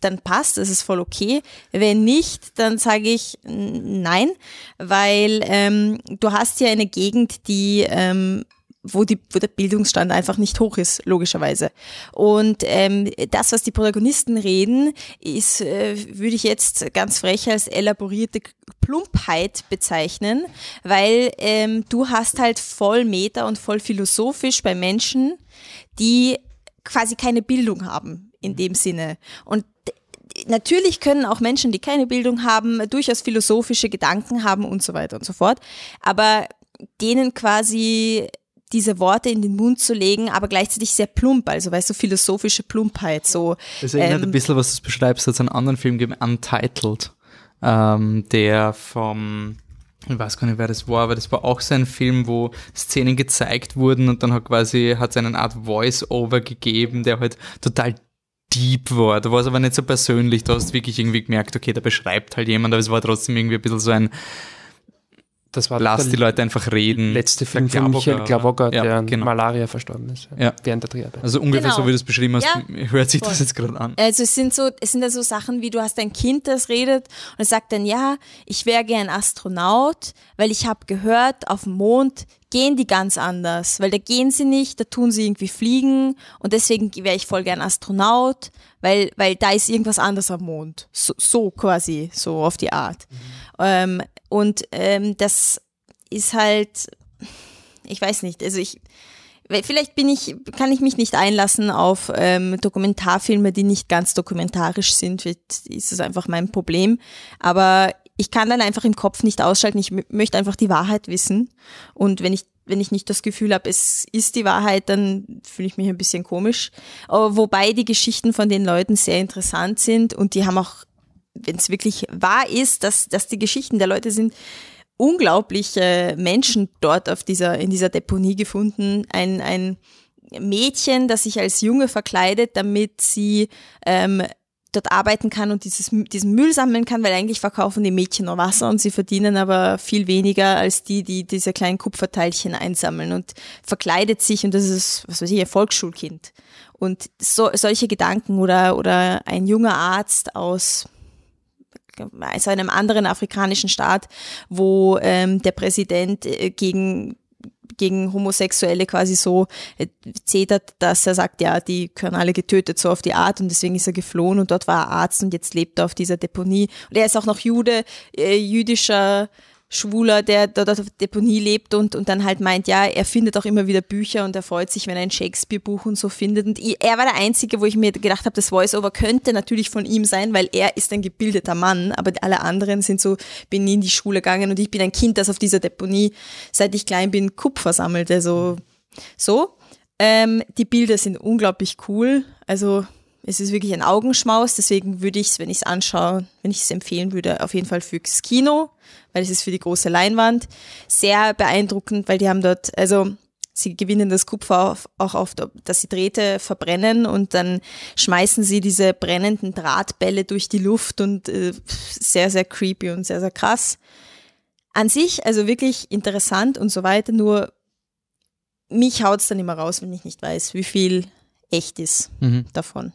dann passt, das ist voll okay. Wenn nicht, dann sage ich nein, weil ähm, du hast ja eine Gegend, die ähm, wo, die, wo der Bildungsstand einfach nicht hoch ist, logischerweise. Und ähm, das, was die Protagonisten reden, ist, äh, würde ich jetzt ganz frech als elaborierte Plumpheit bezeichnen, weil ähm, du hast halt voll Meta und voll philosophisch bei Menschen, die quasi keine Bildung haben in dem Sinne. Und natürlich können auch Menschen, die keine Bildung haben, durchaus philosophische Gedanken haben und so weiter und so fort. Aber denen quasi diese Worte in den Mund zu legen, aber gleichzeitig sehr plump, also weißt du, philosophische Plumpheit. So, Das erinnert ähm, ein bisschen, was du beschreibst, hat es einen anderen Film gegeben, Untitled, ähm, der vom, ich weiß gar nicht, wer das war, aber das war auch so ein Film, wo Szenen gezeigt wurden und dann hat quasi, hat es eine Art Voice-Over gegeben, der halt total deep war. Da war es aber nicht so persönlich, da hast du wirklich irgendwie gemerkt, okay, da beschreibt halt jemand, aber es war trotzdem irgendwie ein bisschen so ein, Das war lass die Leute einfach reden. letzte Film von Michael Glavoga, oder? der ja, an genau. Malaria verstorben ist. Ja. Während der Dreharbeit. Also ungefähr Genau. so, wie du es beschrieben hast, Ja, hört sich voll. das jetzt gerade an. Also es sind so, es sind ja so Sachen wie du hast ein Kind, das redet und es sagt dann, ja, ich wäre gern Astronaut, weil ich habe gehört, auf dem Mond gehen die ganz anders, weil da gehen sie nicht, da tun sie irgendwie fliegen und deswegen wäre ich voll gern Astronaut, weil, weil da ist irgendwas anderes am Mond. So, so quasi, so auf die Art. Ähm, und ähm, das ist halt, ich weiß nicht, also ich, Vielleicht bin ich, kann ich mich nicht einlassen auf ähm, Dokumentarfilme, die nicht ganz dokumentarisch sind. Ist es einfach mein Problem. Aber ich kann dann einfach im Kopf nicht ausschalten. Ich mö- möchte einfach die Wahrheit wissen. Und wenn ich wenn ich nicht das Gefühl habe, es ist die Wahrheit, dann fühle ich mich ein bisschen komisch. Wobei die Geschichten von den Leuten sehr interessant sind und die haben auch, wenn es wirklich wahr ist, dass, dass die Geschichten der Leute sind, unglaubliche Menschen dort auf dieser, in dieser Deponie gefunden. Ein, ein Mädchen, das sich als Junge verkleidet, damit sie ähm, dort arbeiten kann und dieses, diesen Müll sammeln kann, weil eigentlich verkaufen die Mädchen nur Wasser und sie verdienen aber viel weniger als die, die diese kleinen Kupferteilchen einsammeln und verkleidet sich und das ist, was weiß ich, ein Volksschulkind und so, solche Gedanken oder, oder ein junger Arzt aus also einem anderen afrikanischen Staat, wo ähm, der Präsident äh, gegen gegen Homosexuelle quasi so äh, zetert, dass er sagt, ja, die können alle getötet, so auf die Art und deswegen ist er geflohen und dort war er Arzt und jetzt lebt er auf dieser Deponie. Und er ist auch noch Jude, äh, jüdischer Schwuler, der dort auf der Deponie lebt und, und dann halt meint, ja, er findet auch immer wieder Bücher und er freut sich, wenn er ein Shakespeare-Buch und so findet. Und er war der Einzige, wo ich mir gedacht habe, das Voice-Over könnte natürlich von ihm sein, weil er ist ein gebildeter Mann, aber alle anderen sind so, bin nie in die Schule gegangen und ich bin ein Kind, das auf dieser Deponie, seit ich klein bin, Kupfer sammelt. Also so. Ähm, die Bilder sind unglaublich cool. Also es ist wirklich ein Augenschmaus, deswegen würde ich es, wenn ich es anschaue, wenn ich es empfehlen würde, auf jeden Fall fürs Kino, weil es ist für die große Leinwand. Sehr beeindruckend, weil die haben dort, also sie gewinnen das Kupfer auch auf, dass sie Drähte verbrennen und dann schmeißen sie diese brennenden Drahtbälle durch die Luft und äh, sehr, sehr creepy und sehr, sehr krass. An sich, also wirklich interessant und so weiter, nur mich haut es dann immer raus, wenn ich nicht weiß, wie viel echt ist Mhm. davon.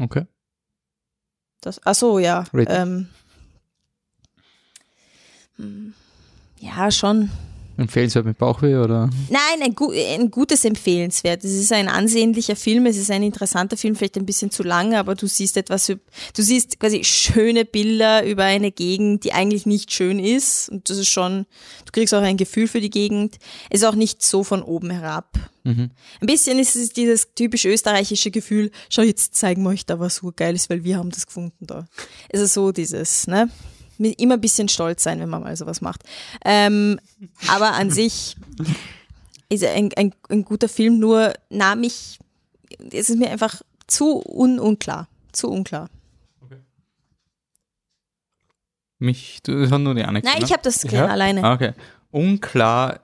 Okay. Das, ach so, ja. Ähm, hm, ja, schon. Empfehlenswert mit Bauchweh oder? Nein, ein, ein gutes Empfehlenswert. Es ist ein ansehnlicher Film, es ist ein interessanter Film, vielleicht ein bisschen zu lang, aber du siehst etwas, du siehst quasi schöne Bilder über eine Gegend, die eigentlich nicht schön ist. Und das ist schon, du kriegst auch ein Gefühl für die Gegend. Es ist auch nicht so von oben herab. Mhm. Ein bisschen ist es dieses typisch österreichische Gefühl, schau, jetzt zeigen wir euch da was so geil ist, weil wir haben das gefunden da. Also so dieses, ne? Immer ein bisschen stolz sein, wenn man mal sowas macht. Ähm, aber an sich ist ein, ein, ein guter Film, nur nahm ich, es ist mir einfach zu un unklar. Zu unklar. Mich, du hast nur die Anekdote. Nein, ich ne? habe das gerne alleine. Ah, Okay. Unklar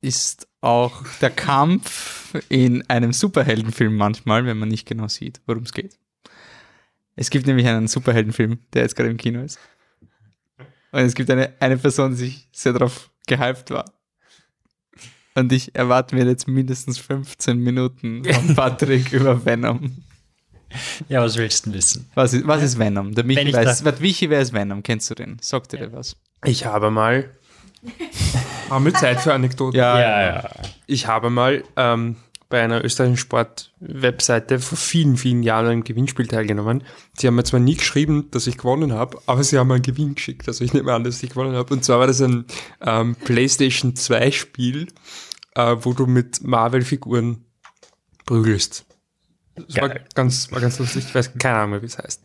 ist auch der Kampf in einem Superheldenfilm manchmal, wenn man nicht genau sieht, worum es geht. Es gibt nämlich einen Superheldenfilm, der jetzt gerade im Kino ist. Und es gibt eine, eine Person, die sich sehr darauf gehypt war. Und ich erwarte mir jetzt mindestens 15 Minuten von Patrick über Venom. Ja, was willst du denn wissen? Was ist, was ist Venom? Der Wenn Michi ich weiß, da- was Michi, wer ist Venom? Kennst du den? Sagt dir der was? Ich habe mal. Haben wir Zeit für Anekdoten? Ja, Ja, ja. Ich habe mal ähm, bei einer österreichischen Sport-Webseite vor vielen, vielen Jahren an einem Gewinnspiel teilgenommen. Sie haben mir zwar nie geschrieben, dass ich gewonnen habe, aber sie haben mir einen Gewinn geschickt. Also ich nehme an, dass ich gewonnen habe. Und zwar war das ein ähm, PlayStation 2 Spiel, äh, wo du mit Marvel-Figuren prügelst. Das war ganz, war ganz lustig. Ich weiß keine Ahnung mehr, wie es heißt.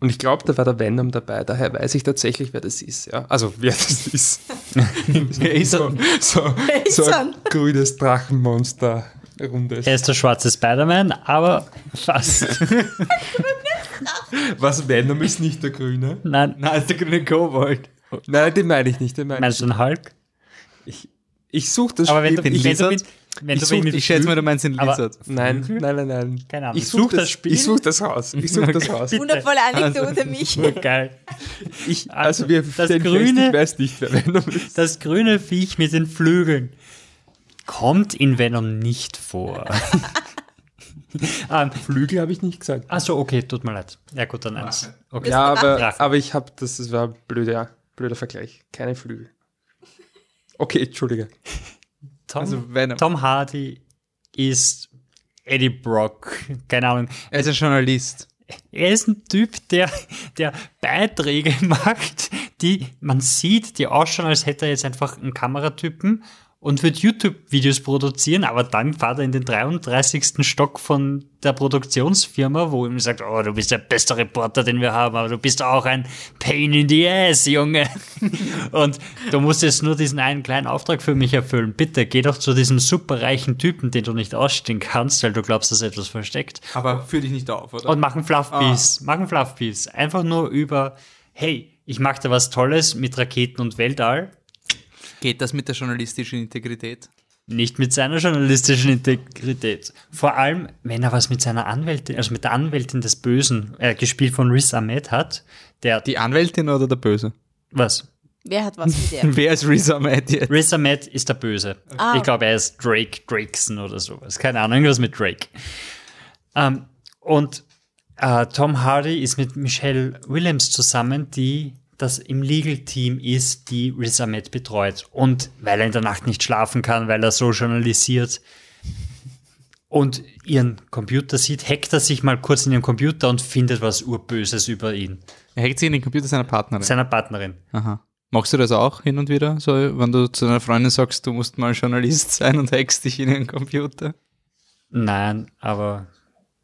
Und ich glaube, da war der Venom dabei. Daher weiß ich tatsächlich, wer das ist. Ja? Also, wer das ist. Wer ist er? so, so, ist so er? ein grünes Drachenmonster. Rundes. Er ist der schwarze Spider-Man, aber fast. Was Venom ist nicht der grüne? Nein, Nein, ist der grüne Kobold. Nein, den meine ich nicht. Den meine meinst ich. du einen Hulk? Ich suche das Aber wenn du, Spiel. wenn du, Lizard? mit, wenn Ich, such, ich schätze mal, du meinst den Lizard. Nein, nein, nein, nein. Keine Ahnung. Ich Such suche das das, Spiel. ich suche das raus. Ich suche das raus. Wundervolle Anekdote, mich. Geil. Ich, also wir das grüne- ich weiß nicht, wer Venom ist. Das grüne Viech mit den Flügeln kommt in Venom nicht vor. ähm, Flügel habe ich nicht gesagt. Achso, okay, tut mir leid. Ja, gut, dann eins. Okay. Ja, aber, aber ich habe, das, das war ein blöder, blöder Vergleich. Keine Flügel. Okay, Entschuldige. Tom, Also Venom. Tom Hardy ist Eddie Brock. Keine Ahnung. Er ist ein Journalist. Er ist ein Typ, der, der Beiträge macht, die man sieht, die ausschauen, als hätte er jetzt einfach einen Kameratypen und wird YouTube-Videos produzieren, aber dann fährt er in den 33. Stock von der Produktionsfirma, wo ihm sagt, oh, du bist der beste Reporter, den wir haben, aber du bist auch ein Pain in the Ass, Junge. Und du musst jetzt nur diesen einen kleinen Auftrag für mich erfüllen. Bitte, geh doch zu diesem superreichen Typen, den du nicht ausstehen kannst, weil du glaubst, dass er etwas versteckt. Aber führ dich nicht auf, oder? Und machen Fluffpiece. Machen Fluffpiece. Einfach nur über, hey, ich mache da was Tolles mit Raketen und Weltall. Geht das mit der journalistischen Integrität? Nicht mit seiner journalistischen Integrität. Vor allem, wenn er was mit seiner Anwältin, also mit der Anwältin des Bösen, äh, gespielt von Riz Ahmed hat, der, Die Anwältin oder der Böse? was? Wer hat was mit der? Wer ist Riz Ahmed jetzt? Riz Ahmed ist der Böse. Ah, ich glaube, er ist Drake Drakeson oder sowas. Keine Ahnung, irgendwas mit Drake. Ähm, und äh, Tom Hardy ist mit Michelle Williams zusammen, die das im Legal-Team ist, die Riz Ahmed betreut. Und weil er in der Nacht nicht schlafen kann, weil er so journalisiert und ihren Computer sieht, hackt er sich mal kurz in ihren Computer und findet was Urböses über ihn. Er hackt sich in den Computer seiner Partnerin. Seiner Partnerin. Aha. Machst du das auch hin und wieder? So, wenn du zu einer Freundin sagst, du musst mal Journalist sein und hackst dich in ihren Computer? Nein, aber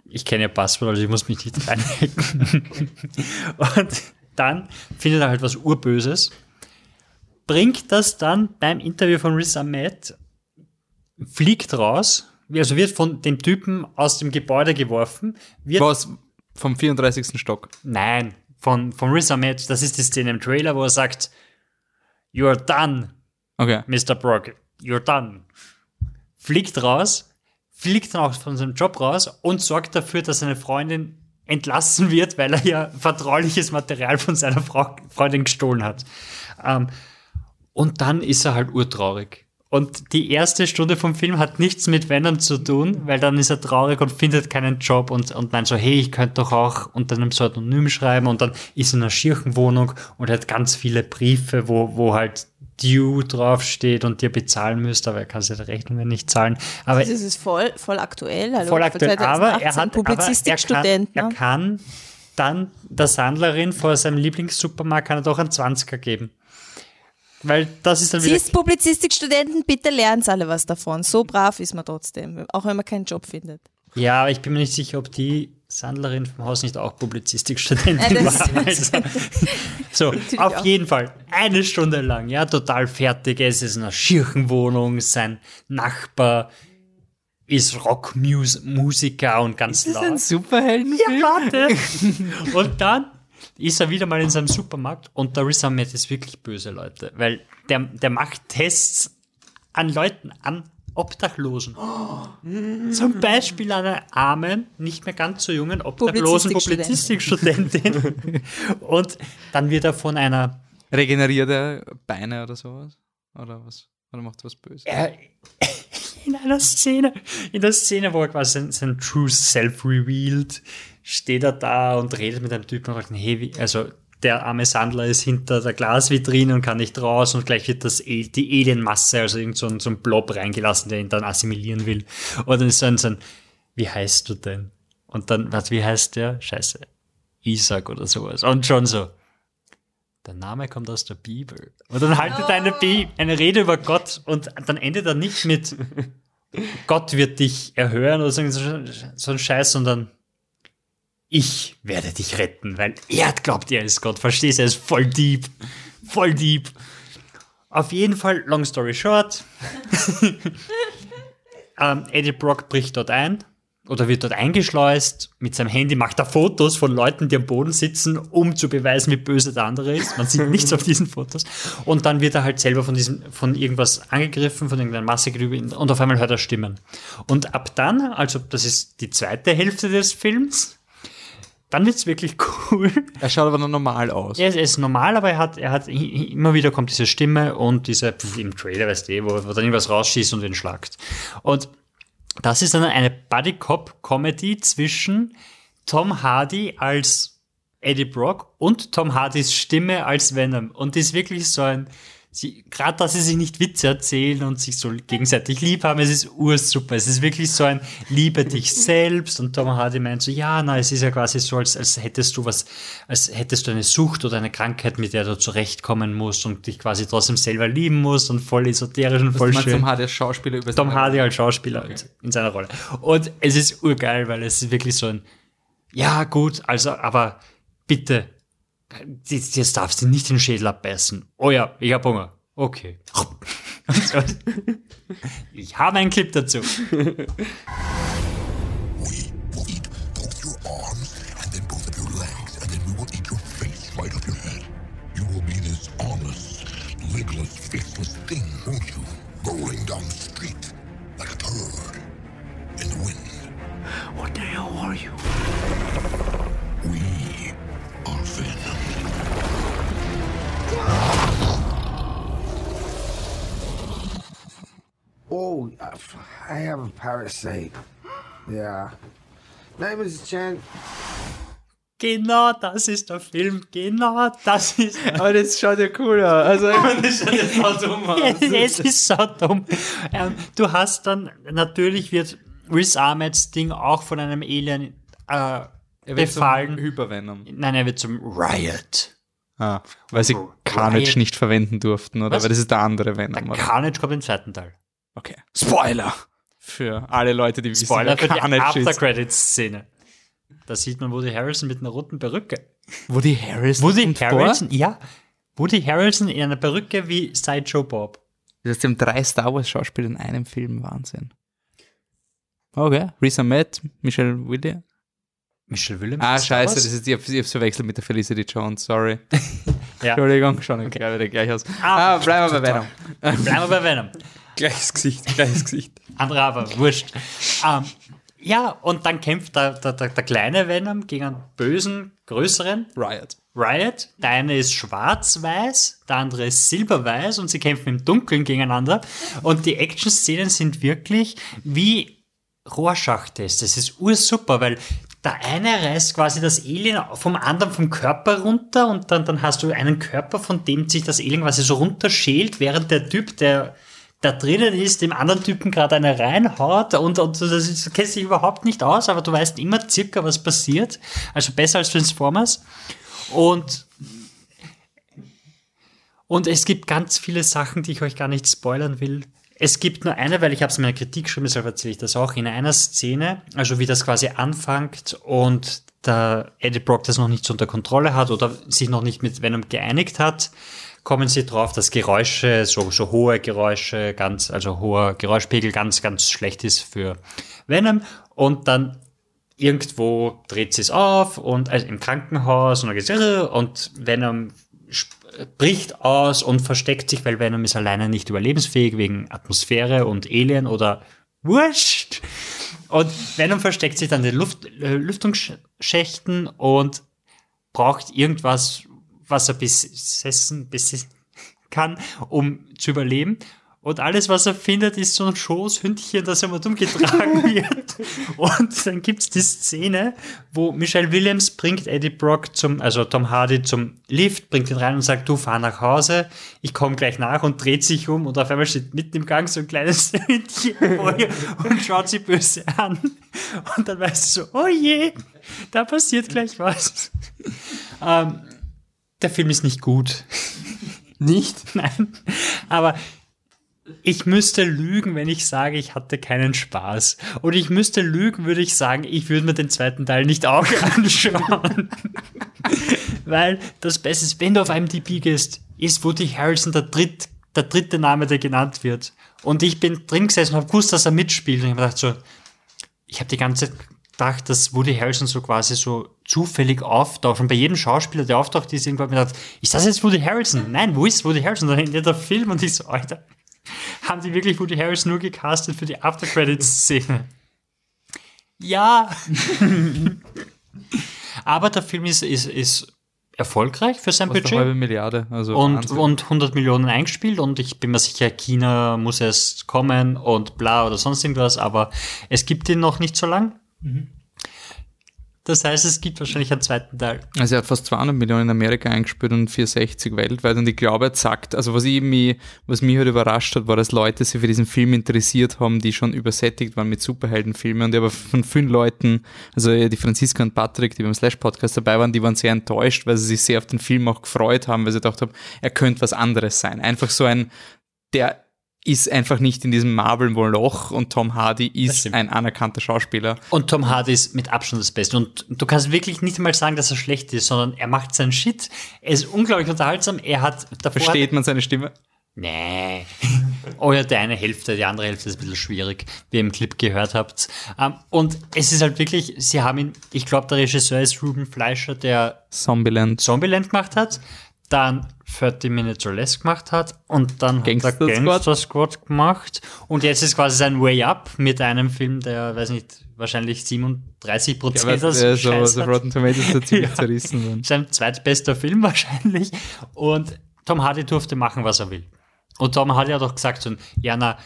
ich kenne ja Passwort, also ich muss mich nicht reinhacken. und dann findet er halt was Urböses, bringt das dann beim Interview von Riz Ahmed, fliegt raus, also wird von dem Typen aus dem Gebäude geworfen, wird Was? Vom 34. Stock. Nein, von, von Riz Ahmed, das ist die Szene im Trailer, wo er sagt, You're done, Okay. Mr. Brock, you're done. Fliegt raus, fliegt dann auch von seinem Job raus und sorgt dafür, dass seine Freundin entlassen wird, weil er ja vertrauliches Material von seiner Frau, Freundin gestohlen hat. Ähm, und dann ist er halt urtraurig. Und die erste Stunde vom Film hat nichts mit Venom zu tun, weil dann ist er traurig und findet keinen Job und, und meint so, hey, ich könnte doch auch unter einem Pseudonym schreiben und dann ist er in einer Schirchenwohnung und hat ganz viele Briefe, wo, wo halt Due draufsteht und dir bezahlen müsst, aber er kann seine Rechnungen nicht zahlen. Aber Das ist voll, voll aktuell. Hallo, voll aktuell, aber er 2018, hat Publizistikstudent. er, ne? kann, er kann dann der Sandlerin vor seinem Lieblingssupermarkt kann er doch einen 20er geben. Weil das ist dann wieder Siehst, Publizistikstudenten, bitte lernt alle was davon. So brav ist man trotzdem, auch wenn man keinen Job findet. Ja, aber ich bin mir nicht sicher, ob die Sandlerin vom Haus nicht auch Publizistikstudentin Ja, das war. Also, so, auf auch. jeden Fall. Eine Stunde lang, ja, total fertig. Es ist in einer Schirchenwohnung. Sein Nachbar ist Rockmusiker und ganz Das ist ein laut. Superheldenfilm. Ja, warte. und dann ist er wieder mal in seinem Supermarkt und der Riz Ahmed ist wirklich böse, Leute. Weil der, der macht Tests an Leuten, an Obdachlosen. Zum Beispiel einer armen, nicht mehr ganz so jungen, obdachlosen Publizistikstudentin. Publizistikstudentin. und dann wird er von einer Regeneriert er Beine oder sowas? Oder was? Oder macht er was Böses? er, in einer Szene, in der Szene, wo er quasi sein, sein True Self revealed, steht er da und redet mit einem Typen und sagt, hey, wie, also der arme Sandler ist hinter der Glasvitrine und kann nicht raus und gleich wird das El- die Alienmasse, also irgend so ein, so ein Blob reingelassen, der ihn dann assimilieren will. Und dann ist so ein, so ein wie heißt du denn? Und dann, was, wie heißt der? Scheiße. Isaac oder sowas. Und schon so. Der Name kommt aus der Bibel. Und dann haltet er eine, Bi eine Rede über Gott und dann endet er nicht mit Gott wird dich erhören oder so, so ein Scheiß, sondern ich werde dich retten, weil er glaubt, er ist Gott. Verstehst du? Er ist voll deep. Voll deep. Auf jeden Fall, long story short. ähm, Eddie Brock bricht dort ein oder wird dort eingeschleust mit seinem Handy, macht er Fotos von Leuten, die am Boden sitzen, um zu beweisen, wie böse der andere ist. Man sieht nichts auf diesen Fotos. Und dann wird er halt selber von diesem, von irgendwas angegriffen, von irgendeiner Masse gerüber und auf einmal hört er Stimmen. Und ab dann, also das ist die zweite Hälfte des Films, dann wird's wirklich cool. Er schaut aber noch normal aus. Er ist, er ist normal, aber er hat, er hat immer wieder kommt diese Stimme und diese pf, im Trailer, weißt du, wo, wo dann irgendwas rausschießt und ihn schlagt. Und das ist dann eine Buddy-Cop-Comedy zwischen Tom Hardy als Eddie Brock und Tom Hardys Stimme als Venom. Und die ist wirklich so ein, sie, gerade dass sie sich nicht Witze erzählen und sich so gegenseitig lieb haben, es ist ursuper. Es ist wirklich so ein Liebe dich selbst und Tom Hardy meint so, ja, na, es ist ja quasi so, als, als hättest du was, als hättest du eine Sucht oder eine Krankheit, mit der du zurechtkommen musst und dich quasi trotzdem selber lieben musst und voll esoterisch und voll schön. Tom Hardy als Schauspieler über Tom Hardy als Schauspieler in seiner Rolle. Und es ist urgeil, weil es ist wirklich so ein, ja gut, also, aber bitte, jetzt jetzt darfst du nicht den Schädel abbeißen. Oh ja, ich hab Hunger. Okay. Ich habe einen Clip dazu. I have a parasite. Yeah. Name is Chen. Genau das ist der Film. Genau das ist. Aber das schaut ja cool aus. Also, ich meine, das schaut ja so dumm aus. es ist so dumm. Ähm, du hast dann, natürlich wird Riz Ahmeds Ding auch von einem Alien äh, Er wird befallen. zum Hypervenom. Nein, er wird zum Riot. Ah, weil sie Carnage Riot. nicht verwenden durften, oder? Was? Weil das ist der andere Venom, oder? Carnage kommt im zweiten Teil. Okay. Spoiler! Für alle Leute, die wissen, Spoiler für die ist. After-Credits-Szene. Da sieht man Woody Harrelson mit einer roten Perücke. Woody Harrelson Woody? Harrelson, ja. Woody Harrelson in einer Perücke wie Sideshow Bob. Das heißt, sie haben drei Star Wars Schauspieler in einem Film. Wahnsinn. Okay. Riz Ahmed, Michelle Williams. Michelle Williams. Ah, ist scheiße, das ist, ich hab's, ich hab's verwechselt mit der Felicity Jones, sorry. Ja. Entschuldigung, schauen wir gleich wieder gleich aus. Ah, bleiben wir bei Venom. Bleiben wir bei Venom. Gleiches Gesicht, gleiches Gesicht. Andere aber, wurscht. Ähm, ja, und dann kämpft der, der, der, der kleine Venom gegen einen bösen, größeren Riot. Riot. Der eine ist schwarz-weiß, der andere ist silberweiß und sie kämpfen im Dunkeln gegeneinander. Und die Action-Szenen sind wirklich wie Rorschach-Test. Das ist ursuper, weil der eine reißt quasi das Alien vom anderen vom Körper runter und dann, dann hast du einen Körper, von dem sich das Alien quasi so runterschält, während der Typ, der da drinnen ist, dem anderen Typen gerade eine reinhaut und, und das ist, du kennst dich überhaupt nicht aus, aber du weißt immer circa, was passiert. Also besser als Transformers. Und und es gibt ganz viele Sachen, die ich euch gar nicht spoilern will. Es gibt nur eine, weil ich habe es in meiner Kritik geschrieben, deshalb erzähle ich das auch, in einer Szene, also wie das quasi anfängt und der Eddie Brock das noch nicht so unter Kontrolle hat oder sich noch nicht mit Venom geeinigt hat, kommen sie drauf, dass Geräusche, so, so hohe Geräusche, ganz, also hoher Geräuschpegel ganz, ganz schlecht ist für Venom und dann irgendwo dreht sie es auf und also im Krankenhaus und dann geht's und Venom bricht aus und versteckt sich, weil Venom ist alleine nicht überlebensfähig wegen Atmosphäre und Alien oder Wurscht. Und Venom versteckt sich dann in den Luft, äh, Lüftungsschächten und braucht irgendwas, was er besessen, besessen kann, um zu überleben. Und alles, was er findet, ist so ein Schoßhündchen, das immer umgetragen wird. Und dann gibt's die Szene, wo Michelle Williams bringt Eddie Brock zum, also Tom Hardy zum Lift, bringt ihn rein und sagt, du fahr nach Hause, ich komme gleich nach und dreht sich um und auf einmal steht mitten im Gang so ein kleines Hündchen vor ihr und schaut sie böse an. Und dann weißt du so, oh je, da passiert gleich was. ähm, der Film ist nicht gut. Nicht? Nein. Aber ich müsste lügen, wenn ich sage, ich hatte keinen Spaß. Und ich müsste lügen, würde ich sagen, ich würde mir den zweiten Teil nicht auch anschauen. Weil das Beste ist, wenn du auf IMDb gehst, ist Woody Harrelson der, dritt, der dritte Name, der genannt wird. Und ich bin drin gesessen und habe gewusst, dass er mitspielt. Und ich habe gedacht so, ich habe die ganze Zeit gedacht, dass Woody Harrelson so quasi so zufällig auftaucht. Und bei jedem Schauspieler, der auftaucht, ist irgendwann mir gedacht, ist das jetzt Woody Harrelson? Nein, wo ist Woody Harrelson? Dann endet der Film und ich so, Alter, haben die wirklich Woody Harrelson nur gecastet für die After-Credits-Szene? Ja. Aber der Film ist, ist, ist erfolgreich für sein Kostet eine halbe Budget. Milliarde. Also Und, Wahnsinn. und 100 Millionen eingespielt und ich bin mir sicher, China muss erst kommen und bla oder sonst irgendwas, aber es gibt ihn noch nicht so lang. Das heißt, es gibt wahrscheinlich einen zweiten Teil. Also er hat fast 200 Millionen in Amerika eingespielt und 460 weltweit und ich glaube, er sagt, also was ich mich, was mich halt überrascht hat, war, dass Leute sich für diesen Film interessiert haben, die schon übersättigt waren mit Superheldenfilmen und ich habe von vielen Leuten, also die Franziska und Patrick, die beim Slash-Podcast dabei waren, die waren sehr enttäuscht, weil sie sich sehr auf den Film auch gefreut haben, weil sie gedacht haben, er könnte was anderes sein. Einfach so ein, der ist einfach nicht in diesem Marvel-Moloch und Tom Hardy ist ein anerkannter Schauspieler. Und Tom Hardy ist mit Abstand das Beste. Und du kannst wirklich nicht einmal sagen, dass er schlecht ist, sondern er macht seinen Shit. Er ist unglaublich unterhaltsam. Er hat davor. Versteht man seine Stimme? Nee. Oh ja, die eine Hälfte, die andere Hälfte ist ein bisschen schwierig, wie ihr im Clip gehört habt. Ähm, Und es ist halt wirklich, sie haben ihn, ich glaube, der Regisseur ist Ruben Fleischer, der Zombieland. Zombieland gemacht hat, dann 30 Minutes or Less gemacht hat und dann Gangster hat er Squad. Gangster Squad gemacht und jetzt ist quasi sein Way Up mit einem Film, der, weiß nicht, wahrscheinlich 37 Ja, Prozent weil, äh, so, so. Rotten Tomatoes ziemlich Ja. zerrissen. Sein zweitbester Film wahrscheinlich. Und Tom Hardy durfte machen, was er will. Und Tom Hardy hat auch gesagt, so, ja, na,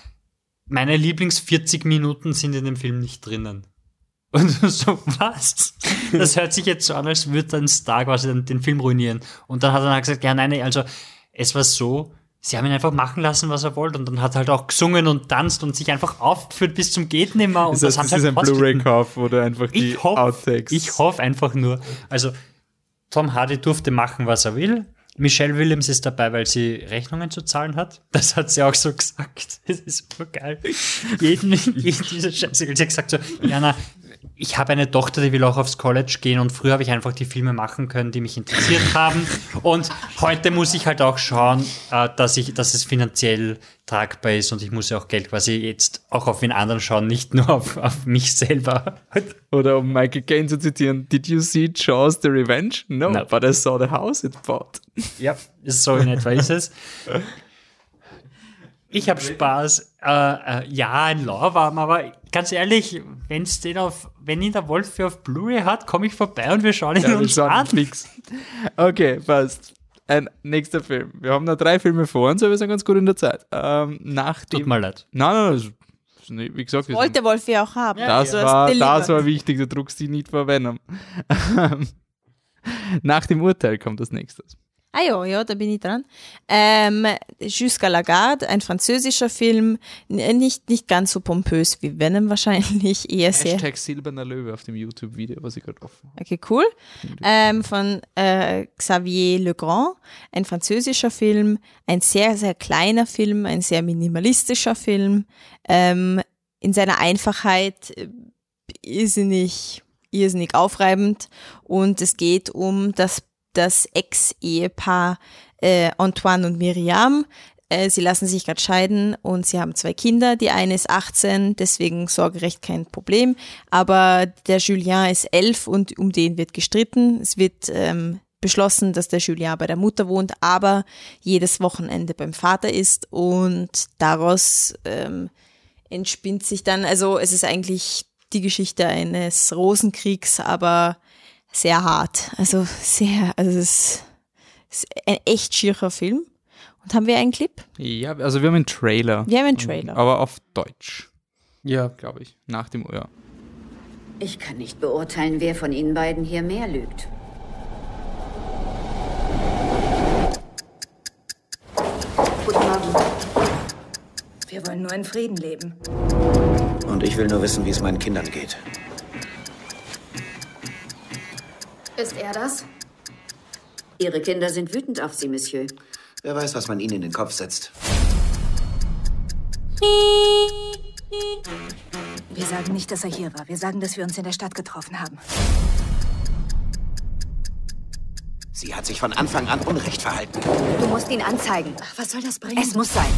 meine Lieblings 40 Minuten sind in dem Film nicht drinnen. Und so, was? Das hört sich jetzt so an, als würde ein Star quasi den, den Film ruinieren. Und dann hat er dann gesagt, ja, nein, nee, also es war so, sie haben ihn einfach machen lassen, was er wollte. Und dann hat er halt auch gesungen und tanzt und sich einfach aufgeführt bis zum geht. Und Das heißt, haben das sie ist halt ein. Blu-ray-Kauf, du einfach die Ich hoffe, Outtakes. ich hoffe einfach nur. Also, Tom Hardy durfte machen, was er will. Michelle Williams ist dabei, weil sie Rechnungen zu zahlen hat. Das hat sie auch so gesagt. Das ist super geil. Jeden, jeden dieser Scheiße. Sie hat gesagt so, Jana, ich habe eine Tochter, die will auch aufs College gehen und früher habe ich einfach die Filme machen können, die mich interessiert haben. Und heute muss ich halt auch schauen, äh, dass ich, dass es finanziell tragbar ist und ich muss ja auch Geld quasi jetzt auch auf den anderen schauen, nicht nur auf, auf mich selber. Oder um Michael Caine zu zitieren, Did you see Jaws the Revenge? No, No. but I saw the house it bought. Ja, so in etwa ist es. Ich habe Spaß. Äh, äh, ja, ein Lauwarm, aber ganz ehrlich, wenn's den auf, wenn ihn der Wolf für auf Blu-ray hat, komme ich vorbei und wir schauen ihn Ja, uns schauen an. fix. Okay, passt. Ein nächster Film. Wir haben noch drei Filme vor uns, aber wir sind ganz gut in der Zeit. Ähm, nach dem. Tut mir leid. Nein, nein, das ist nicht, wie gesagt, sind- Wollte Wolf ja auch haben. das, Du hast war, das war wichtig, du druckst die nicht vor Venom. nach dem Urteil kommt das nächstes. Ah ja, ja, da bin ich dran. Ähm, Jusqu'à la Garde, ein französischer Film, nicht, nicht ganz so pompös wie Venom wahrscheinlich, eher sehr. Hashtag Silberner Löwe auf dem YouTube-Video, was ich gerade offen habe. Okay, cool. Ähm, von äh, Xavier Legrand, ein französischer Film, ein sehr, sehr kleiner Film, ein sehr minimalistischer Film. Ähm, in seiner Einfachheit äh, irrsinnig, irrsinnig aufreibend. Und es geht um das, das Ex-Ehepaar äh, Antoine und Miriam. Äh, Sie lassen sich gerade scheiden und sie haben zwei Kinder. Die eine ist 18, deswegen Sorgerecht kein Problem. Aber der Julien ist 11 und um den wird gestritten. Es wird ähm, beschlossen, dass der Julien bei der Mutter wohnt, aber jedes Wochenende beim Vater ist und daraus ähm, entspinnt sich dann, also es ist eigentlich die Geschichte eines Rosenkriegs, aber sehr hart. Also sehr, also es ist ein echt schierer Film. Und haben wir einen Clip? Ja, also wir haben einen Trailer. Wir haben einen Trailer. Aber auf Deutsch, Ja, glaube ich. Nach dem, ja. Ich kann nicht beurteilen, wer von Ihnen beiden hier mehr lügt. Guten Morgen. Wir wollen nur in Frieden leben. Und ich will nur wissen, wie es meinen Kindern geht. Ist er das? Ihre Kinder sind wütend auf Sie, Monsieur. Wer weiß, was man ihnen in den Kopf setzt. Wir sagen nicht, dass er hier war. Wir sagen, dass wir uns in der Stadt getroffen haben. Sie hat sich von Anfang an unrecht verhalten. Du musst ihn anzeigen. Ach, was soll das bringen? Es muss sein.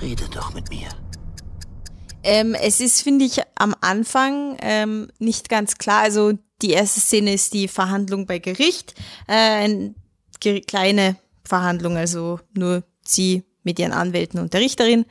Rede doch mit mir. Ähm, es ist, finde ich, am Anfang ähm, nicht ganz klar. Also die erste Szene ist die Verhandlung bei Gericht. Äh, eine kleine Verhandlung, also nur sie mit ihren Anwälten und der Richterin.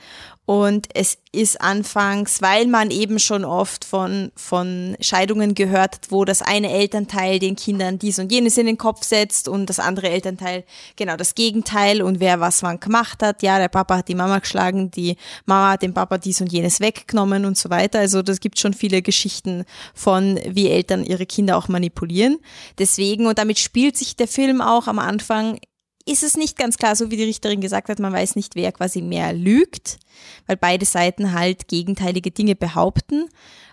Und es ist anfangs, weil man eben schon oft von, von Scheidungen gehört hat, wo das eine Elternteil den Kindern dies und jenes in den Kopf setzt und das andere Elternteil genau das Gegenteil und wer was wann gemacht hat. Ja, der Papa hat die Mama geschlagen, die Mama hat dem Papa dies und jenes weggenommen und so weiter. Also das gibt schon viele Geschichten von, wie Eltern ihre Kinder auch manipulieren. Deswegen, und damit spielt sich der Film auch am Anfang ist es nicht ganz klar, so wie die Richterin gesagt hat, man weiß nicht, wer quasi mehr lügt, weil beide Seiten halt gegenteilige Dinge behaupten.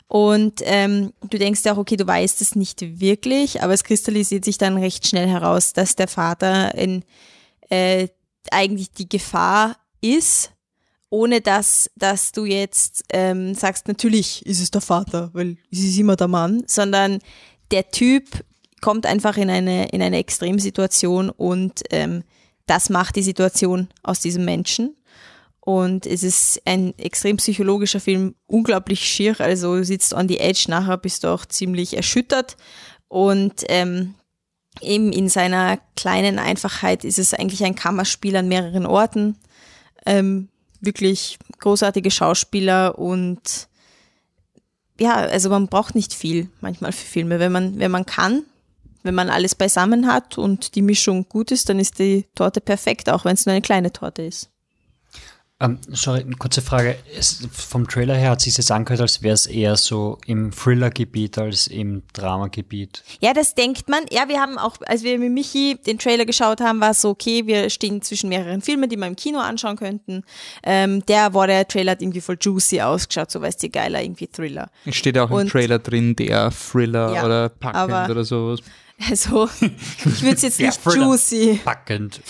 Und ähm, du denkst ja auch, okay, du weißt es nicht wirklich, aber es kristallisiert sich dann recht schnell heraus, dass der Vater in, äh, eigentlich die Gefahr ist, ohne dass, dass du jetzt ähm, sagst, natürlich ist es der Vater, weil es ist immer der Mann, sondern der Typ kommt einfach in eine, in eine Extremsituation und ähm, das macht die Situation aus diesem Menschen. Und es ist ein extrem psychologischer Film, unglaublich schier, also du sitzt on the edge, nachher bist du auch ziemlich erschüttert. Und ähm, eben in seiner kleinen Einfachheit ist es eigentlich ein Kammerspiel an mehreren Orten. Ähm, wirklich großartige Schauspieler und ja, also man braucht nicht viel manchmal für Filme. Wenn man, wenn man kann, wenn man alles beisammen hat und die Mischung gut ist, dann ist die Torte perfekt, auch wenn es nur eine kleine Torte ist. Ähm, sorry, eine kurze Frage. Es, vom Trailer her hat sich das angehört, als wäre es eher so im Thriller-Gebiet als im Drama-Gebiet. Ja, das denkt man. Ja, wir haben auch, als wir mit Michi den Trailer geschaut haben, war es so, okay, wir stehen zwischen mehreren Filmen, die wir im Kino anschauen könnten. Ähm, der war der Trailer hat irgendwie voll juicy ausgeschaut, so weißt du, geiler irgendwie Thriller. Es steht ja auch im Und- Trailer drin, der Thriller Ja, oder packend oder sowas. Also, ich würde es jetzt nicht juicy, Packend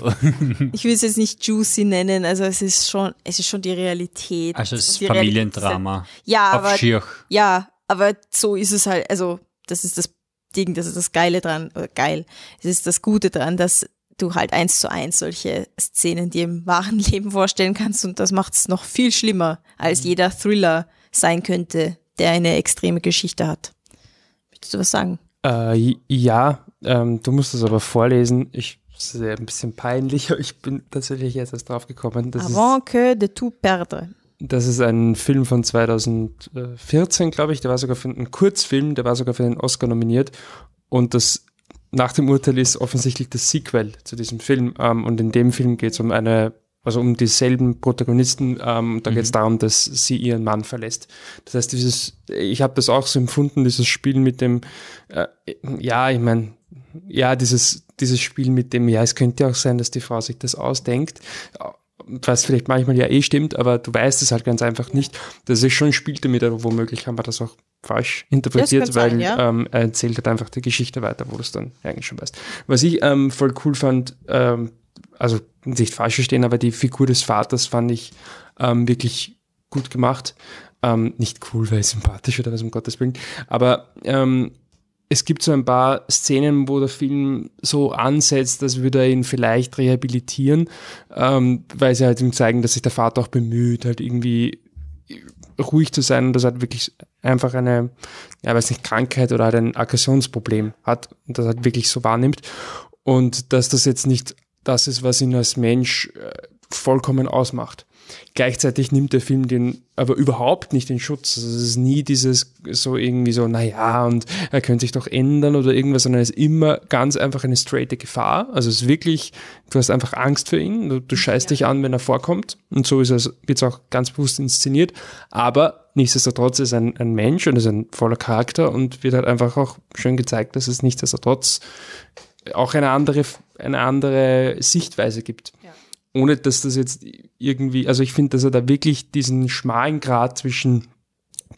oder so. ich würde es jetzt nicht juicy nennen. Also es ist schon, es ist schon die Realität. Also es ist Realität ist Familiendrama. halt- Ja, Auf aber Schier. ja, aber so ist es halt. Also das ist das Ding, das ist das Geile dran. Oder geil. Es ist das Gute dran, dass du halt eins zu eins solche Szenen dir im wahren Leben vorstellen kannst und das macht es noch viel schlimmer, als jeder Thriller sein könnte, der eine extreme Geschichte hat. Willst du was sagen? Äh, ja, ähm, du musst es aber vorlesen. Ich das ist ja ein bisschen peinlich, aber ich bin tatsächlich jetzt erst drauf gekommen. Das ist, Avant que de tout perdre. das ist ein Film von 2014, glaube ich. Der war sogar für ein Kurzfilm, der war sogar für den Oscar nominiert. Und das nach dem Urteil ist offensichtlich das Sequel zu diesem Film. Ähm, und in dem Film geht es um eine, also um dieselben Protagonisten. Ähm, da geht es darum, dass sie ihren Mann verlässt. Das heißt, dieses, ich habe das auch so empfunden, dieses Spiel mit dem, äh, ja, ich meine, ja, dieses, dieses Spiel mit dem, ja, es könnte auch sein, dass die Frau sich das ausdenkt, was vielleicht manchmal ja eh stimmt, aber du weißt es halt ganz einfach nicht. Das ist schon ein Spiel damit, aber womöglich haben wir das auch falsch interpretiert, kann sein, weil ja. ähm, er erzählt halt einfach die Geschichte weiter, wo du es dann eigentlich schon weißt. Was ich ähm, voll cool fand, ähm, also nicht falsch verstehen, aber die Figur des Vaters fand ich ähm, wirklich gut gemacht. Ähm, nicht cool, weil sympathisch oder was um Gottes Willen, aber ähm, es gibt so ein paar Szenen, wo der Film so ansetzt, als würde er ihn vielleicht rehabilitieren, ähm, weil sie halt ihm zeigen, dass sich der Vater auch bemüht, halt irgendwie ruhig zu sein und dass er wirklich einfach eine, ja, weiß nicht, Krankheit oder halt ein Aggressionsproblem hat und das halt wirklich so wahrnimmt. Und dass das jetzt nicht das ist, was ihn als Mensch äh, vollkommen ausmacht. Gleichzeitig nimmt der Film den aber überhaupt nicht in Schutz. Also es ist nie dieses so irgendwie so, naja, und er könnte sich doch ändern oder irgendwas, sondern es ist immer ganz einfach eine straighte Gefahr. Also es ist wirklich, du hast einfach Angst für ihn, du, du scheißt dich an, wenn er vorkommt. Und so ist es, wird es auch ganz bewusst inszeniert. Aber nichtsdestotrotz ist er ein, ein Mensch und ist ein voller Charakter und wird halt einfach auch schön gezeigt, dass es nichtsdestotrotz auch eine andere, eine andere Sichtweise gibt. Ohne dass das jetzt irgendwie, also ich finde, dass er da wirklich diesen schmalen Grad zwischen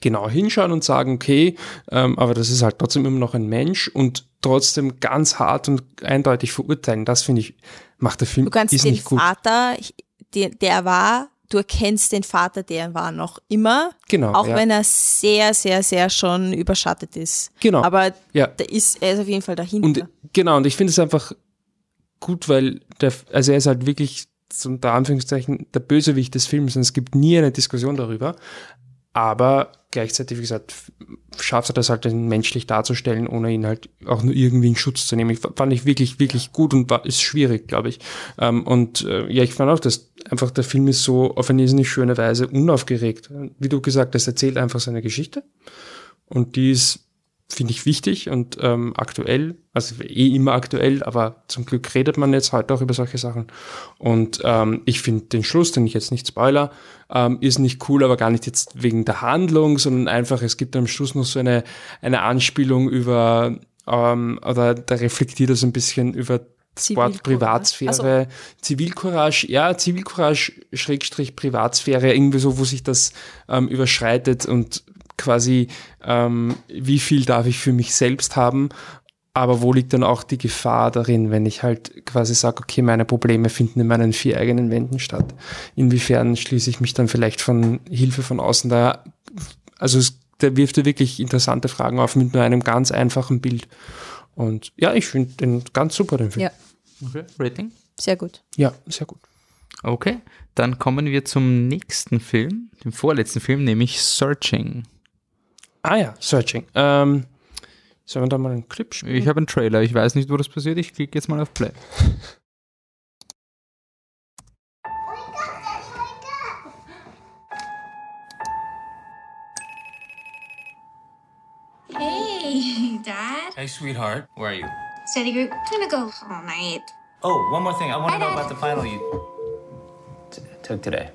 genau hinschauen und sagen, okay, ähm, aber das ist halt trotzdem immer noch ein Mensch und trotzdem ganz hart und eindeutig verurteilen. Das finde ich, macht der Film Du kannst den nicht gut. Vater, der, der er war, du erkennst den Vater, der er war, noch immer. Genau, Auch ja. wenn er sehr, sehr, sehr schon überschattet ist. Genau, Aber ja. da ist, er ist auf jeden Fall dahinter. Und genau, und ich finde es einfach gut, weil der, also er ist halt wirklich so unter Anführungszeichen der Bösewicht des Films und es gibt nie eine Diskussion darüber. Aber gleichzeitig, wie gesagt, schafft er das halt menschlich darzustellen, ohne ihn halt auch nur irgendwie in Schutz zu nehmen. Ich fand ich wirklich, wirklich gut und war, ist schwierig, glaube ich. Ähm, und äh, ja, ich fand auch, dass einfach der Film ist so auf eine irrsinnig schöne Weise unaufgeregt. Wie du gesagt hast, erzählt einfach seine Geschichte. Und die ist, finde ich, wichtig und ähm, aktuell, also eh immer aktuell, aber zum Glück redet man jetzt heute auch über solche Sachen. Und ähm, ich finde den Schluss, den ich jetzt nicht spoiler, ähm, ist nicht cool, aber gar nicht jetzt wegen der Handlung, sondern einfach, es gibt am Schluss noch so eine, eine Anspielung über, ähm, oder da reflektiert er so ein bisschen über das Wort. Privatsphäre, Zivilcourage, ja, Zivilcourage, Schrägstrich Privatsphäre, irgendwie so, wo sich das ähm, überschreitet und quasi, ähm, wie viel darf ich für mich selbst haben, aber wo liegt dann auch die Gefahr darin, wenn ich halt quasi sage, okay, meine Probleme finden in meinen vier eigenen Wänden statt. Inwiefern schließe ich mich dann vielleicht von Hilfe von außen da? Also es, der wirft ja wirklich interessante Fragen auf mit nur einem ganz einfachen Bild. Und ja, ich finde den ganz super, den Film. Ja. Okay. Rating? Sehr gut. Ja, sehr gut. Okay, dann kommen wir zum nächsten Film, dem vorletzten Film, nämlich Searching. Ah ja, Searching. Ähm, sollen wir da mal einen Clip spielen? Ich habe einen Trailer, ich weiß nicht, wo das passiert, ich klicke jetzt mal auf Play. Hey, Dad. Hey, sweetheart. Where are you? Study group. Gonna go all night. Oh, one more thing. I want to know about the final. You t- took today.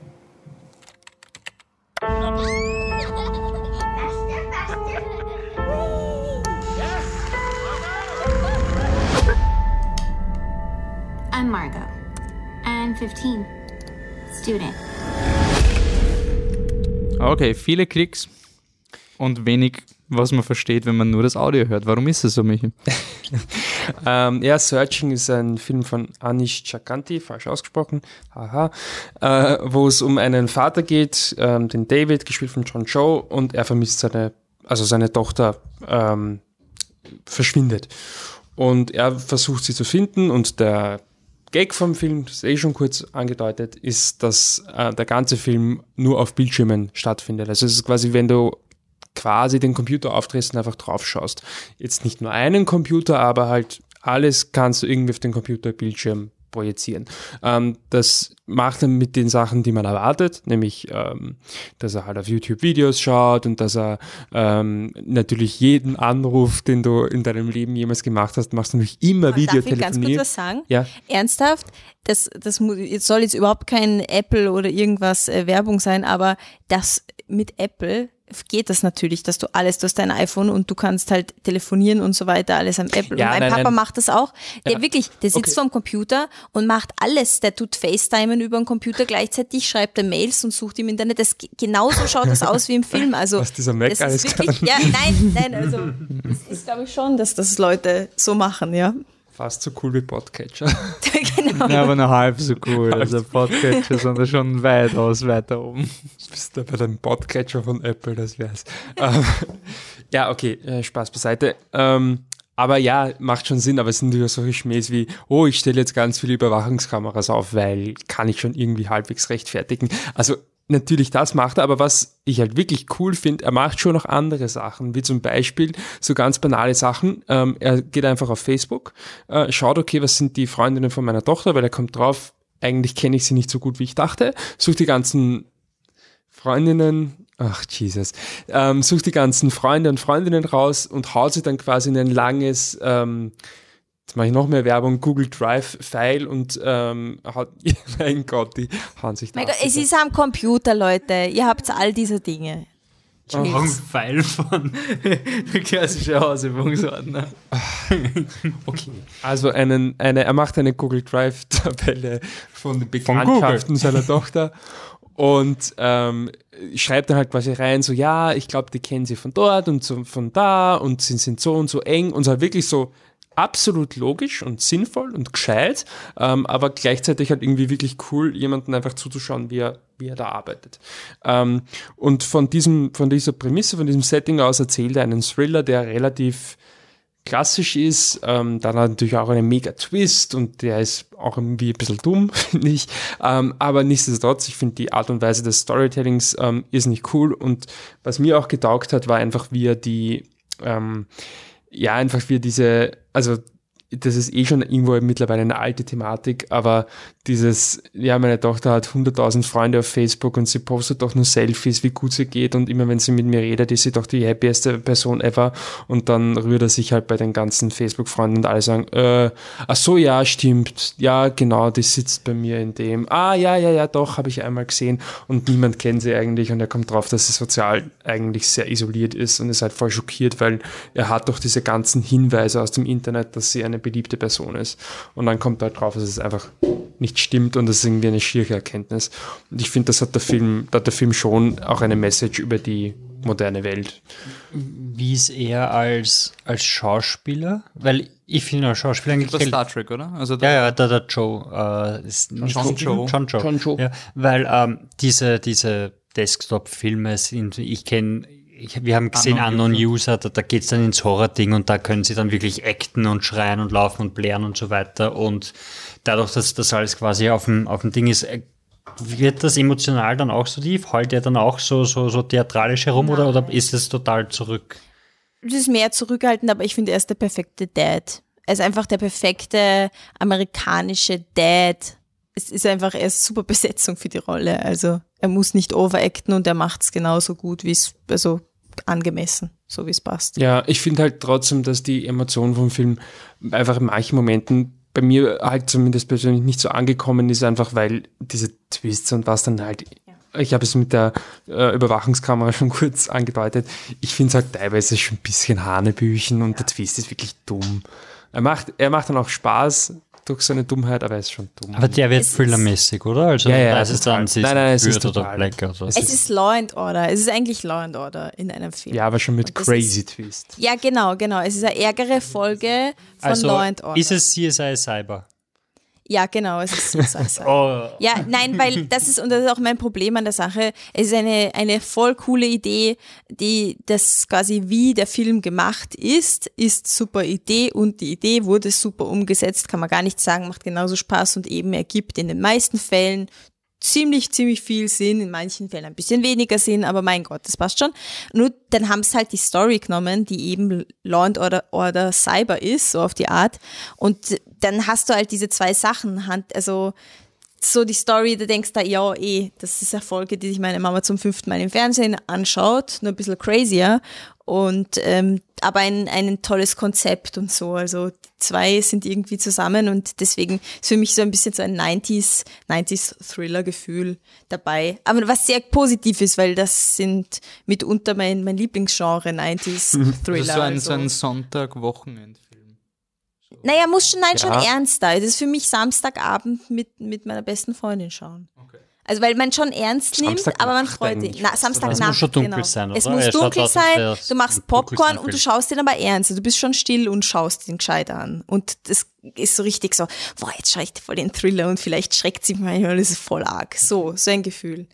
I'm Margot. I'm 15. Student. Okay, viele Klicks und wenig, was man versteht, wenn man nur das Audio hört. Warum ist das so, Michi? Ähm, ja, Searching ist ein Film von Anish Chakanti, falsch ausgesprochen, haha, äh, wo es um einen Vater geht, ähm, den David, gespielt von John Cho, und er vermisst seine, also seine Tochter ähm, verschwindet. Und er versucht sie zu finden und der Gag vom Film, das ist eh schon kurz angedeutet, ist, dass äh, der ganze Film nur auf Bildschirmen stattfindet. Also es ist quasi, wenn du quasi den Computer aufdrehst und einfach drauf schaust. Jetzt nicht nur einen Computer, aber halt alles kannst du irgendwie auf den Computerbildschirm projizieren. Ähm, das macht er mit den Sachen, die man erwartet, nämlich, ähm, dass er halt auf YouTube Videos schaut und dass er ähm, natürlich jeden Anruf, den du in deinem Leben jemals gemacht hast, machst du natürlich immer Darf ich ganz kurz Videotelefonie. was sagen? Ja. Ernsthaft, das, das mu- jetzt soll jetzt überhaupt kein Apple oder irgendwas äh, Werbung sein, aber das mit Apple geht das natürlich, dass du alles, du hast dein iPhone und du kannst halt telefonieren und so weiter, alles am Apple. Ja, und mein nein, Papa nein. macht das auch. Der Ja. wirklich, der sitzt Okay. vorm Computer und macht alles. Der tut FaceTimen über den Computer gleichzeitig, schreibt er Mails und sucht im Internet. Das, genauso schaut das aus wie im Film. Also, Was dieser Mac das alles ist wirklich, kann. ja, nein, nein, also, das ist glaube ich schon, dass das Leute so machen, ja. Fast so cool wie Podcatcher. genau. Ja, aber nur halb so cool. Also Podcatcher sind da schon weitaus weiter oben. Du bist da bei dem Podcatcher von Apple, das wär's. ähm, ja, okay, äh, Spaß beiseite. Ähm, aber ja, macht schon Sinn, aber es sind natürlich solche Schmähs wie, oh, ich stelle jetzt ganz viele Überwachungskameras auf, weil kann ich schon irgendwie halbwegs rechtfertigen. Also natürlich das macht er, aber was ich halt wirklich cool finde, er macht schon noch andere Sachen, wie zum Beispiel so ganz banale Sachen. Ähm, er geht einfach auf Facebook, äh, schaut, okay, was sind die Freundinnen von meiner Tochter, weil er kommt drauf, eigentlich kenne ich sie nicht so gut, wie ich dachte, sucht die ganzen Freundinnen, ach Jesus, ähm, sucht die ganzen Freunde und Freundinnen raus und haut sie dann quasi in ein langes, ähm, jetzt mache ich noch mehr Werbung, Google Drive-File und ähm, hat, mein Gott, die hauen sich da Mein Gott, ab. es ist am Computer, Leute. Ihr habt all diese Dinge. Auch ein Pfeil von. Der klassische Hausübungsordner. Okay. Also einen, eine, er macht eine Google Drive-Tabelle von den Von Bekanntschaften seiner Tochter und ähm, schreibt dann halt quasi rein, so ja, ich glaube, die kennen sie von dort und so, von da und sie sind so und so eng und so wirklich so absolut logisch und sinnvoll und gescheit, ähm, aber gleichzeitig halt irgendwie wirklich cool, jemanden einfach zuzuschauen, wie er, wie er da arbeitet. Ähm, und von diesem, von dieser Prämisse, von diesem Setting aus erzählt er einen Thriller, der relativ klassisch ist. Ähm, dann hat natürlich auch einen mega Twist und der ist auch irgendwie ein bisschen dumm, finde ich. Ähm, aber nichtsdestotrotz, ich finde die Art und Weise des Storytellings ähm, ist nicht cool. Und was mir auch getaugt hat, war einfach, wie er die, ähm, ja, einfach wie er diese, also das ist eh schon irgendwo mittlerweile eine alte Thematik, aber dieses, ja, meine Tochter hat 100.000 Freunde auf Facebook und sie postet doch nur Selfies, wie gut sie geht und immer wenn sie mit mir redet, ist sie doch die happieste Person ever und dann rührt er sich halt bei den ganzen Facebook-Freunden und alle sagen, äh, ach so, ja, stimmt, ja, genau, die sitzt bei mir in dem, ah, ja, ja, ja, doch, habe ich einmal gesehen und niemand kennt sie eigentlich und er kommt drauf, dass sie sozial eigentlich sehr isoliert ist und ist halt voll schockiert, weil er hat doch diese ganzen Hinweise aus dem Internet, dass sie eine beliebte Person ist und dann kommt halt drauf, dass es einfach nicht stimmt und das ist irgendwie eine schiere Erkenntnis. Und ich finde, das hat der Film, da hat der Film schon auch eine Message über die moderne Welt. Wie ist er als, als Schauspieler? Weil ich finde als Schauspieler eigentlich. Das Star Trek, oder? Also der- ja, ja, der, der Joe. Äh, ist John nicht- Cho. John Joe. John Cho. Ja, weil ähm, diese, diese Desktop-Filme sind, ich kenne. Ich, wir haben gesehen Unknown Unknown User, da, da geht's dann ins Horror-Ding und da können sie dann wirklich acten und schreien und laufen und blären und so weiter. Und dadurch, dass das alles quasi auf dem, auf dem Ding ist, äh, wird das emotional dann auch so tief? Heult er dann auch so, so, so theatralisch herum oder, oder ist es total zurück? Das ist mehr zurückhaltend, aber ich finde, er ist der perfekte Dad. Er ist einfach der perfekte amerikanische Dad. Es ist einfach, er ist super Besetzung für die Rolle. Also er muss nicht overacten und er macht es genauso gut, wie es, also angemessen, so wie es passt. Ja, ich finde halt trotzdem, dass die Emotion vom Film einfach in manchen Momenten bei mir halt zumindest persönlich nicht so angekommen ist, einfach weil diese Twists und was dann halt, ich habe es mit der äh, Überwachungskamera schon kurz angedeutet, ich finde es halt teilweise schon ein bisschen Hanebüchen und der Twist ist wirklich dumm. Er macht, er macht dann auch Spaß durch seine Dummheit, aber er ist schon dumm. Aber der wird thrillermäßig, oder? Also Ja, ja, da ist es total. dann, sie Nein, nein, es ist total. Black oder Es ist Law and Order. Es ist eigentlich Law and Order in einem Film. ja, aber schon mit crazy ist- Twist. Ja, genau, genau. Es ist eine ärgere Folge von also Law and Order. ist es CSI Cyber? Ja, genau, es ist Squad. Oh. Ja, nein, weil das ist, und das ist auch mein Problem an der Sache, es ist eine, eine voll coole Idee, die das quasi wie der Film gemacht ist, ist super Idee und die Idee wurde super umgesetzt, kann man gar nicht sagen, macht genauso Spaß und eben ergibt in den meisten Fällen ziemlich, ziemlich viel Sinn, in manchen Fällen ein bisschen weniger Sinn, aber mein Gott, das passt schon. Nur dann haben sie halt die Story genommen, die eben Law and Order, Order Cyber ist, so auf die Art. Und dann hast du halt diese zwei Sachen, also so die Story, da denkst du, ja, eh, das ist eine Folge, die sich meine Mama zum fünften Mal im Fernsehen anschaut, nur ein bisschen crazier. Und ähm, aber ein, ein tolles Konzept und so. Also die zwei sind irgendwie zusammen und deswegen ist für mich so ein bisschen so ein 90s, 90s Thriller-Gefühl dabei. Aber was sehr positiv ist, weil das sind mitunter mein, mein Lieblingsgenre, 90s Thriller. Also so ein, also. so ein Sonntag-Wochenendfilm. Naja, muss schon, nein, schon Ja. ernster. Das ist für mich Samstagabend mit, mit meiner besten Freundin schauen. Also weil man schon ernst nimmt, Samstagnacht aber man freut sich. Na, Samstagnacht? Es muss schon dunkel genau. sein, Es oder? muss Er dunkel sein, du machst Popcorn und du schaust den aber ernst. Du bist schon still und schaust den gescheit an. Und das ist so richtig so, boah, jetzt schaue ich voll den Thriller und vielleicht schreckt sich manchmal, das ist voll arg. So, so ein Gefühl.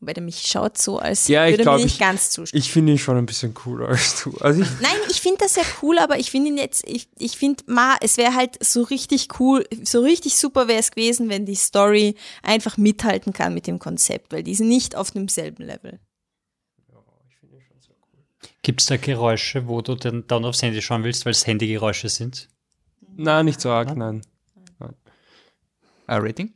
Weil der mich schaut so, als Ja, ich würde mir glaube, nicht ich, ganz zustimmen. ich finde ihn schon ein bisschen cooler als du. Also ich, Nein, ich finde das ja cool, aber ich finde ihn jetzt, ich, ich finde, ma, es wäre halt so richtig cool, so richtig super wäre es gewesen, wenn die Story einfach mithalten kann mit dem Konzept, weil die sind nicht auf demselben Level. Gibt es da Geräusche, wo du denn dann aufs Handy schauen willst, weil es Handygeräusche sind? nein, nicht so arg, nein. nein. Ein Rating?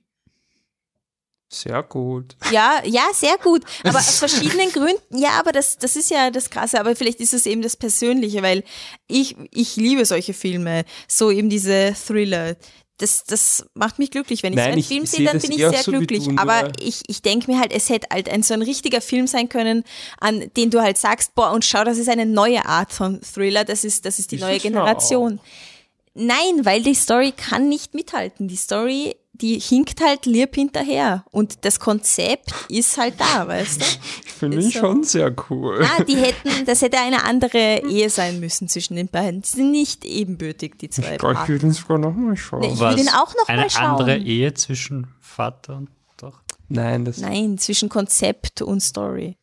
Sehr gut. Ja, ja, sehr gut. Aber aus verschiedenen Gründen, ja, aber das, das ist ja das Krasse, aber vielleicht ist es eben das Persönliche, weil ich, ich liebe solche Filme, so eben diese Thriller. Das, das macht mich glücklich. Wenn ich Nein, so einen ich Film sehe dann bin ich sehr so glücklich. du, aber ich, ich denke mir halt, es hätte halt ein so ein richtiger Film sein können, an den du halt sagst, boah, und schau, das ist eine neue Art von Thriller, das ist, das ist die Ist neue Generation. Nein, weil die Story kann nicht mithalten. Die Story, die hinkt halt lieb hinterher. Und das Konzept ist halt da, weißt du? Ich finde Ist so. schon sehr cool. Ah, die hätten, das hätte eine andere Ehe sein müssen zwischen den beiden. Die sind nicht ebenbürtig, die zwei Ich glaube, ich würde ihn sogar nochmal schauen. Nee, ich will den auch noch Eine mal schauen. andere Ehe zwischen Vater und Tochter? Nein, das Nein, zwischen Konzept und Story.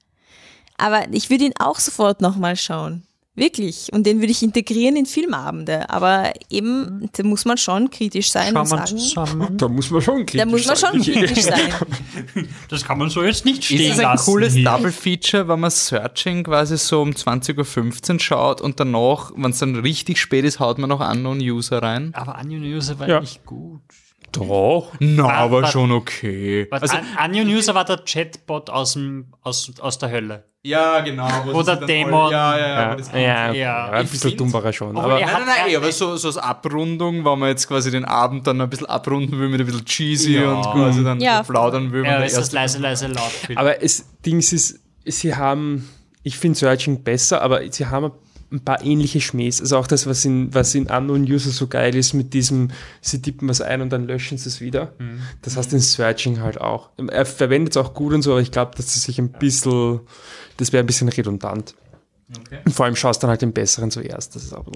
Aber ich würde ihn auch sofort nochmal schauen. Wirklich. Und den würde ich integrieren in Filmabende. Aber eben, da muss man schon kritisch sein und sagen. Da muss man schon kritisch Da muss man schon sein. kritisch sein. Das kann man so jetzt nicht Ist stehen es ein lassen. cooles hier. Double Feature, wenn man Searching quasi so um 20.15 Uhr schaut und danach, wenn es dann richtig spät ist, haut man noch Unknown User rein? Aber Onion User war Ja. nicht gut. Doch. Na, War- aber war- schon okay. Was, Also, An- Onion User war der Chatbot aus, dem, aus, aus der Hölle. Ja, genau. Wo der Dämon. Ja, ja, ja. Das ja, ja, ein bisschen dumm war er schon. Aber er Nein, nein, nein, er- aber so, so als Abrundung, wenn man jetzt quasi den Abend dann ein bisschen abrunden will mit ein bisschen cheesy Ja. und quasi dann Ja, plaudern will. Ja, ist leise, leise, laut. Aber es Dings ist, sie haben, ich finde Searching besser, aber sie haben ein paar ähnliche Schmähs. Also auch das, was in, was in Unknown User so geil ist, mit diesem, sie tippen was ein und dann löschen sie es wieder. Mhm. Das heißt in Searching halt auch. Er verwendet es auch gut und so, aber ich glaube, dass es sich ein bisschen, das wäre ein bisschen redundant. Okay. Und vor allem schaust dann halt den besseren zuerst. Das ist auch so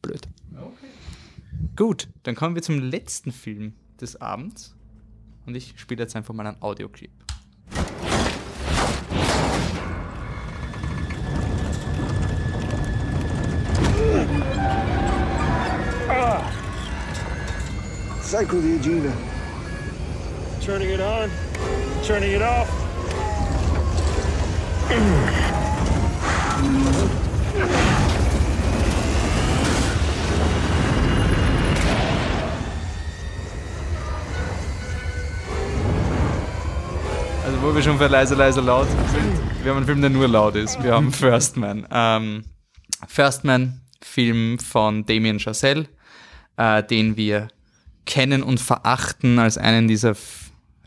blöd. Gut, dann kommen wir zum letzten Film des Abends. Und ich spiele jetzt einfach mal einen Audioclip. Psycho the Agena. Turning it on, turning it off. Also wo wir schon für leise, leise laut sind. Wir haben einen Film, der nur laut ist. Wir haben First Man. Ähm, First Man Film von Damien Chazelle, äh, den wir kennen und verachten als einen dieser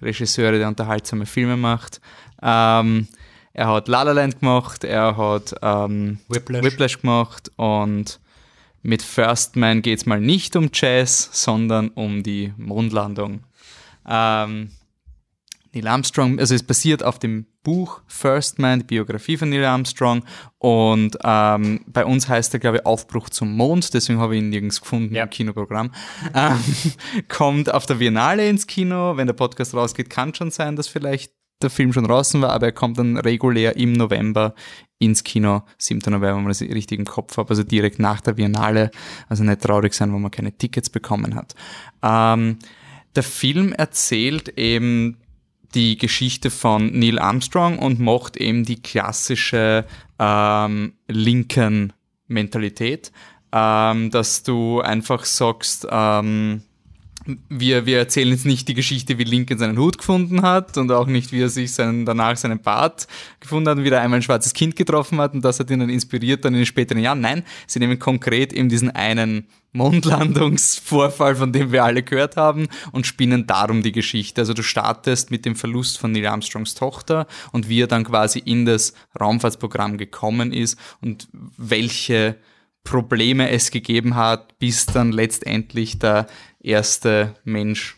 Regisseure, der unterhaltsame Filme macht. Ähm, er hat La La Land gemacht, er hat ähm, Whiplash. Whiplash gemacht und mit First Man geht es mal nicht um Jazz, sondern um die Mondlandung. Ähm, Neil Armstrong, also es basiert auf dem Buch First Man, die Biografie von Neil Armstrong. Und ähm, bei uns heißt er, glaube ich, Aufbruch zum Mond, deswegen habe ich ihn nirgends gefunden im Kinoprogramm. Ähm, kommt auf der Biennale ins Kino. Wenn der Podcast rausgeht, kann schon sein, dass vielleicht der Film schon draußen war, aber er kommt dann regulär im November ins Kino, 7. November, wenn man das richtig im Kopf hat, also direkt nach der Biennale. Also nicht traurig sein, wo man keine Tickets bekommen hat. Ähm, der Film erzählt eben die Geschichte von Neil Armstrong und macht eben die klassische ähm, linken Mentalität, ähm, dass du einfach sagst, ähm, wir, wir erzählen jetzt nicht die Geschichte, wie Lincoln seinen Hut gefunden hat und auch nicht, wie er sich seinen, danach seinen Bart gefunden hat und wie er einmal ein schwarzes Kind getroffen hat und das hat ihn dann inspiriert dann in den späteren Jahren. Nein, sie nehmen konkret eben diesen einen Mondlandungsvorfall, von dem wir alle gehört haben und spinnen darum die Geschichte. Also du startest mit dem Verlust von Neil Armstrongs Tochter und wie er dann quasi in das Raumfahrtsprogramm gekommen ist und welche Probleme es gegeben hat, bis dann letztendlich der erste Mensch.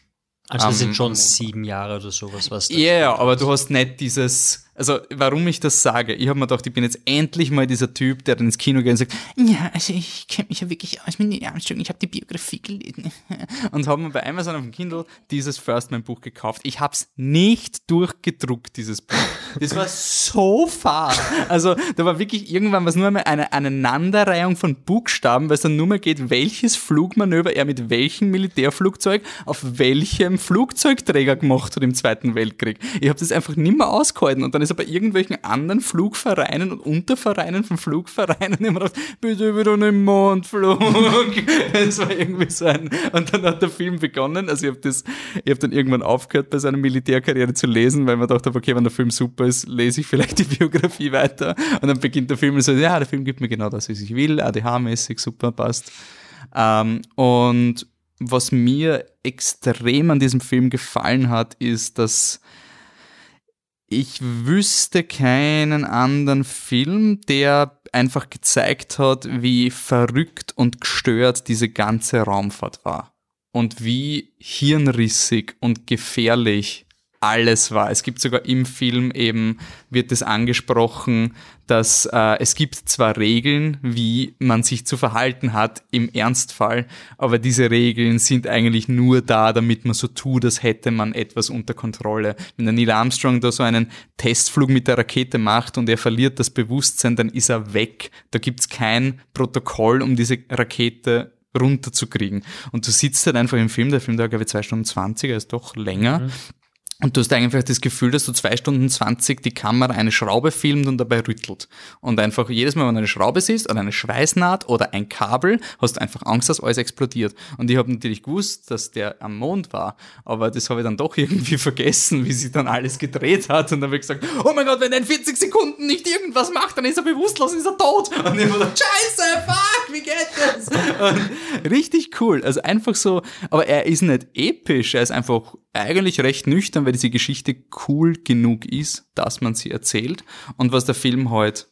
Also das am sind schon sieben Jahre oder sowas, was ja, yeah, aber du hast nicht dieses, also warum ich das sage, ich habe mir gedacht, ich bin jetzt endlich mal dieser Typ, der dann ins Kino geht und sagt, ja, also ich kenne mich ja wirklich aus mit Neil Armstrong, ich habe die Biografie gelesen und habe mir bei Amazon auf dem Kindle dieses First Man Buch gekauft. Ich habe es nicht durchgedruckt, dieses Buch. Das war so fad. Also da war wirklich irgendwann was nur mehr eine Aneinanderreihung von Buchstaben, weil es dann nur mehr geht, welches Flugmanöver er mit welchem Militärflugzeug auf welchem Flugzeugträger gemacht hat im Zweiten Weltkrieg. Ich habe das einfach nicht mehr ausgehalten und dann ist er bei irgendwelchen anderen Flugvereinen und Untervereinen von Flugvereinen immer gedacht, bitte wieder einen Mondflug. das war irgendwie so ein, und dann hat der Film begonnen, also ich habe das, ich habe dann irgendwann aufgehört bei seiner Militärkarriere zu lesen, weil man dachte, okay, wenn der Film super ist, lese ich vielleicht die Biografie weiter und dann beginnt der Film und so, ja, der Film gibt mir genau das, was ich will, ADH-mäßig, super, passt. Ähm, und was mir extrem an diesem Film gefallen hat, ist, dass ich wüsste keinen anderen Film, der einfach gezeigt hat, wie verrückt und gestört diese ganze Raumfahrt war. Und wie hirnrissig und gefährlich alles war. Es gibt sogar im Film eben, wird es angesprochen, dass äh, es gibt zwar Regeln, wie man sich zu verhalten hat im Ernstfall, aber diese Regeln sind eigentlich nur da, damit man so tut, als hätte man etwas unter Kontrolle. Wenn der Neil Armstrong da so einen Testflug mit der Rakete macht und er verliert das Bewusstsein, dann ist er weg. Da gibt's kein Protokoll, um diese Rakete runterzukriegen. Und du sitzt halt einfach im Film, der Film dauert, glaube ich, zwei Stunden zwanzig, er ist doch länger. Mhm. Und du hast einfach das Gefühl, dass du zwei Stunden zwanzig die Kamera eine Schraube filmt und dabei rüttelt. Und einfach jedes Mal, wenn du eine Schraube siehst oder eine Schweißnaht oder ein Kabel, hast du einfach Angst, dass alles explodiert. Und ich habe natürlich gewusst, dass der am Mond war, aber das habe ich dann doch irgendwie vergessen, wie sich dann alles gedreht hat. Und dann habe ich gesagt, oh mein Gott, wenn er in 40 Sekunden nicht irgendwas macht, dann ist er bewusstlos, ist er tot. Und ich habe gedacht, scheiße, fuck, wie geht das? Und richtig cool. Also einfach so, aber er ist nicht episch, er ist einfach eigentlich recht nüchtern, weil diese Geschichte cool genug ist, dass man sie erzählt. Und was der Film halt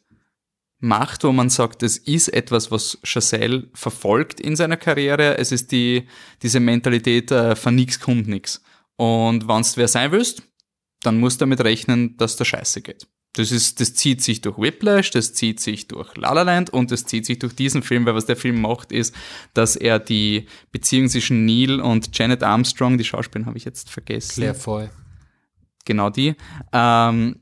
macht, wo man sagt, es ist etwas, was Chazelle verfolgt in seiner Karriere. Es ist die, diese Mentalität, äh, von nix kommt nix. Und wenn's wer sein willst, dann musst du damit rechnen, dass der Scheiße geht. Das ist, das zieht sich durch Whiplash, das zieht sich durch La La Land und das zieht sich durch diesen Film, weil was der Film macht, ist, dass er die Beziehung zwischen Neil und Janet Armstrong, die Schauspielerin habe ich jetzt vergessen. Claire Foy. Genau die, ähm,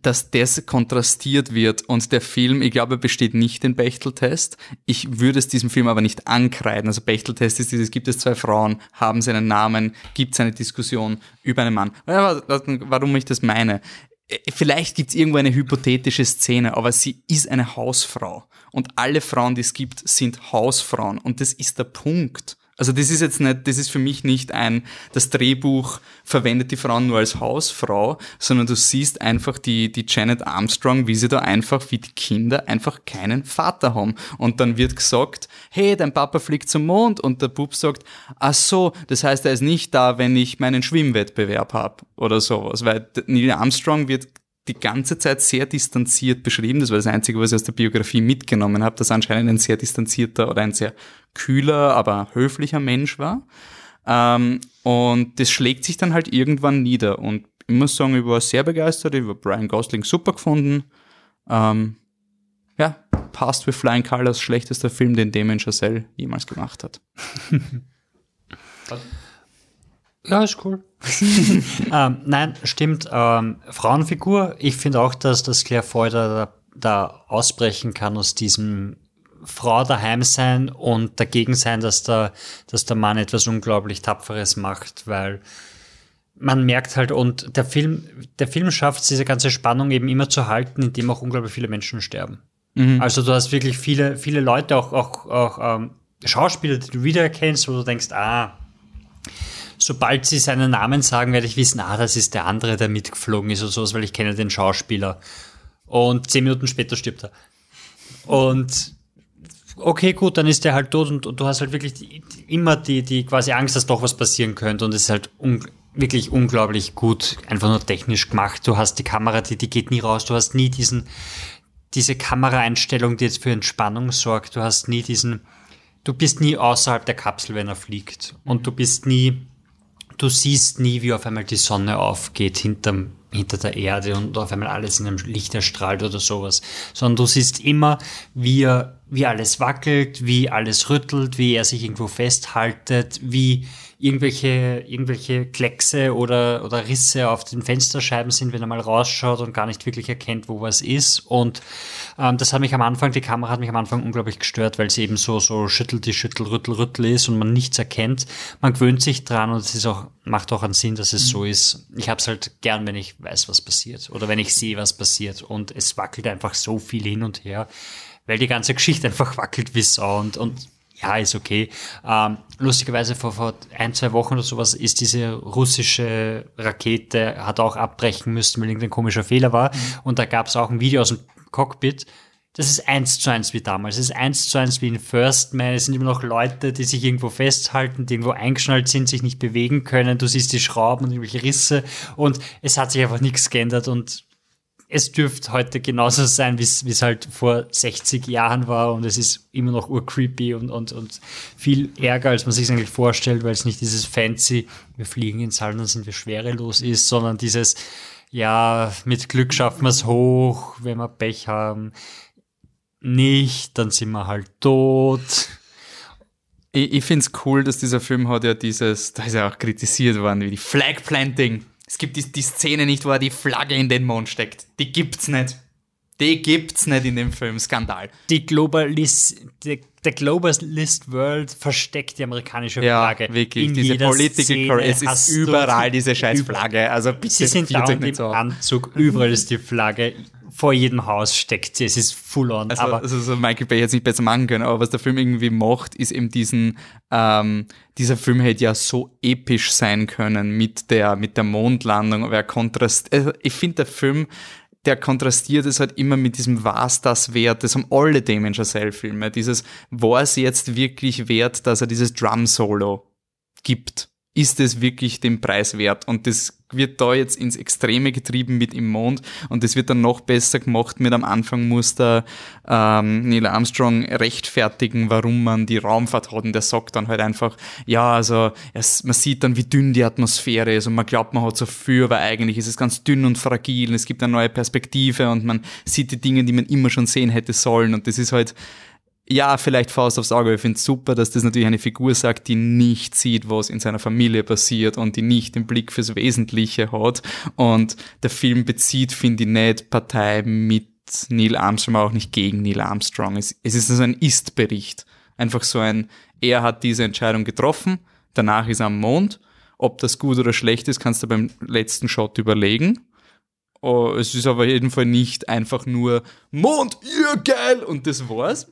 dass das kontrastiert wird und der Film, ich glaube, besteht nicht den Bechteltest. Ich würde es diesem Film aber nicht ankreiden. Also Bechteltest ist dieses, gibt es zwei Frauen, haben sie einen Namen, gibt es eine Diskussion über einen Mann. Warum ich das meine? Vielleicht gibt es irgendwo eine hypothetische Szene, aber sie ist eine Hausfrau. Und alle Frauen, die es gibt, sind Hausfrauen. Und das ist der Punkt. Also das ist jetzt nicht, das ist für mich nicht ein, das Drehbuch verwendet die Frau nur als Hausfrau, sondern du siehst einfach die, die Janet Armstrong, wie sie da einfach, wie die Kinder einfach keinen Vater haben. Und dann wird gesagt, hey, dein Papa fliegt zum Mond und der Bub sagt, ach so, das heißt, er ist nicht da, wenn ich meinen Schwimmwettbewerb habe oder sowas, weil Neil Armstrong wird die ganze Zeit sehr distanziert beschrieben. Das war das Einzige, was ich aus der Biografie mitgenommen habe, dass er anscheinend ein sehr distanzierter oder ein sehr kühler, aber höflicher Mensch war. Ähm, und das schlägt sich dann halt irgendwann nieder. Und ich muss sagen, ich war sehr begeistert, ich habe Brian Gosling super gefunden. Ähm, ja, Past with Flying Colors, schlechtester Film, den Damien Chazelle jemals gemacht hat. Ja, ist cool. ähm, nein, stimmt. Ähm, Frauenfigur, ich finde auch, dass das Claire Foy da, da ausbrechen kann aus diesem Frau daheim sein und dagegen sein, dass der, dass der Mann etwas unglaublich Tapferes macht, weil man merkt halt, und der Film, der Film schafft diese ganze Spannung eben immer zu halten, indem auch unglaublich viele Menschen sterben. Mhm. Also du hast wirklich viele, viele Leute, auch, auch, auch ähm, Schauspieler, die du wiedererkennst, wo du denkst, ah, sobald sie seinen Namen sagen, werde ich wissen, ah, das ist der andere, der mitgeflogen ist oder sowas, weil ich kenne den Schauspieler. Und zehn Minuten später stirbt er. Und okay, gut, dann ist der halt tot und, und du hast halt wirklich die, immer die, die quasi Angst, dass doch was passieren könnte und es ist halt un, wirklich unglaublich gut, einfach nur technisch gemacht. Du hast die Kamera, die, die geht nie raus, du hast nie diesen, diese Kameraeinstellung, die jetzt für Entspannung sorgt, du hast nie diesen, du bist nie außerhalb der Kapsel, wenn er fliegt und du bist nie, du siehst nie, wie auf einmal die Sonne aufgeht hinterm, hinter der Erde und auf einmal alles in einem Licht erstrahlt oder sowas, sondern du siehst immer, wie er, wie alles wackelt, wie alles rüttelt, wie er sich irgendwo festhaltet, wie irgendwelche, irgendwelche Kleckse oder, oder Risse auf den Fensterscheiben sind, wenn er mal rausschaut und gar nicht wirklich erkennt, wo was ist. Und ähm, das hat mich am Anfang, die Kamera hat mich am Anfang unglaublich gestört, weil sie eben so, so schüttelt, die schüttel, rüttel, rüttel ist und man nichts erkennt. Man gewöhnt sich dran und es ist auch, macht auch einen Sinn, dass es so ist. Ich hab's halt gern, wenn ich weiß, was passiert oder wenn ich sehe, was passiert. Und es wackelt einfach so viel hin und her, weil die ganze Geschichte einfach wackelt wie Sau und, und ja, ist okay. Ähm, lustigerweise vor, vor ein, zwei Wochen oder sowas ist diese russische Rakete, hat auch abbrechen müssen, weil irgendein komischer Fehler war. Und da gab es auch ein Video aus dem Cockpit. Das ist eins zu eins wie damals. Es ist eins zu eins wie in First Man. Es sind immer noch Leute, die sich irgendwo festhalten, die irgendwo eingeschnallt sind, sich nicht bewegen können. Du siehst die Schrauben und irgendwelche Risse. Und es hat sich einfach nichts geändert. Und es dürfte heute genauso sein, wie es halt vor 60 Jahren war und es ist immer noch urcreepy und, und, und viel ärger, als man sich eigentlich vorstellt, weil es nicht dieses fancy, wir fliegen ins All, dann sind wir schwerelos ist, sondern dieses, ja, mit Glück schaffen wir es hoch, wenn wir Pech haben, nicht, dann sind wir halt tot. Ich, ich finde es cool, dass dieser Film hat ja dieses, da ist ja auch kritisiert worden, wie die Flag Planting. Es gibt die, die Szene nicht, wo er die Flagge in den Mond steckt. Die gibt's nicht. Die gibt's nicht in dem Film. Skandal. Die Globalist, der, der Globalist World versteckt die amerikanische Flagge. Ja, wirklich. In diese Political Szene. Es ist überall diese scheiß Flagge. Also bitte Sie sind nicht im. Anzug, überall ist die Flagge. Vor jedem Haus steckt sie. Es ist full on. Also, aber also so Michael Bay hätte es nicht besser machen können, aber was der Film irgendwie macht, ist eben diesen, ähm, dieser Film hätte ja so episch sein können mit der, mit der Mondlandung, aber er kontrast, also ich finde der Film, der kontrastiert es halt immer mit diesem Was das wert, das haben alle Damien Chazelle Filme, dieses, war es jetzt wirklich wert, dass er dieses Drum Solo gibt? Ist es wirklich den Preis wert? Und das wird da jetzt ins Extreme getrieben mit im Mond. Und das wird dann noch besser gemacht. Mit am Anfang muss der ähm, Neil Armstrong rechtfertigen, warum man die Raumfahrt hat. Und der sagt dann halt einfach, ja, also es, man sieht dann, wie dünn die Atmosphäre ist. Und man glaubt, man hat so viel, aber eigentlich ist es ganz dünn und fragil. Und es gibt eine neue Perspektive. Und man sieht die Dinge, die man immer schon sehen hätte sollen. Und das ist halt ja, vielleicht Faust aufs Auge. Ich finde es super, dass das natürlich eine Figur sagt, die nicht sieht, was in seiner Familie passiert und die nicht den Blick fürs Wesentliche hat. Und der Film bezieht, finde ich, nicht Partei mit Neil Armstrong, aber auch nicht gegen Neil Armstrong. Es, es ist so ein Ist-Bericht. Einfach so ein, er hat diese Entscheidung getroffen, danach ist er am Mond. Ob das gut oder schlecht ist, kannst du beim letzten Shot überlegen. Oh, es ist aber auf jeden Fall nicht einfach nur Mond, ihr geil und das war's.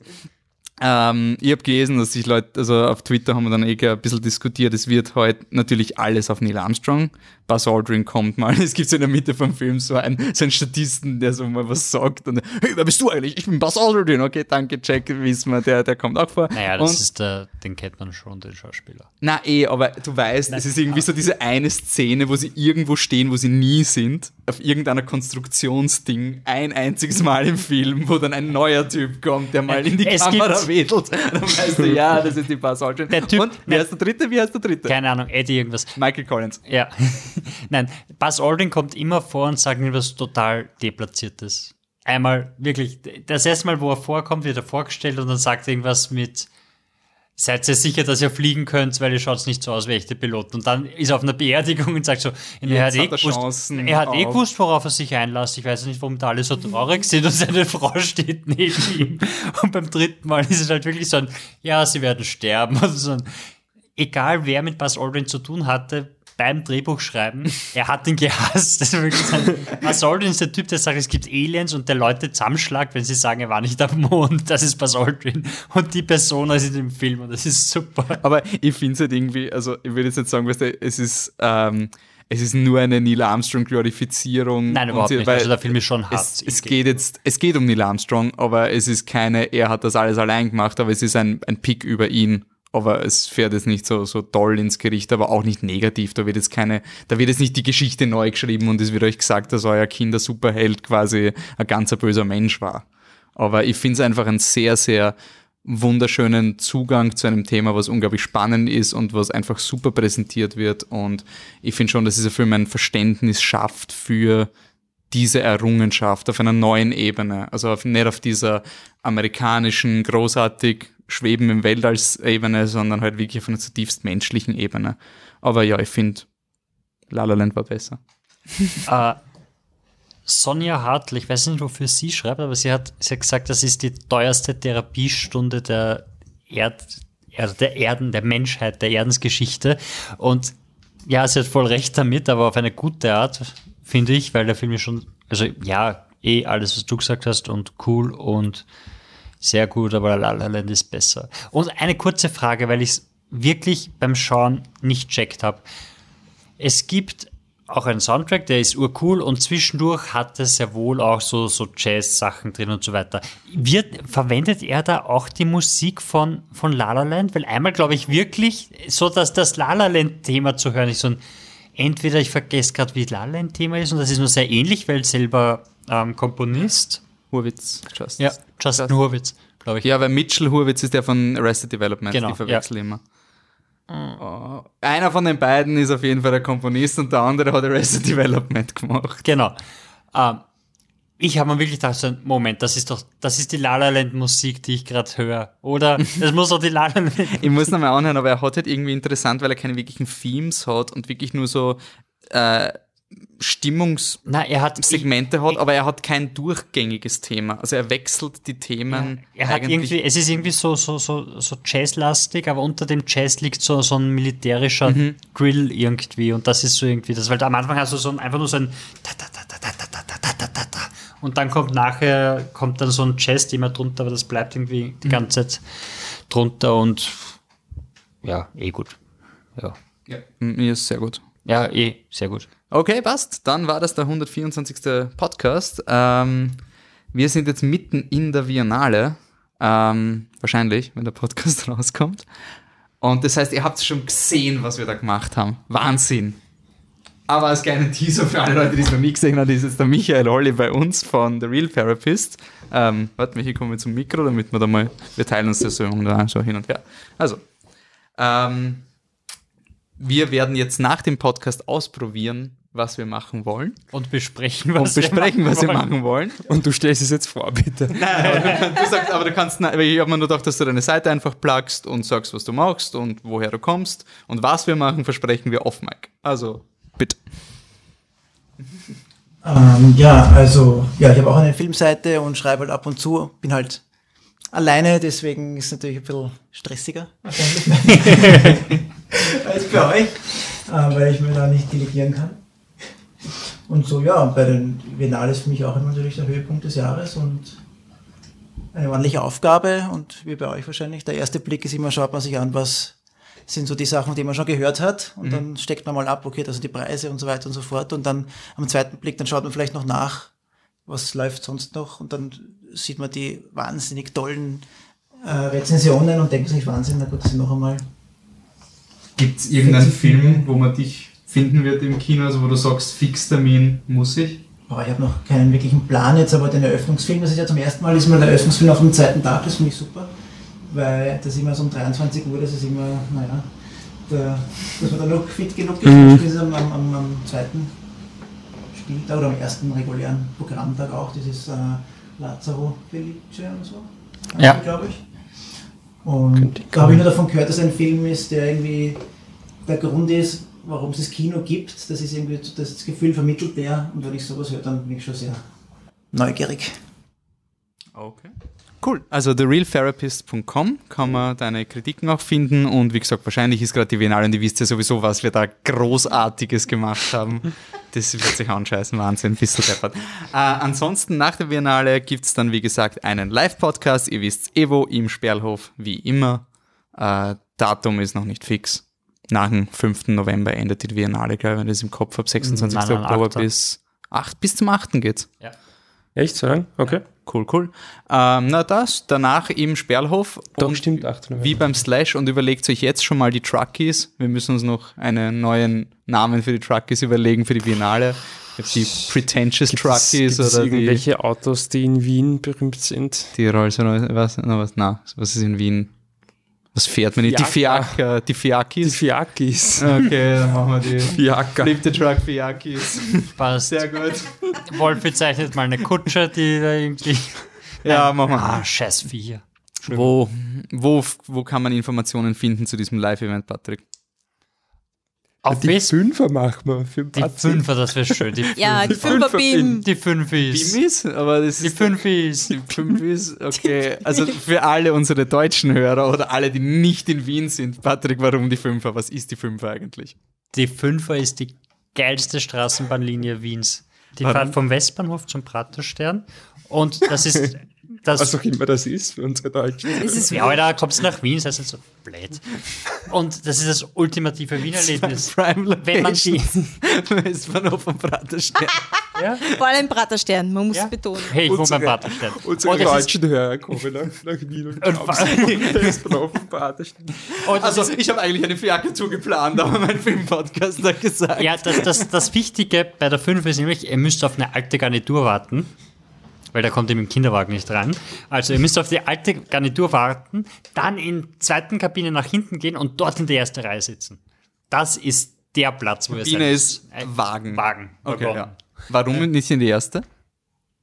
Ähm, ich habe gelesen, dass sich Leute, also auf Twitter haben wir dann eh ein bisschen diskutiert, es wird heute natürlich alles auf Neil Armstrong. Buzz Aldrin kommt mal, es gibt so in der Mitte vom Film so einen, so einen Statisten, der so mal was sagt und hey, wer bist du eigentlich? Ich bin Buzz Aldrin. Okay, danke, Jack, wissen wir, der, der kommt auch vor. Naja, das und, ist der, den kennt man schon, den Schauspieler. Na eh, aber du weißt, es ist irgendwie so diese eine Szene, wo sie irgendwo stehen, wo sie nie sind, auf irgendeiner Konstruktionsding, ein einziges Mal im Film, wo dann ein neuer Typ kommt, der mal in die Es Kamera gibt- wedelt. Dann weißt du, ja, das ist die Buzz Aldrin. Der Typ- Und wie heißt der dritte? Wie heißt der dritte? Keine Ahnung, Eddie irgendwas. Michael Collins. Ja. Nein, Buzz Aldrin kommt immer vor und sagt irgendwas total deplatziertes. Einmal wirklich, das erste Mal, wo er vorkommt, wird er vorgestellt und dann sagt er irgendwas mit Seid ihr sicher, dass ihr fliegen könnt, weil ihr schaut nicht so aus wie echte Piloten. Und dann ist er auf einer Beerdigung und sagt so, er hat, eh hat er gewusst, er hat eh gewusst, worauf er sich einlässt. Ich weiß nicht, warum da alle so traurig sind und seine Frau steht neben ihm. Und beim dritten Mal ist es halt wirklich so ein, ja, sie werden sterben. Also so ein, egal wer mit Buzz Aldrin zu tun hatte, beim Drehbuchschreiben, er hat ihn gehasst. Das ist wirklich so ein, Buzz Aldrin ist der Typ, der sagt, es gibt Aliens und der Leute zusammenschlagt, wenn sie sagen, er war nicht am Mond. Das ist Buzz Aldrin. Und die Person ist in dem Film und das ist super. Aber ich finde es halt irgendwie, also ich würde jetzt nicht sagen, weißt du, es ist, ähm, es ist nur eine Neil Armstrong Glorifizierung. Nein, überhaupt sie- nicht. weil Also der Film ist schon hart. Es, es geht jetzt, es geht um Neil Armstrong, aber es ist keine, er hat das alles allein gemacht, aber es ist ein, ein Pick über ihn. Aber es fährt jetzt nicht so, so toll ins Gericht, aber auch nicht negativ. Da wird jetzt keine, da wird jetzt nicht die Geschichte neu geschrieben und es wird euch gesagt, dass euer Kinder-Superheld quasi ein ganzer böser Mensch war. Aber ich finde es einfach einen sehr, sehr wunderschönen Zugang zu einem Thema, was unglaublich spannend ist und was einfach super präsentiert wird. Und ich finde schon, dass dieser Film ein Verständnis schafft für diese Errungenschaft auf einer neuen Ebene. Also auf, nicht auf dieser amerikanischen, großartig Schweben im Weltall-Ebene, sondern halt wirklich auf einer zutiefst menschlichen Ebene. Aber ja, ich finde, La La Land war besser. Äh, Sonja Hartl, ich weiß nicht, wofür sie schreibt, aber sie hat, sie hat gesagt, das ist die teuerste Therapiestunde der Erd, also der Erden, der Menschheit, der Erdensgeschichte. Und ja, sie hat voll recht damit, aber auf eine gute Art, finde ich, weil der Film ist schon, also ja, eh alles, was du gesagt hast und cool und sehr gut, aber La La Land ist besser. Und eine kurze Frage, weil ich es wirklich beim Schauen nicht checkt habe. Es gibt auch einen Soundtrack, der ist urcool und zwischendurch hat es ja wohl auch so, so Jazz-Sachen drin und so weiter. Wird, verwendet er da auch die Musik von, von La La Land? Weil einmal glaube ich wirklich, so dass das La La Land-Thema zu hören ist so entweder ich vergesse gerade, wie La La Land-Thema ist und das ist nur sehr ähnlich, weil selber ähm, Komponist. Hurwitz, Justin. Ja, Justin Hurwitz, glaube ich. Ja, weil Mitchell Hurwitz ist der von Arrested Development, Genau, die verwechsel ich immer. Oh, einer von den beiden ist auf jeden Fall der Komponist und der andere hat Arrested Development gemacht. Genau. Ähm, ich habe mir wirklich gedacht, so, Moment, das ist doch, das ist die La La Land Musik, die ich gerade höre. Oder das muss doch die La La Land. Ich muss nochmal anhören, aber er hat halt irgendwie interessant, weil er keine wirklichen Themes hat und wirklich nur so äh, Stimmungssegmente hat, aber er hat kein durchgängiges Thema. Also er wechselt die Themen. Er hat irgendwie, es ist irgendwie so, so, so, so Jazzlastig, aber unter dem Jazz liegt so, so ein militärischer Mhm. Drill irgendwie und das ist so irgendwie das, weil am Anfang hast du so ein, einfach nur so ein ta, ta, ta, ta, ta, ta, ta, ta, ta, ta, ta. und dann kommt nachher, kommt dann so ein Jazz-Thema drunter, aber das bleibt irgendwie die Mhm. ganze Zeit drunter und ja, eh gut. Ja. Ja, mir ist sehr gut. Ja, eh, sehr gut. Okay, passt. Dann war das der 124. Podcast. Ähm, wir sind jetzt mitten in der Biennale. Ähm, wahrscheinlich, wenn der Podcast rauskommt. Und das heißt, ihr habt schon gesehen, was wir da gemacht haben. Wahnsinn. Aber als kleinen Teaser für alle Leute, die es noch nie gesehen haben, ist jetzt der Michael Holly bei uns von The Real Therapist. Ähm, warte hier kommen wir zum Mikro, damit wir da mal, wir teilen uns das so so hin und her. Also, ähm, wir werden jetzt nach dem Podcast ausprobieren, was wir machen wollen. Und besprechen, und besprechen, was wir machen wollen. Und du stellst es jetzt vor, bitte. Nein, aber du, sagst, aber du kannst, nein, ich habe mir nur gedacht, dass du deine Seite einfach plugst und sagst, was du machst und woher du kommst. Und was wir machen, versprechen wir off mic. Also, bitte. Ähm, ja, also, ja, ich habe auch eine Filmseite und schreibe halt ab und zu. Bin halt alleine, deswegen ist es natürlich ein bisschen stressiger wahrscheinlich als bei euch, äh, weil ich mir da nicht delegieren kann. Und so, ja, bei den Biennale ist für mich auch immer natürlich der Höhepunkt des Jahres und eine ordentliche Aufgabe und wie bei euch wahrscheinlich. Der erste Blick ist immer, schaut man sich an, was sind so die Sachen, die man schon gehört hat und Mhm. dann steckt man mal ab, okay, das sind die Preise und so weiter und so fort und dann am zweiten Blick, dann schaut man vielleicht noch nach, was läuft sonst noch und dann sieht man die wahnsinnig tollen äh, Rezensionen und denkt sich, Wahnsinn, na gut, das sind noch einmal Gibt es irgendeinen Film, wo man dich finden wird im Kino, also wo du sagst, Fixtermin muss ich? Boah, ich habe noch keinen wirklichen Plan jetzt, aber den Eröffnungsfilm, das ist ja zum ersten Mal, ist mal der Eröffnungsfilm auf dem zweiten Tag, das finde ich super, weil das immer so um 23 Uhr, das ist immer, naja, da, dass man dann noch fit genug ist, Mhm. das ist am, am, am, am zweiten Spieltag oder am ersten regulären Programmtag auch, dieses äh, Lazaro Felice und so, Ja. glaube ich. Und da habe ich nur davon gehört, dass ein Film ist, der irgendwie der Grund ist, warum es das Kino gibt. Das ist irgendwie das Gefühl vermittelt der. Und wenn ich sowas höre, dann bin ich schon sehr neugierig. Okay. Cool. Also therealtherapist.com kann man deine Kritiken auch finden und wie gesagt, wahrscheinlich ist gerade die Biennale und ihr wisst ja sowieso, was wir da Großartiges gemacht haben. Das wird sich anscheißen, Wahnsinn, bist du deppert. Äh, ansonsten nach der Biennale gibt es dann, wie gesagt, einen Live-Podcast. Ihr wisst Evo im Sperlhof, wie immer. Äh, Datum ist noch nicht fix. Nach dem 5. November endet die Biennale, glaube ich, wenn ich das im Kopf habe. 26. Nein, nein, Oktober 8. bis 8, bis zum 8. geht's. Ja. Echt so lang? Okay. Cool, cool. Ähm, na das, danach im Sperlhof. Doch, stimmt, 8. November. Wie beim Slash und überlegt euch jetzt schon mal die Truckies. Wir müssen uns noch einen neuen Namen für die Truckies überlegen für die Biennale. Die Pretentious Gibt es, Truckies es oder die, irgendwelche Autos, die in Wien berühmt sind? die Rolls Royce, was, na, was, na, was ist in Wien? Was fährt man nicht? Die Fiaker. Die Fiakis? Die Fiakis. Okay, dann machen wir die Fiaker. Flip the Truck Fiakis. Passt. Sehr gut. Wolf bezeichnet mal eine Kutsche, die da irgendwie. Ja, machen wir. Ah, scheiß Vier. Wo, wo, wo kann man Informationen finden zu diesem Live-Event, Patrick? Auf die Facebook. Fünfer machen wir für Die. Fünfer, das wäre schön. Die Ja, die Fünfer-Beam. Die Fünfis. Bimis, aber das Die ist Fünfis. Die Fünfis, okay. Also für alle unsere deutschen Hörer oder alle, die nicht in Wien sind, Patrick, warum die Fünfer? Was ist die Fünfer eigentlich? Die Fünfer ist die geilste Straßenbahnlinie Wiens. Die Warum? fährt vom Westbahnhof zum Praterstern. Und das ist. Das, Was auch immer das ist für unsere Deutschen. Es ist ja, Alter, kommst du nach Wien, das ist nicht so blöd. Und das ist das ultimative Wienerlebnis. Wenn man die. Westbahnhof und Praterstern. Ja? Vor allem Praterstern, man muss Ja. es betonen. Hey, ich wohne beim Praterstern. Unsere Und das ist- deutschen Hörer kommen nach, nach Wien und Und glauben, ist auf dem Paterstein. Und das Also ist- ich habe eigentlich eine Fiaker geplant, aber mein Filmpodcast hat gesagt. Ja, das, das, das Wichtige bei der 5 ist nämlich, ihr müsst auf eine alte Garnitur warten, weil da kommt ihr mit dem Kinderwagen nicht rein. Also ihr müsst auf die alte Garnitur warten, dann in zweiten Kabine nach hinten gehen und dort in die erste Reihe sitzen. Das ist der Platz, wo ihr Kabine seid. ist Wagen. Wagen. Okay, ja. Warum nicht in die erste?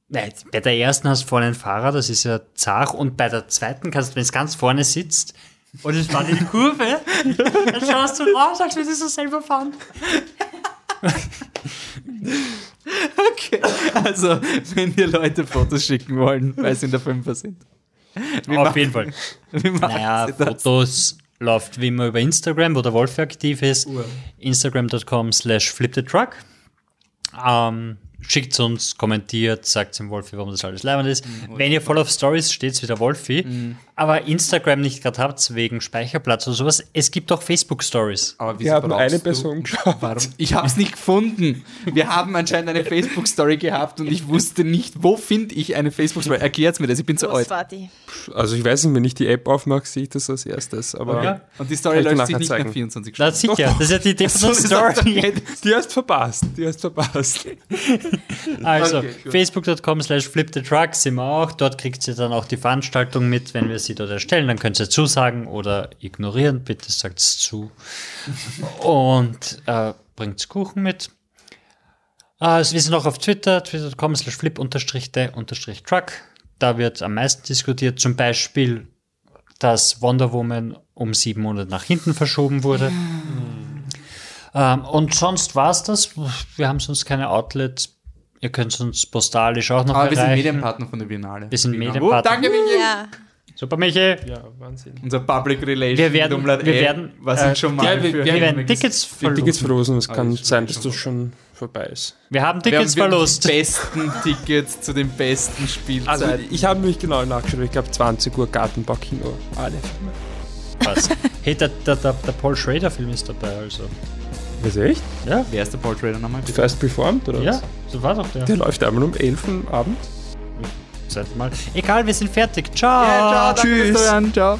Nein, bei der ersten hast du vorne einen Fahrer, das ist ja zart. Und bei der zweiten kannst du, wenn es ganz vorne sitzt und es fährt in die Kurve, dann schaust du raus, als würdest du selber fahren. Okay. Also, wenn wir Leute Fotos schicken wollen, weil sie in der Fünfer sind. Wie Auf machen- jeden Fall. Naja? Fotos läuft wie immer über Instagram, wo der Wolf aktiv ist. Instagram.com slash flipthetruck. Ähm, schickt uns, kommentiert, sagt dem Wolfi, warum das alles leibend ist. Wenn ihr voll auf Stories steht, wie der Wolfi, aber Instagram nicht gerade habt, wegen Speicherplatz oder sowas, es gibt auch Facebook-Stories. Aber Wir haben eine Person geschaut. Warum? Ich habe es nicht gefunden. Wir haben anscheinend eine Facebook-Story gehabt und ich wusste nicht, wo finde ich eine Facebook-Story. Erklärt's mir das, ich bin zu alt. Also ich weiß nicht, wenn ich die App aufmache, sehe ich das als erstes. Aber Ja. Und die Story läuft sich nachher nicht nach zeigen. 24 Na Stunden. sicher, das ist ja die Idee von der Story. die hast verpasst. Die hast verpasst. Also, Okay, facebook.com slash flipthetruck sind wir auch. Dort kriegt ihr dann auch die Veranstaltung mit, wenn wir sie dort erstellen. Dann könnt ihr zusagen oder ignorieren. Bitte sagt es zu. Und äh, bringt Kuchen mit. Äh, also wir sind auch auf Twitter, twitter.com slash flip unterstrich de unterstrich truck. Da wird am meisten diskutiert. Zum Beispiel, dass Wonder Woman um sieben Monate nach hinten verschoben wurde. Ähm, und sonst war es das. Wir haben sonst keine Outlets. Ihr könnt uns postalisch auch noch Aber wir sind erreichen. Medienpartner von der Biennale. Wir sind. Medienpartner. Oh, danke, Michi. Ja. Super, Michi. Ja, Wahnsinn. Unser Public Relations. Wir werden- Umlaut wir werden, Was äh, sind schon mal ja, wir- für wir Wir werden Tickets Die verlosen. Tickets verlosen. Es Ah, kann das ist sein, dass gut. schon vorbei ist. Wir haben Wir haben Tickets verlost. die besten Tickets zu den besten Also Spielzeiten. ich habe mich genau nachgeschaut, ich glaube 20 Uhr Gartenbaukino. Alle Filme. Was? Hey, der, der, der, der Paul Schrader-Film ist dabei, also. Was echt? Ja. Wer ist der Paul Trader nochmal? bitte? First Performed oder Ja, was? so war doch der. Der läuft einmal um 11 Uhr am Seid mal. Egal, wir sind fertig. Ciao. Ja, ciao, Tschüss. Ciao.